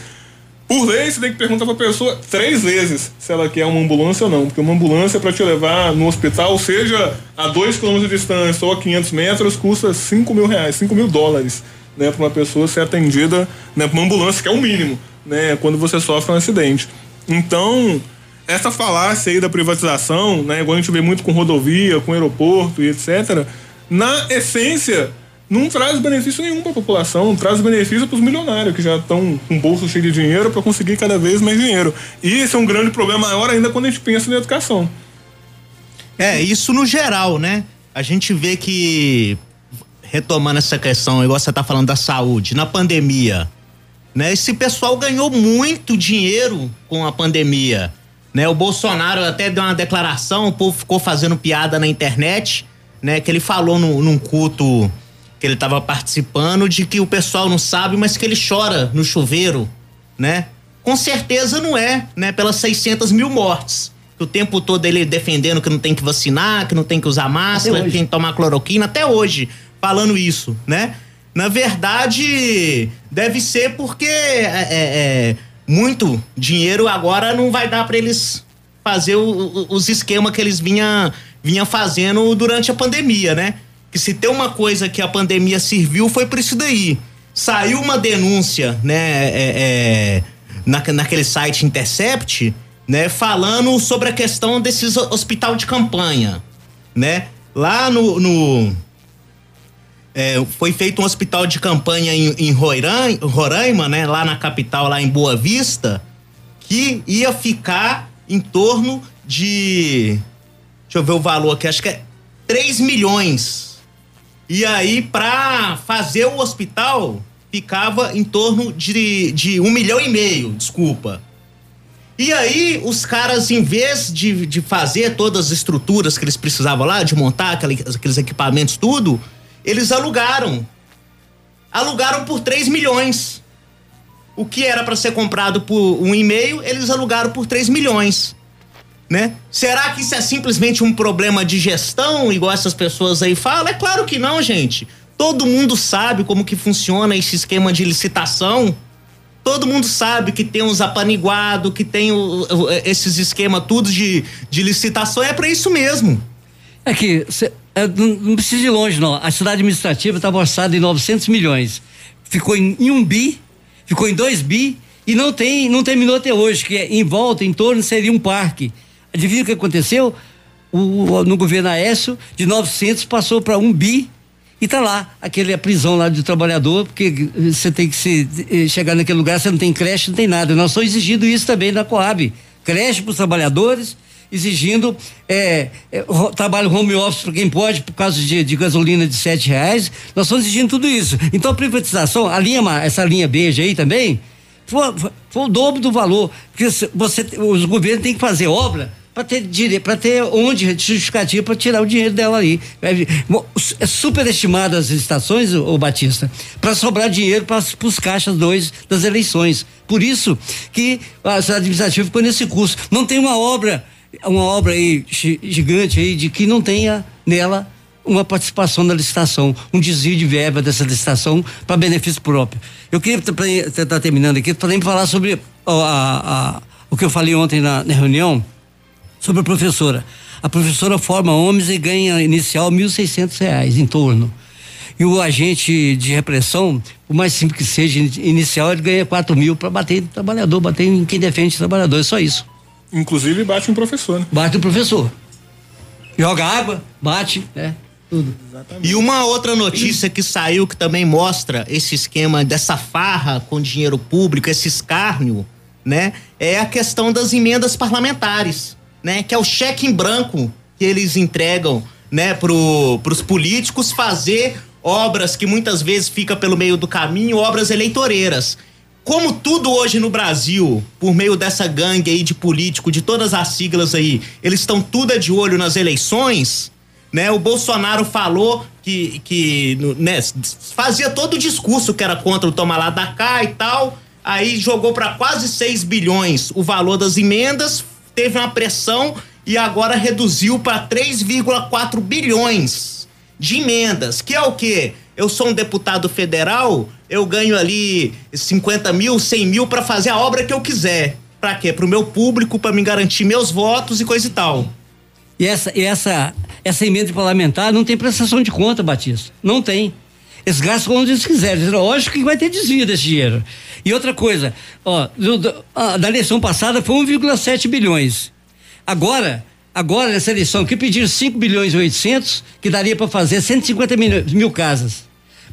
por lei, você tem que perguntar pra pessoa três vezes se ela quer uma ambulância ou não. Porque uma ambulância para te levar no hospital, seja a dois quilômetros de distância ou a 500 metros, custa 5 mil reais, 5 mil dólares, né? Pra uma pessoa ser atendida, né? Pra uma ambulância, que é o mínimo, né? Quando você sofre um acidente. Então, essa falácia aí da privatização, né? Igual a gente vê muito com rodovia, com aeroporto e etc. Na essência, não traz benefício nenhum para a população, traz benefício para os milionários que já estão com o bolso cheio de dinheiro para conseguir cada vez mais dinheiro. E esse é um grande problema maior ainda quando a gente pensa na educação. É, isso no geral, né? A gente vê que, retomando essa questão, igual você tá falando da saúde, na pandemia, né? Esse pessoal ganhou muito dinheiro com a pandemia, né? O Bolsonaro até deu uma declaração, o povo ficou fazendo piada na internet, né? Que ele falou no, num culto que ele tava participando de que o pessoal não sabe, mas que ele chora no chuveiro, né? Com certeza não é, né? Pelas 600 mil mortes. Que o tempo todo ele defendendo que não tem que vacinar, que não tem que usar máscara, que tem que tomar cloroquina, até hoje, falando isso, né? Na verdade, deve ser porque é, é, é, muito dinheiro agora não vai dar pra eles fazer o- os esquemas que eles vinha, vinha fazendo durante a pandemia, né? Que se tem uma coisa que a pandemia serviu foi por isso daí. Saiu uma denúncia, né, é, é, na, naquele site Intercept, né, falando sobre a questão desses ho- hospital de campanha, né? Lá no, no- é, foi feito um hospital de campanha em, em Roraima, Roraima, né, lá na capital, lá em Boa Vista, que ia ficar em torno de. Deixa eu ver o valor aqui, acho que é 3 milhões. E aí, pra fazer o hospital, ficava em torno de, de um milhão e meio, desculpa. E aí, os caras, em vez de, de fazer todas as estruturas que eles precisavam lá, de montar aquele- aqueles equipamentos, tudo, eles alugaram. Alugaram por 3 milhões. O que era para ser comprado por um e meio, eles alugaram por 3 milhões. Né? Será que isso é simplesmente um problema de gestão, igual essas pessoas aí falam? É claro que não, gente. Todo mundo sabe como que funciona esse esquema de licitação. Todo mundo sabe que tem uns apaniguados, que tem o- o- esses esquemas tudo de, de licitação. É para isso mesmo. É que cê- é, não, não precisa ir longe, não. A cidade administrativa estava orçada em 900 milhões. Ficou em, em um bi, ficou em dois bi e não tem, não terminou até hoje, que é, em volta, em torno, seria um parque. Adivinha o que aconteceu? O, no governo Aécio, de 900 passou para um bi e tá lá, aquele a prisão lá do trabalhador, porque você tem que se, eh, chegar naquele lugar, você não tem creche, não tem nada. Nós estamos exigindo isso também na Coab. Creche para os trabalhadores, exigindo é, é, trabalho home office para quem pode, por causa de, de gasolina de sete reais. Nós estamos exigindo tudo isso. Então a privatização, a linha, essa linha beija aí também, foi, foi- o dobro do valor. Porque você, os governos têm que fazer obra para ter direito, para ter onde justificativa para tirar o dinheiro dela ali. É, é superestimado as licitações, o, Batista, para sobrar dinheiro para os caixas dois das eleições. Por isso que a administrativa ficou nesse curso. Não tem uma obra, uma obra aí gi- gigante aí de que não tenha nela uma participação na licitação, um desvio de verba dessa licitação para benefício próprio. Eu queria estar terminando aqui, também falar sobre a- a- o que eu falei ontem na, na reunião sobre a professora. A professora forma homens e ganha inicial 1.600 reais em torno. E o agente de repressão, por mais simples que seja, in- inicial, ele ganha 4 mil para bater no trabalhador, bater em quem defende o trabalhador. É só isso. Inclusive bate um professor, né? Bate o professor. Joga água, bate, né? Tudo. E uma outra notícia que saiu que também mostra esse esquema dessa farra com dinheiro público, esse escárnio, né? É a questão das emendas parlamentares, né? Que é o cheque em branco que eles entregam, né, pro, pros políticos fazer obras que muitas vezes fica pelo meio do caminho, obras eleitoreiras. como tudo hoje no Brasil, por meio dessa gangue aí de político, de todas as siglas aí, eles estão tudo de olho nas eleições, né? O Bolsonaro falou que, que né, fazia todo o discurso que era contra o tomar lá da cá e tal, aí jogou para quase 6 bilhões o valor das emendas, teve uma pressão e agora reduziu para 3,4 bilhões de emendas, que é o quê? Eu sou um deputado federal, eu ganho ali 50 mil, 100 mil para fazer a obra que eu quiser. Para quê? Para o meu público, para me garantir meus votos e coisa e tal. E essa, e essa, essa emenda parlamentar não tem prestação de conta, Batista. Não tem. Eles gastam quando eles quiserem. Lógico que vai ter desvio desse dinheiro. E outra coisa, ó, do, do, a, da eleição passada foi 1,7 bilhões. Agora, agora nessa eleição que pediram 5 bilhões e 800, que daria para fazer 150 mil, mil casas.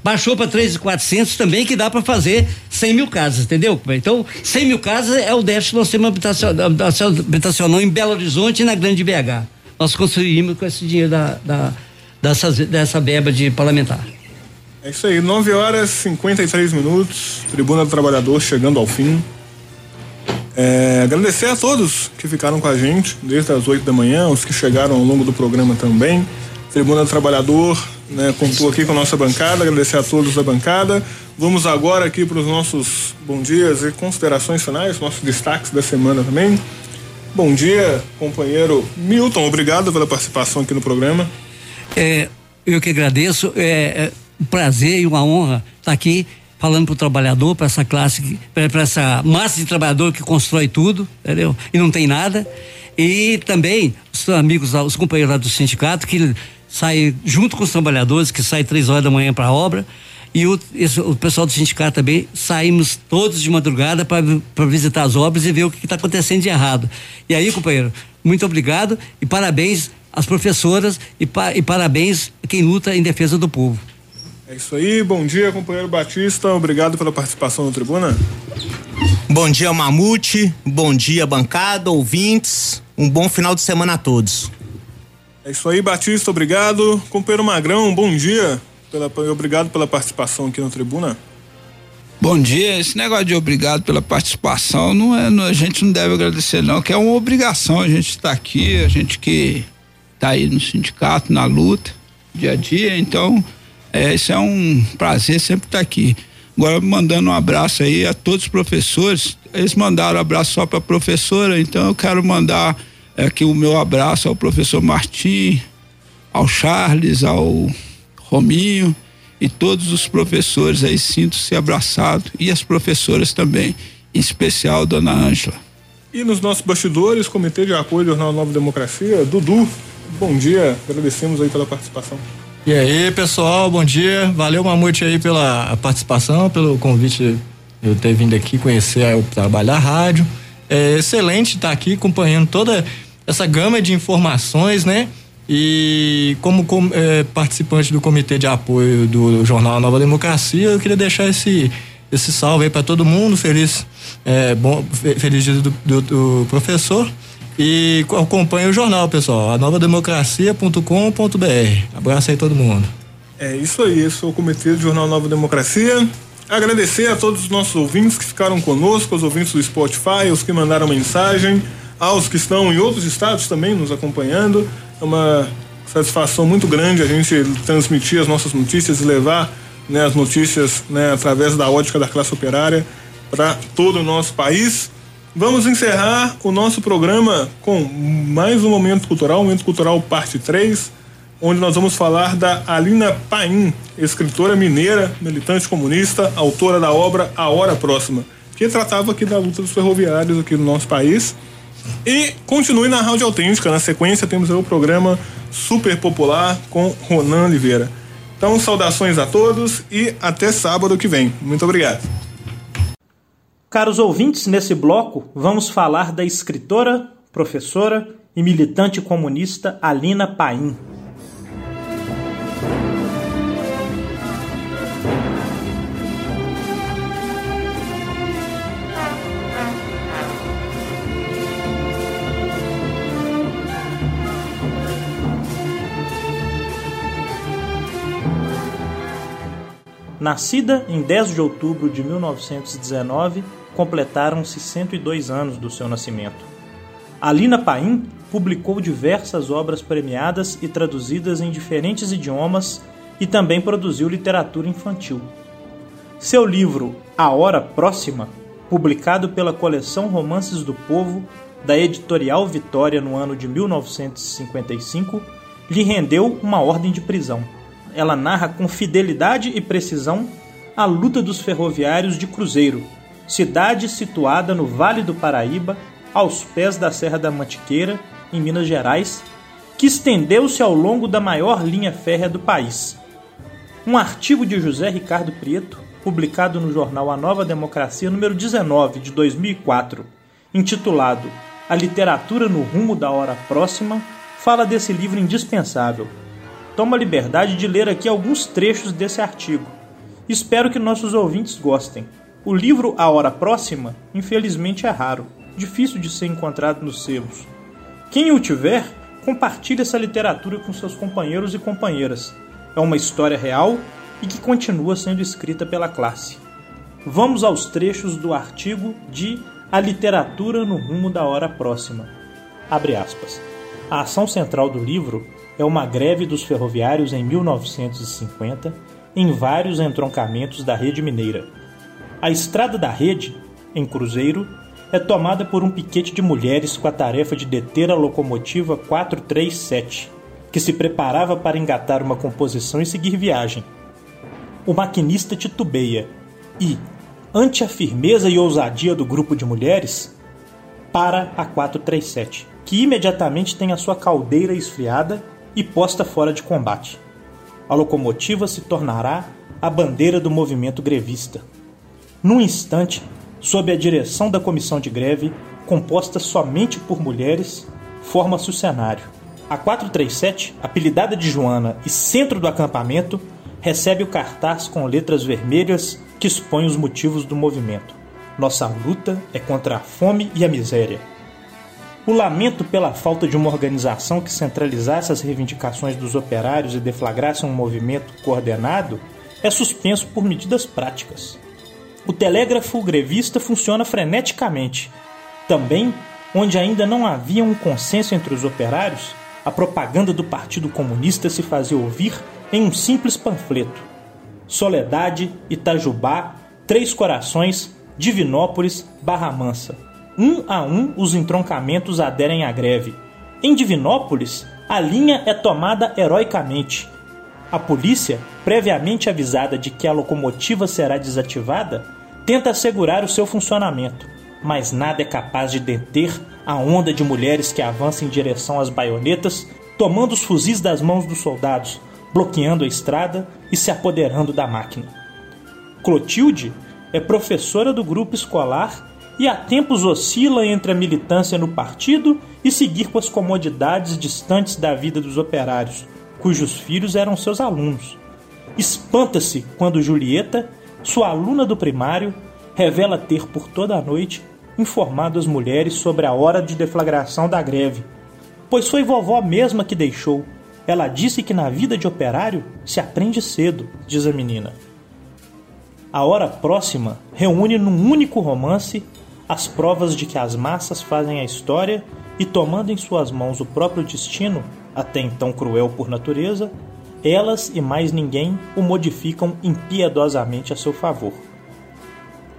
Baixou para 3,400 também, que dá para fazer 100 mil casas, entendeu? Então, 100 mil casas é o déficit do sistema habitacional, habitacional em Belo Horizonte e na Grande BH. Nós construímos com esse dinheiro da, da, dessa, dessa verba de parlamentar. É isso aí, 9 horas e 53 minutos, Tribuna do Trabalhador chegando ao fim. É, agradecer a todos que ficaram com a gente desde as 8 da manhã, os que chegaram ao longo do programa também. Tribuna do Trabalhador né, contou aqui com a nossa bancada, agradecer a todos da bancada. Vamos agora aqui para os nossos bom dias e considerações finais, nossos destaques da semana também. Bom dia, companheiro Milton, obrigado pela participação aqui no programa. É, eu que agradeço, é, é um prazer e uma honra estar aqui falando para o trabalhador, para essa classe, para essa massa de trabalhador que constrói tudo, entendeu? E não tem nada. E também os amigos, os companheiros lá do sindicato que saem junto com os trabalhadores, que saem três horas da manhã para a obra. E o, esse, o pessoal do sindicato também saímos todos de madrugada para visitar as obras e ver o que está acontecendo de errado. E aí, companheiro, muito obrigado e parabéns às professoras e, pa, e parabéns a quem luta em defesa do povo. É isso aí, bom dia, companheiro Batista, obrigado pela participação no Tribuna. Bom dia, Mamute, bom dia, bancada, ouvintes, um bom final de semana a todos. É isso aí, Batista, obrigado. Companheiro Magrão, bom dia, pela, obrigado pela participação aqui no Tribuna. Bom dia, esse negócio de obrigado pela participação, não é, não, a gente não deve agradecer não, que é uma obrigação, a gente está aqui, a gente que está aí no sindicato, na luta, dia a dia, então é, isso é um prazer sempre estar aqui. Agora mandando um abraço aí a todos os professores. Eles mandaram abraço só para a professora, então eu quero mandar aqui o meu abraço ao professor Martim, ao Charles, ao Rominho e todos os professores aí sinto-se abraçado e as professoras também, em especial a dona Ângela. E nos nossos bastidores, Comitê de Apoio do Jornal Nova Democracia, Dudu, bom dia, agradecemos aí pela participação. E aí, pessoal, bom dia. Valeu, Mamute, aí pela participação, pelo convite eu ter vindo aqui conhecer o trabalho da rádio. É excelente estar aqui acompanhando toda essa gama de informações, né? E como, como é, participante do comitê de apoio do Jornal Nova Democracia, eu queria deixar esse esse salve aí para todo mundo, feliz é, bom feliz dia do, do, do professor e acompanhe o jornal, pessoal, a novademocracia.com.br. Abraço aí todo mundo. É isso aí, esse é o Comitê do Jornal Nova Democracia. Agradecer a todos os nossos ouvintes que ficaram conosco, os ouvintes do Spotify, os que mandaram mensagem, aos que estão em outros estados também nos acompanhando. É uma satisfação muito grande a gente transmitir as nossas notícias e levar né, as notícias né, através da ótica da classe operária para todo o nosso país. Vamos encerrar o nosso programa com mais um momento cultural, momento cultural parte 3, onde nós vamos falar da Alina Paim, escritora mineira, militante comunista, autora da obra A Hora Próxima, que tratava aqui da luta dos ferroviários aqui no nosso país. E continue na Rádio Autêntica, na sequência temos o programa super popular com Ronan Oliveira. Então, saudações a todos e até sábado que vem. Muito obrigado. Caros ouvintes, nesse bloco vamos falar da escritora, professora e militante comunista Alina Paim. Nascida em 10 de outubro de 1919, completaram-se 102 anos do seu nascimento. Alina Paim publicou diversas obras premiadas e traduzidas em diferentes idiomas e também produziu literatura infantil. Seu livro A Hora Próxima, publicado pela coleção Romances do Povo, da editorial Vitória no ano de 1955, lhe rendeu uma ordem de prisão. Ela narra com fidelidade e precisão a luta dos ferroviários de Cruzeiro, cidade situada no Vale do Paraíba, aos pés da Serra da Mantiqueira, em Minas Gerais, que estendeu-se ao longo da maior linha férrea do país. Um artigo de José Ricardo Prieto, publicado no jornal A Nova Democracia, número 19, de 2004, intitulado A Literatura no Rumo da Hora Próxima, fala desse livro indispensável. Toma a liberdade de ler aqui alguns trechos desse artigo. Espero que nossos ouvintes gostem. O livro A Hora Próxima, infelizmente, é raro, difícil de ser encontrado nos selos. Quem o tiver, compartilhe essa literatura com seus companheiros e companheiras. É uma história real e que continua sendo escrita pela classe. Vamos aos trechos do artigo de A Literatura no Rumo da Hora Próxima. Abre aspas. A ação central do livro é uma greve dos ferroviários em 1950 em vários entroncamentos da rede mineira. A estrada da rede, em Cruzeiro, é tomada por um piquete de mulheres com a tarefa de deter a locomotiva 437, que se preparava para engatar uma composição e seguir viagem. O maquinista titubeia e, ante a firmeza e ousadia do grupo de mulheres, para a 437, que imediatamente tem a sua caldeira esfriada e posta fora de combate. A locomotiva se tornará a bandeira do movimento grevista. Num instante, sob a direção da comissão de greve, composta somente por mulheres, forma-se o cenário. A 437, apelidada de Joana e centro do acampamento, recebe o cartaz com letras vermelhas que expõe os motivos do movimento. Nossa luta é contra a fome e a miséria. O lamento pela falta de uma organização que centralizasse as reivindicações dos operários e deflagrasse um movimento coordenado é suspenso por medidas práticas. O telégrafo grevista funciona freneticamente. Também, onde ainda não havia um consenso entre os operários, a propaganda do Partido Comunista se fazia ouvir em um simples panfleto. Soledade, Itajubá, Três Corações, Divinópolis, Barra Mansa. Um a um, os entroncamentos aderem à greve. Em Divinópolis, a linha é tomada heroicamente. A polícia, previamente avisada de que a locomotiva será desativada, tenta assegurar o seu funcionamento, mas nada é capaz de deter a onda de mulheres que avança em direção às baionetas, tomando os fuzis das mãos dos soldados, bloqueando a estrada e se apoderando da máquina. Clotilde é professora do grupo escolar e há tempos oscila entre a militância no partido e seguir com as comodidades distantes da vida dos operários, cujos filhos eram seus alunos. Espanta-se quando Julieta sua aluna do primário revela ter por toda a noite informado as mulheres sobre a hora de deflagração da greve, pois foi vovó mesma que deixou. Ela disse que na vida de operário se aprende cedo, diz a menina. A hora próxima reúne num único romance as provas de que as massas fazem a história e, tomando em suas mãos o próprio destino, até então cruel por natureza, elas e mais ninguém o modificam impiedosamente a seu favor.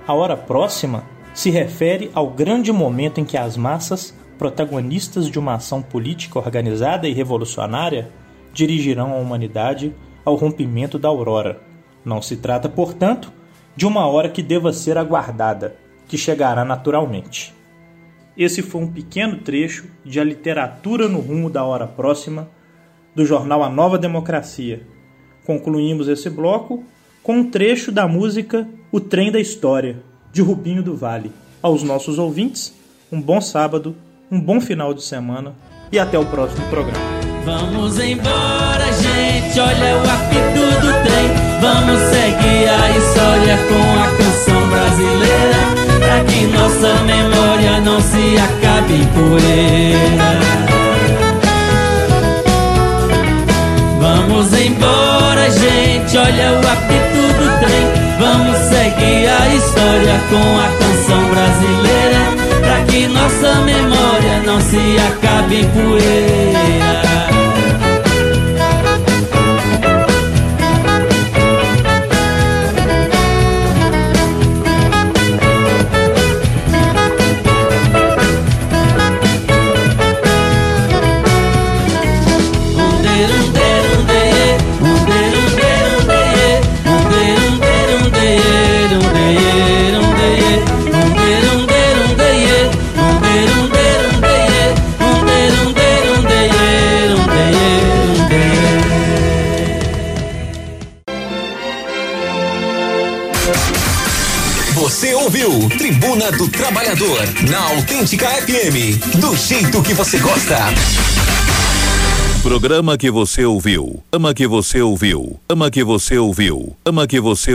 A hora próxima se refere ao grande momento em que as massas, protagonistas de uma ação política organizada e revolucionária, dirigirão a humanidade ao rompimento da aurora. Não se trata, portanto, de uma hora que deva ser aguardada, que chegará naturalmente. Esse foi um pequeno trecho de A Literatura no Rumo da Hora Próxima, do jornal A Nova Democracia. Concluímos esse bloco com um trecho da música O Trem da História, de Rubinho do Vale. Aos nossos ouvintes, um bom sábado, um bom final de semana e até o próximo programa. Vamos embora, gente, olha o apito do trem. Vamos seguir a história com a canção brasileira, pra que nossa memória não se acabe em poeira. Vamos embora, gente, olha o apito do trem seguir a história com a canção brasileira, pra que nossa memória não se acabe em poeira. Na Autêntica FM, do jeito que você gosta. Programa que você ouviu, ama que você ouviu, ama que você ouviu, ama que você